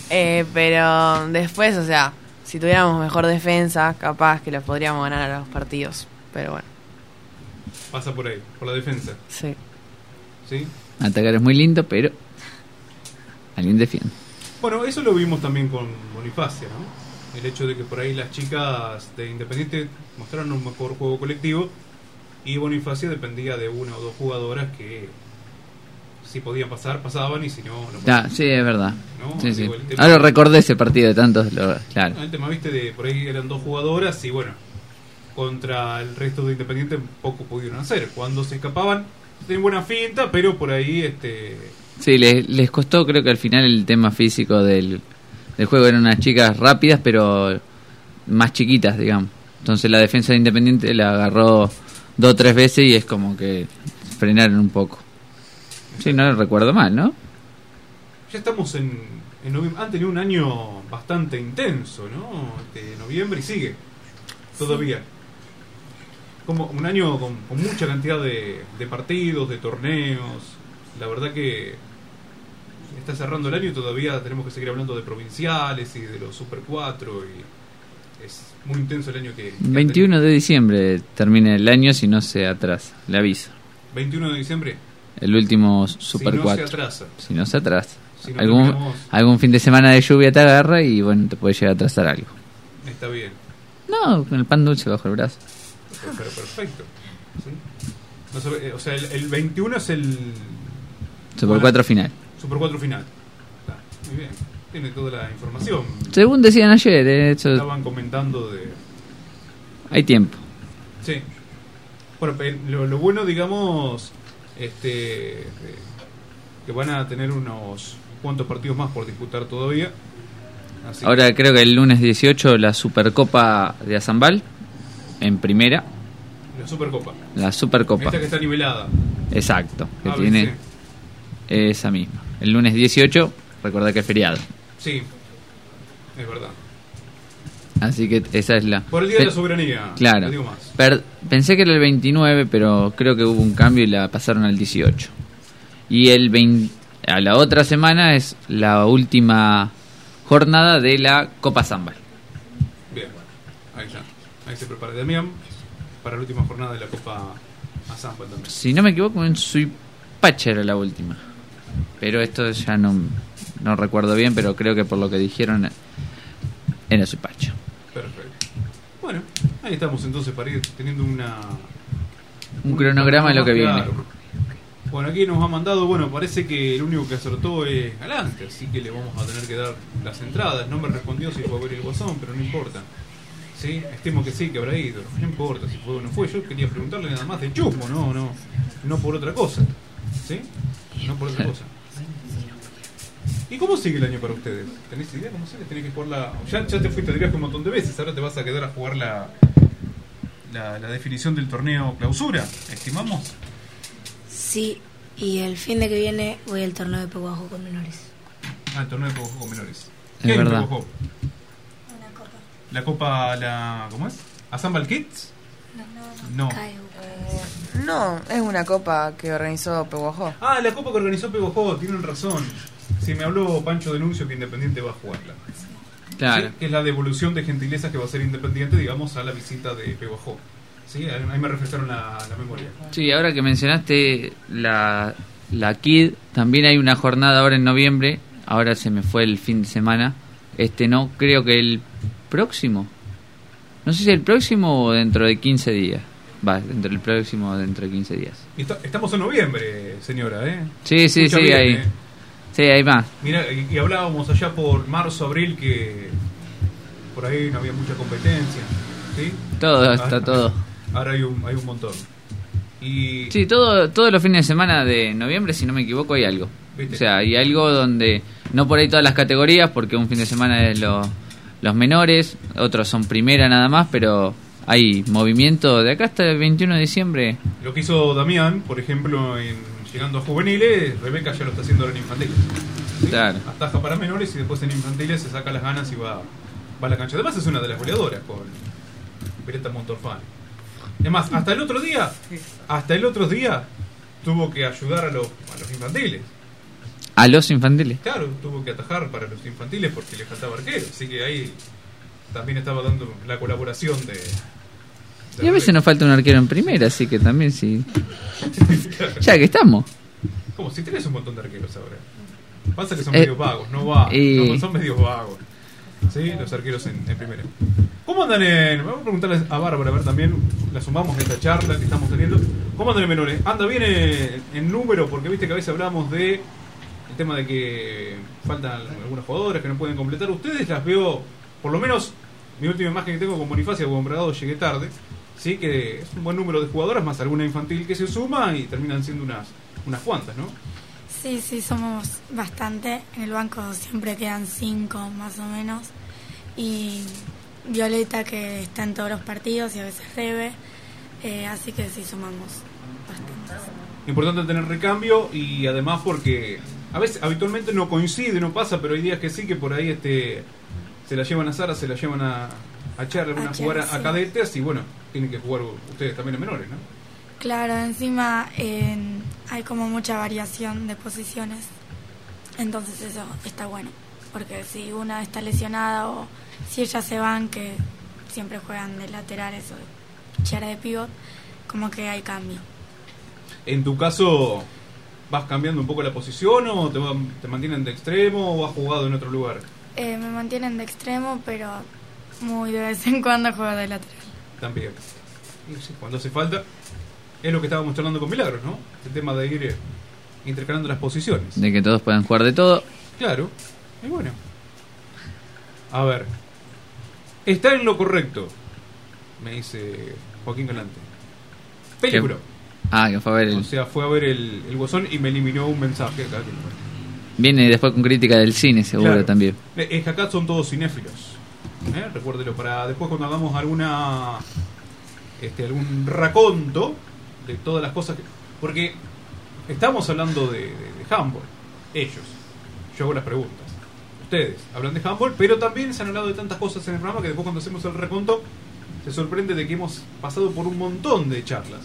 Eh, pero después, o sea, si tuviéramos mejor defensa, capaz que los podríamos ganar a los partidos. Pero bueno, Pasa por ahí, por la defensa. sí. ¿Sí? Atacar es muy lindo, pero alguien defiende. Bueno, eso lo vimos también con Bonifacia, ¿no? El hecho de que por ahí las chicas de Independiente mostraron un mejor juego colectivo y Bonifacia dependía de una o dos jugadoras que si podían pasar, pasaban y si no, no Ah, sí, es verdad. No, Sí, sí. digo, el tema- Ahora recordé ese partido de tantos. lo- claro. El tema, viste, de por ahí eran dos jugadoras y bueno, contra el resto de Independiente poco pudieron hacer. Cuando se escapaban, tenían buena finta, pero por ahí, este, Sí, les, les costó creo que al final el tema físico del, del juego. Eran unas chicas rápidas, pero más chiquitas, digamos. Entonces la defensa de Independiente la agarró dos o tres veces y es como que frenaron un poco. Sí, no recuerdo mal, ¿no? ya estamos en, en noviembre. Han tenido un año bastante intenso, ¿no? Este, noviembre y sigue todavía. Como un año con, con mucha cantidad de, de partidos, de torneos. La verdad que está cerrando el año y todavía tenemos que seguir hablando de provinciales y de los Super 4 y es muy intenso el año que... que 21 de diciembre termina el año si no se atrasa, le aviso. 21 de diciembre. El último Super Si no 4. se atrasa. Si no se atrasa. Si no algún, terminamos- algún fin de semana de lluvia te agarra y bueno, te puede llegar a atrasar algo. Está bien. No, con el pan dulce bajo el brazo. Pero, perfecto. ¿sí? No sabe- eh, o sea, el, el 21 es el Super Bueno, 4 final. Super 4 final. Está, muy bien. Tiene toda la información. Según decían ayer, eh, eso- Estaban comentando de. hay tiempo. Sí. Bueno, lo, lo bueno, digamos, este, eh, que van a tener unos cuantos partidos más por disputar todavía. Así Ahora creo que el lunes 18 la Supercopa de Azambal en primera, la Supercopa. la Supercopa. Esta que está nivelada. Exacto, que Ah, tiene sí. esa misma. El lunes 18, recordá que es feriado. Sí, es verdad. Así que esa es la. Por el Día de la Soberanía, Claro. no digo más. Per- pensé que era el 29, pero creo que hubo un cambio y la pasaron al 18. Y el 20 a la otra semana es la última jornada de la Copa Zambal. Bien, ahí está. Ahí se prepara Damián para la última jornada de la Copa Azampa también. Si no me equivoco, en Suipacha era la última. Pero esto ya no, no recuerdo bien, pero creo que por lo que dijeron era Suipacha. Perfecto. Bueno, ahí estamos entonces para ir teniendo una... Un cronograma de lo que viene. Bueno, aquí nos ha mandado, bueno, parece que el único que acertó es Galante, así que le vamos a tener que dar las entradas. No me respondió si fue a ver el guasón, pero no importa. Sí, estimo que sí, que habrá ido. No importa si fue o no fue. Yo quería preguntarle nada más de chusmo, no, no, no por otra cosa. ¿Sí? No por otra cosa. ¿Y cómo sigue el año para ustedes? ¿Tenés idea cómo sigue? Tenés que jugar la... Ya, ya te fuiste de viaje un montón de veces, ahora te vas a quedar a jugar la, la, la definición del torneo clausura, estimamos. Sí, y el fin de que viene voy al torneo de Peguajo con menores. Ah, el torneo de Peguajó con menores. Es ¿Qué hay en verdad. Peguajó? La copa, la... ¿cómo es? ¿Asambal Kids? No. No, es una copa que organizó Peguajó. Ah, la copa que organizó Peguajó, tienen razón. Si me habló Pancho Denuncio que Independiente va a jugarla. Claro. Sí, que es la devolución de gentilezas que va a ser Independiente, digamos, a la visita de Peguajó. Sí, ahí me refrescaron la, la memoria. Sí, ahora que mencionaste la, la KID, también hay una jornada ahora en noviembre. Ahora se me fue el fin de semana. Este no, creo que el próximo. No sé si el próximo o dentro de 15 días. Va, dentro del próximo o dentro de 15 días. Estamos en noviembre, señora, ¿eh? Sí, sí, sí, bien, ahí. ¿eh? Sí, hay más. Mira, y, hablábamos allá por marzo, abril que por ahí no había mucha competencia, ¿sí? Todo, Ah, está todo. Ahora hay un, hay un montón. Y Sí, todo, todos los fines de semana de noviembre, si no me equivoco, hay algo. ¿Viste? O sea, hay algo donde, no por ahí todas las categorías, porque un fin de semana es lo- los menores, otros son primera nada más, pero hay movimiento de acá hasta el 21 de diciembre. lo que hizo Damián, por ejemplo, en llegando a juveniles, Rebeca ya lo está haciendo ahora en infantiles. ¿sí? Claro. Ataja para menores y después en infantiles se saca las ganas y va, va a la cancha. Además es una de las goleadoras con Beretta Montorfán. Además, hasta el otro día, hasta el otro día tuvo que ayudar a los, a los infantiles. A los infantiles. Claro, tuvo que atajar para los infantiles porque le faltaba arquero. Así que ahí también estaba dando la colaboración de... de Y a veces nos falta un arquero en primera, así que también sí. *laughs* Ya que estamos. Como si tenés un montón de arqueros ahora. Pasa que son Eh, medio vagos, no va. no, son medio vagos. Sí, los arqueros en, en primera. ¿Cómo andan en.? Vamos a preguntarle a Bárbara a ver también. La sumamos a esta charla que estamos teniendo. ¿Cómo andan en menores? ¿Anda bien en, en número? Porque viste que a veces hablamos de. Tema de que faltan algunas jugadoras que no pueden completar. Ustedes las veo, por lo menos, mi última imagen que tengo con Bonifacio, con Bragado llegué tarde. Sí, que es un buen número de jugadoras, más alguna infantil que se suma y terminan siendo unas, unas cuantas, ¿no? Sí, sí, somos bastante. En el banco siempre quedan cinco más o menos. Y Violeta que está en todos los partidos y a veces Rebe. Eh, así que sí, sumamos bastantes. Importante tener recambio y además porque a veces habitualmente no coincide, no pasa, pero hay días que sí que por ahí este se la llevan a Sara, se la llevan a, a Charlie, A a jugar a, a cadetes y bueno, tienen que jugar ustedes también en menores, ¿no? Claro, encima eh, hay como mucha variación de posiciones. Entonces eso está bueno. Porque si una está lesionada o si ellas se van, que siempre juegan de laterales o chera de pivot, como que hay cambio. En tu caso, ¿vas cambiando un poco la posición o te, va- te mantienen de extremo o has jugado en otro lugar? Eh, me mantienen de extremo, pero muy de vez en cuando juego de lateral. También. Cuando hace falta, es lo que estábamos charlando con Milagros, ¿no? El tema de ir eh, intercalando las posiciones. De que todos puedan jugar de todo. Claro. Y bueno. A ver. Está en lo correcto, me dice Joaquín Galante. Película. Ah, que fue a ver el... O sea, fue a ver el, el Guasón y me eliminó un mensaje acá. que- Viene después con crítica del cine, seguro Claro. también. Eh, Es que acá son todos cinéfilos. ¿eh? Recuérdelo para después cuando hagamos alguna este algún raconto de todas las cosas que porque estamos hablando de, de, de handball. Ellos. Yo hago las preguntas. Ustedes hablan de handball, pero también se han hablado de tantas cosas en el programa que después cuando hacemos el reconto se sorprende de que hemos pasado por un montón de charlas.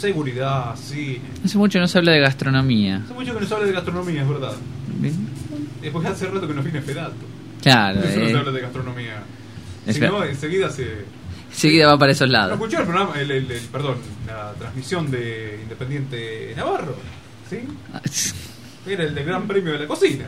Seguridad, cine. Hace mucho no se habla de gastronomía. Hace mucho que no se habla de gastronomía, es verdad. Después hace rato que nos viene Fedato. Claro, Eso no se eh. habla de gastronomía. Es Si no, enseguida se. Enseguida va para esos ¿No lados. el programa, el, el- el- perdón, la transmisión de Independiente Navarro? ¿Sí? *laughs* Era el del Gran Premio de la Cocina.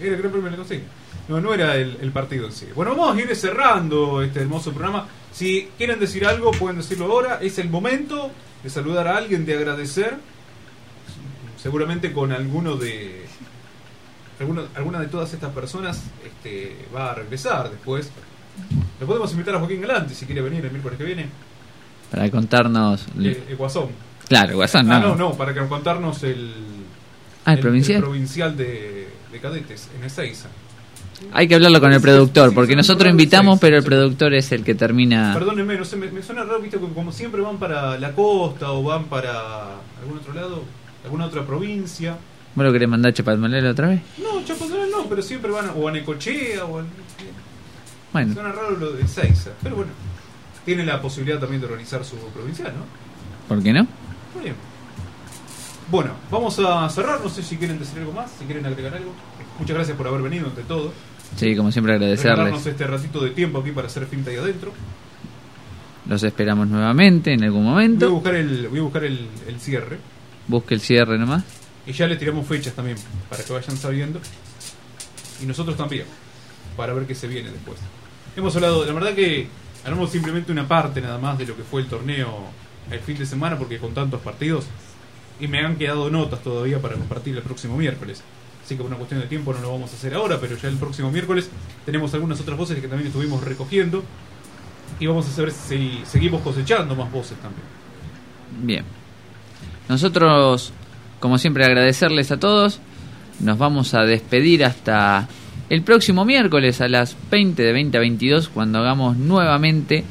Era el Gran Premio de la Cocina. No, no era el, el partido en sí. Bueno, vamos a ir cerrando este hermoso programa. Si quieren decir algo, pueden decirlo ahora. Es el momento de saludar a alguien, de agradecer. Seguramente con alguno de. Alguna, alguna de todas estas personas este, va a regresar después. Le podemos invitar a Joaquín Galante si quiere venir el miércoles que viene. Para contarnos... El, el Guasón. Claro, Guasón, Ah, no. no, no, para que contarnos el. Ah, ¿el provincial? provincial de, de cadetes en Ezeiza. Hay que hablarlo con el productor, porque nosotros invitamos, pero el productor es el que termina... Perdónenme, no sé, me, me suena raro, viste, como, como siempre van para la costa o van para algún otro lado, alguna otra provincia. ¿Vos lo querés mandar a Chapalmalera otra vez? No, Chapadral no, pero siempre van o a Necochea o a, Bueno. Suena raro lo de Ezeiza, pero bueno, tiene la posibilidad también de organizar su provincial, ¿no? ¿Por qué no? Muy bien. Bueno, vamos a cerrar. No sé si quieren decir algo más, si quieren agregar algo. Muchas gracias por haber venido, ante todo. Sí, como siempre agradecerles. Este ratito de tiempo aquí para hacer finta ahí adentro. Los esperamos nuevamente en algún Voy a momento. buscar el, voy a buscar el, el cierre. Busque el cierre nomás. Y ya le tiramos fechas también, para que vayan sabiendo. Y nosotros también, para ver qué se viene después. Hemos hablado, la verdad que hablamos simplemente una parte nada más de lo que fue el torneo el fin de semana, porque con tantos partidos, y me han quedado notas todavía para compartir el próximo miércoles. Así que por una cuestión de tiempo no lo vamos a hacer ahora, pero ya el próximo miércoles tenemos algunas otras voces que también estuvimos recogiendo. Y vamos a saber si seguimos cosechando más voces también. Bien. Nosotros, como siempre, agradecerles a todos. Nos vamos a despedir hasta el próximo miércoles a las 20 de 20 a 22 cuando hagamos nuevamente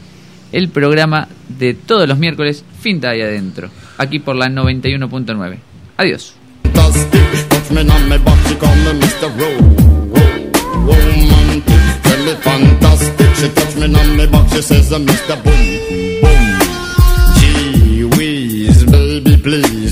el programa de todos los miércoles Finta ahí adentro, aquí por la 91.9. Adiós. Touch me on my back, she call me Mr. Ro- Ro-. Tell me fantastic. She touch me on my back, she says, Mr. Boom, boom. Gee whiz, baby, please.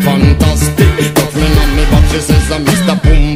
fantastic Girlfriend on me, but she says I'm Mr. Boom